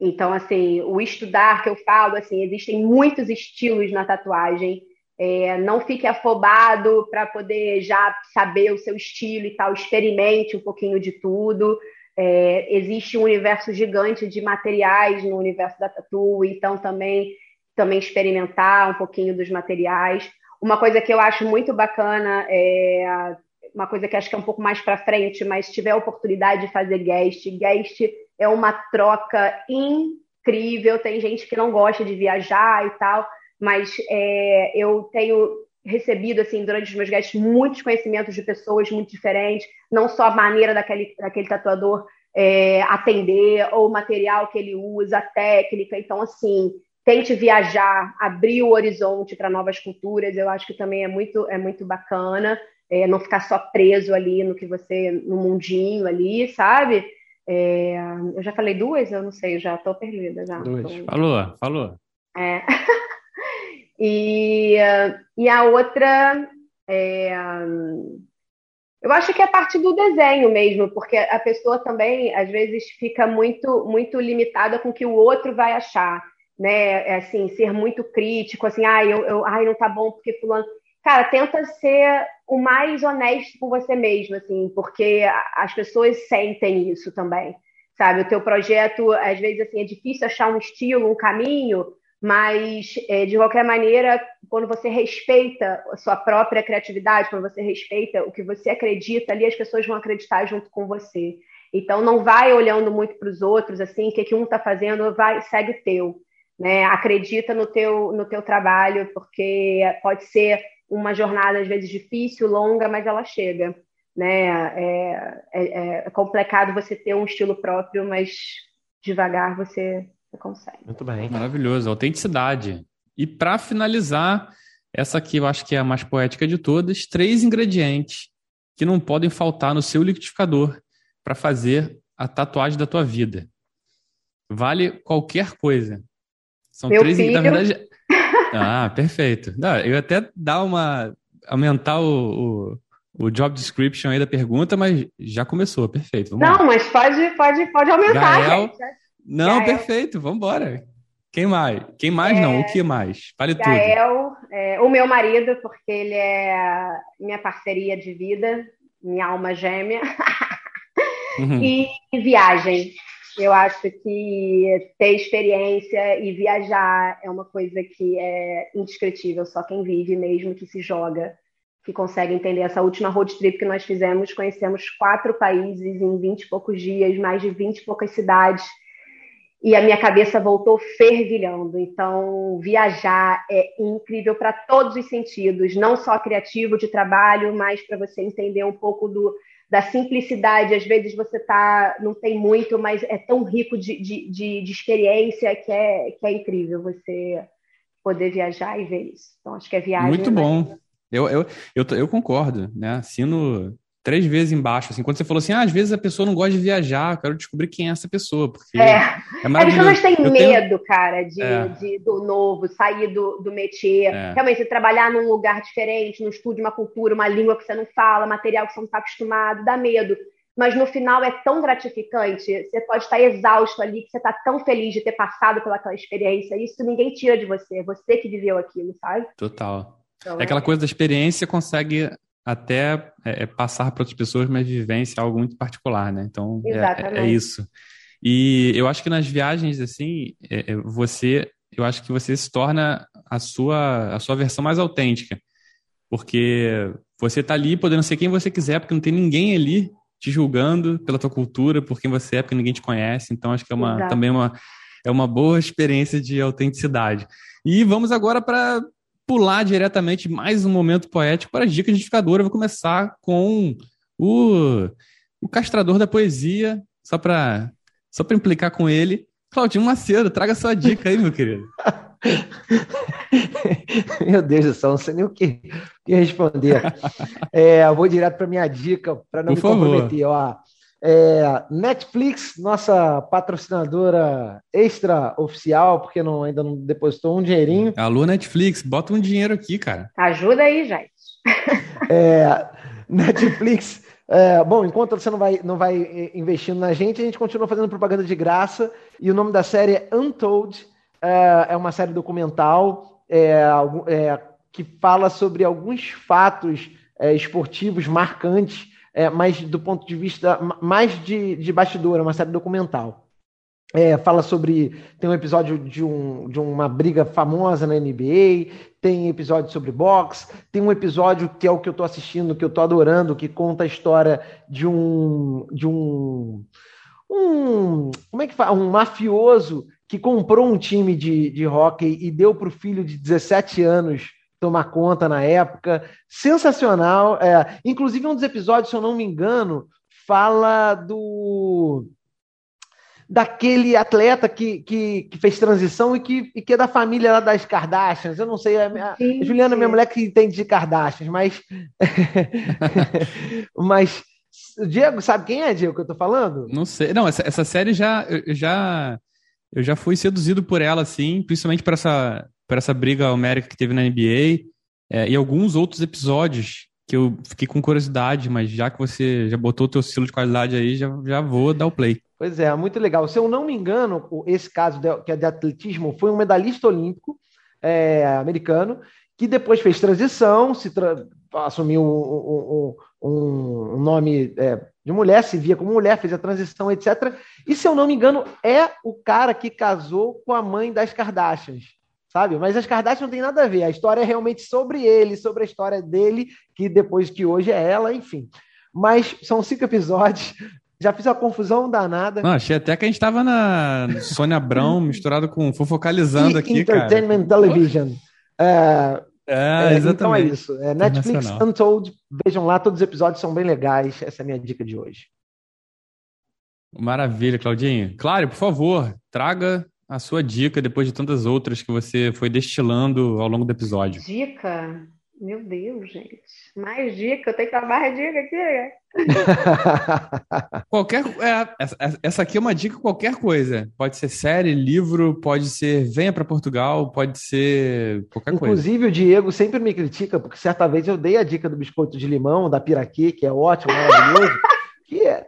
então, assim, o estudar que eu falo, assim, existem muitos estilos na tatuagem. É, não fique afobado para poder já saber o seu estilo e tal, experimente um pouquinho de tudo. É, existe um universo gigante de materiais no universo da tatu, então também, também experimentar um pouquinho dos materiais. Uma coisa que eu acho muito bacana é uma coisa que acho que é um pouco mais para frente, mas se tiver a oportunidade de fazer guest, guest é uma troca incrível. Tem gente que não gosta de viajar e tal, mas é, eu tenho recebido assim durante os meus guests muitos conhecimentos de pessoas muito diferentes, não só a maneira daquele, daquele tatuador é, atender ou o material que ele usa, a técnica. Então, assim, tente viajar, abrir o horizonte para novas culturas. Eu acho que também é muito é muito bacana. É, não ficar só preso ali no que você no mundinho ali, sabe? É, eu já falei duas, eu não sei, já estou perdida já.
Duas. Tô... Falou, falou.
É. e, e a outra é, eu acho que é a parte do desenho mesmo, porque a pessoa também às vezes fica muito muito limitada com o que o outro vai achar, né? É assim, ser muito crítico, assim, ah, eu, eu ai, não tá bom porque fulano cara, tenta ser o mais honesto com você mesmo, assim, porque as pessoas sentem isso também, sabe? O teu projeto, às vezes, assim, é difícil achar um estilo, um caminho, mas, é, de qualquer maneira, quando você respeita a sua própria criatividade, quando você respeita o que você acredita, ali as pessoas vão acreditar junto com você. Então, não vai olhando muito para os outros, assim, o que, que um está fazendo, vai, segue o teu. Né? Acredita no teu, no teu trabalho, porque pode ser uma jornada às vezes difícil, longa, mas ela chega. Né? É, é, é complicado você ter um estilo próprio, mas devagar você, você consegue.
Muito bem. Maravilhoso. Autenticidade. E para finalizar, essa aqui eu acho que é a mais poética de todas: três ingredientes que não podem faltar no seu liquidificador para fazer a tatuagem da tua vida. Vale qualquer coisa.
São Meu três, filho... na verdade,
ah, perfeito. Não, eu até dar uma aumentar o, o, o job description aí da pergunta, mas já começou, perfeito.
Vamos não, lá. mas pode, pode, pode aumentar.
Gael... Não, Gael... perfeito, vamos embora. Quem mais? Quem mais é... não? O que mais? Fale
Gael, tudo. É, o meu marido, porque ele é minha parceria de vida, minha alma gêmea. Uhum. e, e viagem. Eu acho que ter experiência e viajar é uma coisa que é indescritível, só quem vive mesmo que se joga que consegue entender essa última road trip que nós fizemos. Conhecemos quatro países em 20 e poucos dias, mais de 20 e poucas cidades, e a minha cabeça voltou fervilhando. Então, viajar é incrível para todos os sentidos, não só criativo de trabalho, mas para você entender um pouco do, da simplicidade. Às vezes você tá, não tem muito, mas é tão rico de, de, de, de experiência que é, que é incrível você poder viajar e ver isso. Então, acho que é viagem.
Muito bom. Eu, eu, eu, eu concordo, né? Assino três vezes embaixo, assim, quando você falou assim, ah, às vezes a pessoa não gosta de viajar, eu quero descobrir quem é essa pessoa, porque
é, é As pessoas têm eu medo, tenho... cara, de, é. de, do novo, sair do, do métier, é. realmente trabalhar num lugar diferente, num estúdio, uma cultura, uma língua que você não fala, material que você não está acostumado, dá medo. Mas no final é tão gratificante, você pode estar exausto ali, que você está tão feliz de ter passado pelaquela experiência, isso ninguém tira de você, é você que viveu aquilo, sabe?
Total. Então, é aquela coisa da experiência consegue até é, é passar para outras pessoas, mas vivência é algo muito particular, né? Então é, é, isso. E eu acho que nas viagens assim, é, é, você, eu acho que você se torna a sua a sua versão mais autêntica, porque você está ali podendo ser quem você quiser, porque não tem ninguém ali te julgando pela tua cultura, por quem você é, porque ninguém te conhece. Então acho que é uma também uma é uma boa experiência de autenticidade. E vamos agora para pular diretamente mais um momento poético para a dica edificadora. Eu vou começar com o, o castrador da poesia, só para só implicar com ele. Claudinho Macedo, traga sua dica aí, meu querido.
meu Deus do céu, não sei nem o que, que responder. É, eu vou direto para minha dica, para não Por me favor. comprometer. Ó. É, Netflix, nossa patrocinadora extra oficial, porque não, ainda não depositou um dinheirinho.
Alô, Netflix, bota um dinheiro aqui, cara.
Ajuda aí, gente.
É, Netflix. É, bom, enquanto você não vai, não vai investindo na gente, a gente continua fazendo propaganda de graça. E o nome da série é Untold. É, é uma série documental é, é, que fala sobre alguns fatos é, esportivos marcantes é, mas do ponto de vista mais de, de bastidor, é uma série documental. É, fala sobre. Tem um episódio de, um, de uma briga famosa na NBA, tem episódio sobre boxe, tem um episódio que é o que eu estou assistindo, que eu estou adorando, que conta a história de um. de um. um como é que fala? Um mafioso que comprou um time de, de hockey e deu para o filho de 17 anos tomar conta na época. Sensacional. É, inclusive, um dos episódios, se eu não me engano, fala do daquele atleta que, que, que, fez transição e que, e que é da família lá das Kardashians. Eu não sei, a, sim, a Juliana, sim. minha mulher, que entende de Kardashians, mas. mas. Diego, sabe quem é, Diego, que eu tô falando?
Não sei. Não, essa, essa série já. Eu já. Eu já fui seduzido por ela, assim, principalmente por essa, por essa briga América que teve na NBA é, e alguns outros episódios que eu fiquei com curiosidade, mas já que você já botou o teu estilo de qualidade aí, já, já vou dar o play.
Pois é, muito legal. Se eu não me engano, esse caso de, que é de atletismo foi um medalhista olímpico é, americano que depois fez transição, se tra assumiu um, um, um nome é, de mulher, se via como mulher, fez a transição, etc. E se eu não me engano, é o cara que casou com a mãe das Kardashians sabe? Mas as Kardashian não tem nada a ver. A história é realmente sobre ele, sobre a história dele, que depois que hoje é ela, enfim. Mas são cinco episódios. Já fiz uma confusão danada.
Não, achei até que a gente tava na Sônia Abrão misturado com fofocalizando e aqui,
Entertainment
cara.
Television. É,
é, exatamente. Então
é isso. É Netflix Untold. Vejam lá, todos os episódios são bem legais. Essa é a minha dica de hoje.
Maravilha, Claudinho. Claro, por favor, traga a sua dica depois de tantas outras que você foi destilando ao longo do episódio?
Dica? Meu Deus, gente. Mais dica, eu tenho que dar mais dica aqui. Né?
qualquer. É, essa aqui é uma dica qualquer coisa. Pode ser série, livro, pode ser venha para Portugal, pode ser qualquer
Inclusive,
coisa.
Inclusive, o Diego sempre me critica, porque certa vez eu dei a dica do biscoito de limão, da piraquê, que é ótimo, maravilhoso. que é,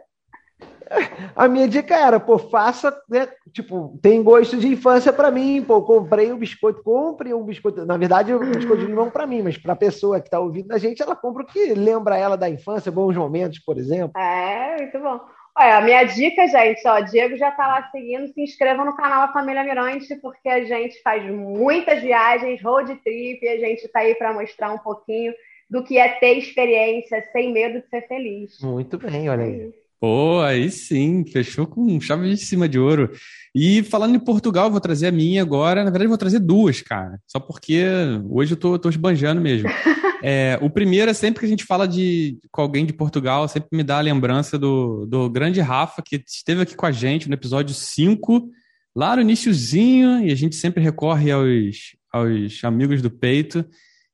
a minha dica era, pô, faça, né? Tipo, tem gosto de infância para mim, pô, comprei um biscoito, compre um biscoito. Na verdade, o um biscoito de limão para mim, mas para a pessoa que está ouvindo a gente, ela compra o que lembra ela da infância, bons momentos, por exemplo.
É, muito bom. Olha, a minha dica, gente, ó, Diego já está lá seguindo, se inscreva no canal A Família Mirante, porque a gente faz muitas viagens, road trip, e a gente está aí para mostrar um pouquinho do que é ter experiência sem medo de ser feliz.
Muito bem, olha aí.
Pô, aí sim, fechou com chave de cima de ouro. E falando em Portugal, vou trazer a minha agora. Na verdade, vou trazer duas, cara. Só porque hoje eu tô, tô esbanjando mesmo. É, o primeiro é sempre que a gente fala de, com alguém de Portugal, sempre me dá a lembrança do, do grande Rafa, que esteve aqui com a gente no episódio 5, lá no iníciozinho, e a gente sempre recorre aos, aos amigos do peito,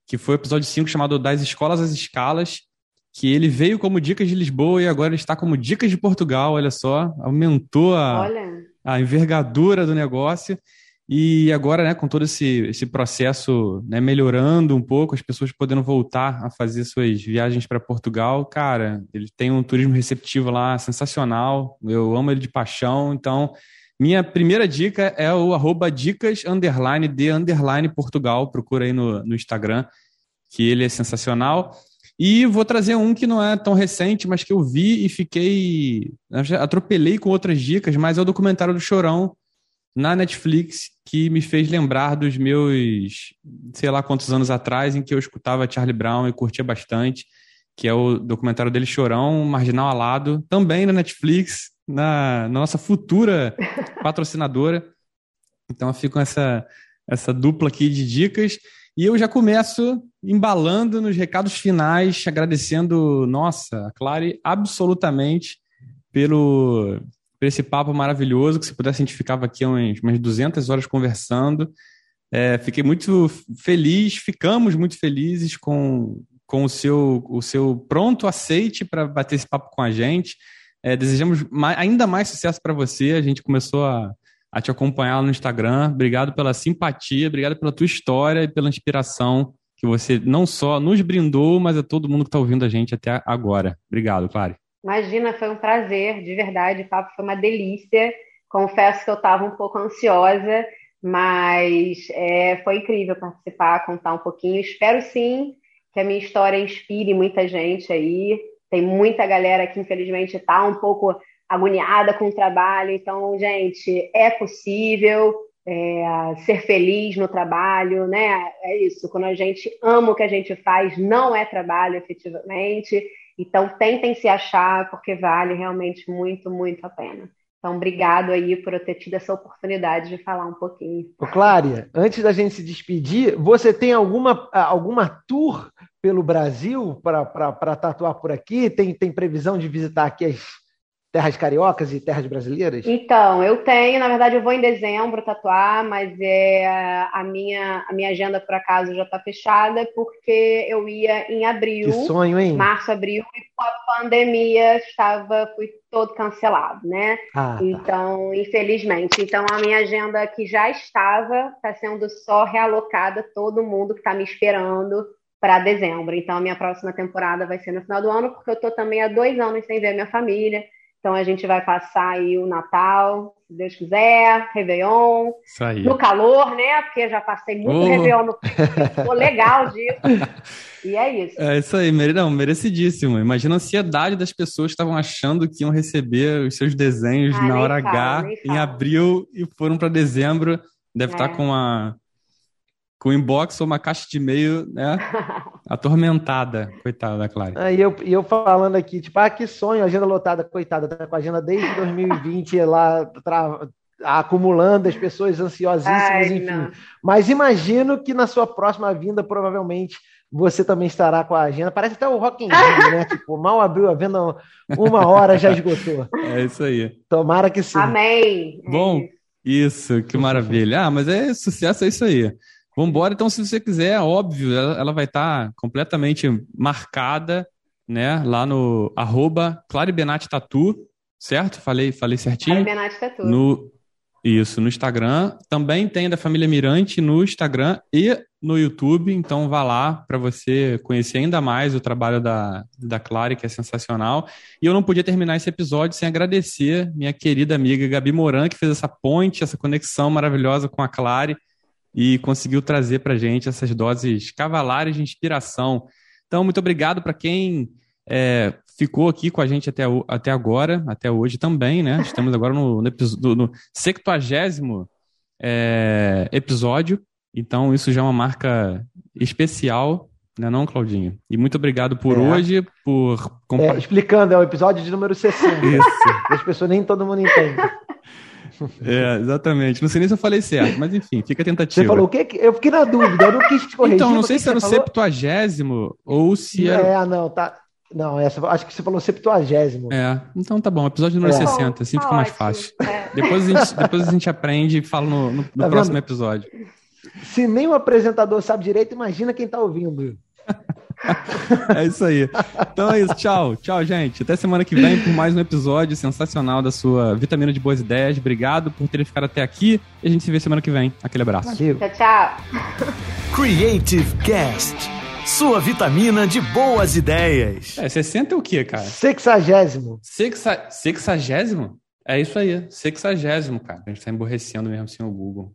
que foi o episódio 5 chamado Das Escolas às Escalas que ele veio como Dicas de Lisboa e agora está como Dicas de Portugal, olha só, aumentou a, a envergadura do negócio. E agora, né, com todo esse, esse processo né, melhorando um pouco, as pessoas podendo voltar a fazer suas viagens para Portugal, cara, ele tem um turismo receptivo lá sensacional, eu amo ele de paixão, então minha primeira dica é o arroba dicas underline de underline Portugal, procura aí no, no Instagram, que ele é sensacional. E vou trazer um que não é tão recente, mas que eu vi e fiquei. Atropelei com outras dicas, mas é o documentário do Chorão na Netflix, que me fez lembrar dos meus, sei lá quantos anos atrás, em que eu escutava Charlie Brown e curtia bastante, que é o documentário dele Chorão, Marginal Alado, também na Netflix, na, na nossa futura patrocinadora. Então eu fico com essa, essa dupla aqui de dicas. E eu já começo embalando nos recados finais, agradecendo, nossa, a Clary, absolutamente pelo por esse papo maravilhoso, que se pudesse a gente ficava aqui umas, umas 200 horas conversando. É, fiquei muito feliz, ficamos muito felizes com, com o, seu, o seu pronto aceite para bater esse papo com a gente. É, desejamos mais, ainda mais sucesso para você. A gente começou a, a te acompanhar no Instagram. Obrigado pela simpatia, obrigado pela tua história e pela inspiração que você não só nos brindou, mas a todo mundo que está ouvindo a gente até agora. Obrigado, Clary.
Imagina, foi um prazer, de verdade. O papo foi uma delícia. Confesso que eu estava um pouco ansiosa, mas é, foi incrível participar, contar um pouquinho. Espero sim que a minha história inspire muita gente aí. Tem muita galera que, infelizmente, está um pouco agoniada com o trabalho. Então, gente, é possível é, ser feliz no trabalho, né? É isso. Quando a gente ama o que a gente faz, não é trabalho efetivamente. Então, tentem se achar, porque vale realmente muito, muito a pena. Então, obrigado aí por eu ter tido essa oportunidade de falar um pouquinho.
Clária, antes da gente se despedir, você tem alguma, alguma tour pelo Brasil para tatuar por aqui? Tem, tem previsão de visitar aqui as terras cariocas e terras brasileiras?
Então, eu tenho, na verdade, eu vou em dezembro tatuar, mas é, a, minha, a minha agenda, por acaso, já está fechada, porque eu ia em abril.
Que sonho, hein?
Março, abril, e com a pandemia estava, fui todo cancelado, né? Ah, tá. Então, infelizmente. Então, a minha agenda que já estava, está sendo só realocada, todo mundo que está me esperando para dezembro. Então, a minha próxima temporada vai ser no final do ano, porque eu estou também há dois anos sem ver minha família. Então a gente vai passar aí o Natal, se Deus quiser, Réveillon.
Isso aí.
No calor, né? Porque já passei muito oh. Réveillon no Ficou legal disso. E é isso.
É isso aí, não, merecidíssimo. Imagina a ansiedade das pessoas que estavam achando que iam receber os seus desenhos ah, na hora fala, H em abril e foram para dezembro. Deve é. estar com uma com inbox ou uma caixa de e-mail, né? Atormentada, coitada da Clara.
Ah, e, eu, e eu falando aqui, tipo, ah, que sonho, agenda lotada, coitada, tá com a agenda desde 2020 lá tra... acumulando as pessoas ansiosíssimas, Ai, enfim. Não. Mas imagino que na sua próxima vinda, provavelmente, você também estará com a agenda. Parece até o Rock in Rio, né? tipo, mal abriu a venda, uma hora já esgotou.
É isso aí.
Tomara que sim.
Amém.
Bom, isso, que maravilha. Ah, mas é sucesso, é isso aí. Vambora, então, se você quiser, óbvio, ela, ela vai estar tá completamente marcada, né, lá no arroba Claribenati Tatu, certo? Falei, falei certinho?
Claribenati Tatu.
No, isso, no Instagram. Também tem da família Mirante no Instagram e no YouTube, então vá lá para você conhecer ainda mais o trabalho da, da Clary, que é sensacional. E eu não podia terminar esse episódio sem agradecer minha querida amiga Gabi Moran, que fez essa ponte, essa conexão maravilhosa com a Clary e conseguiu trazer para gente essas doses cavalares de inspiração. Então, muito obrigado para quem é, ficou aqui com a gente até, até agora, até hoje também, né? Estamos agora no, no, no 70 é, episódio, então isso já é uma marca especial, né não, Claudinho? E muito obrigado por é. hoje, por...
É, explicando, é o episódio de número 60. Isso. As pessoas nem todo mundo entende.
É, exatamente. Não sei nem se eu falei certo, mas enfim, fica a tentativa.
Você falou o quê? Eu fiquei na dúvida, eu não quis te corrigir.
Então, não sei se era o septuagésimo ou se era.
É, não, tá. Não, essa, acho que você falou septuagésimo.
É, então tá bom, episódio número é. 60, assim fica mais fácil. É. Depois, a gente, depois a gente aprende e fala no, no, no tá próximo episódio.
Se nem o apresentador sabe direito, imagina quem tá ouvindo.
é isso aí. Então é isso. Tchau. Tchau, gente. Até semana que vem por mais um episódio sensacional da sua Vitamina de Boas Ideias. Obrigado por terem ficado até aqui. E a gente se vê semana que vem. Aquele abraço.
Valeu. Tchau, tchau.
Creative Cast. Sua vitamina de boas ideias.
É, 60 é o quê, cara?
Sexagésimo.
Sexa... Sexagésimo? É isso aí. Sexagésimo, cara. A gente tá emborrecendo mesmo sem o Google.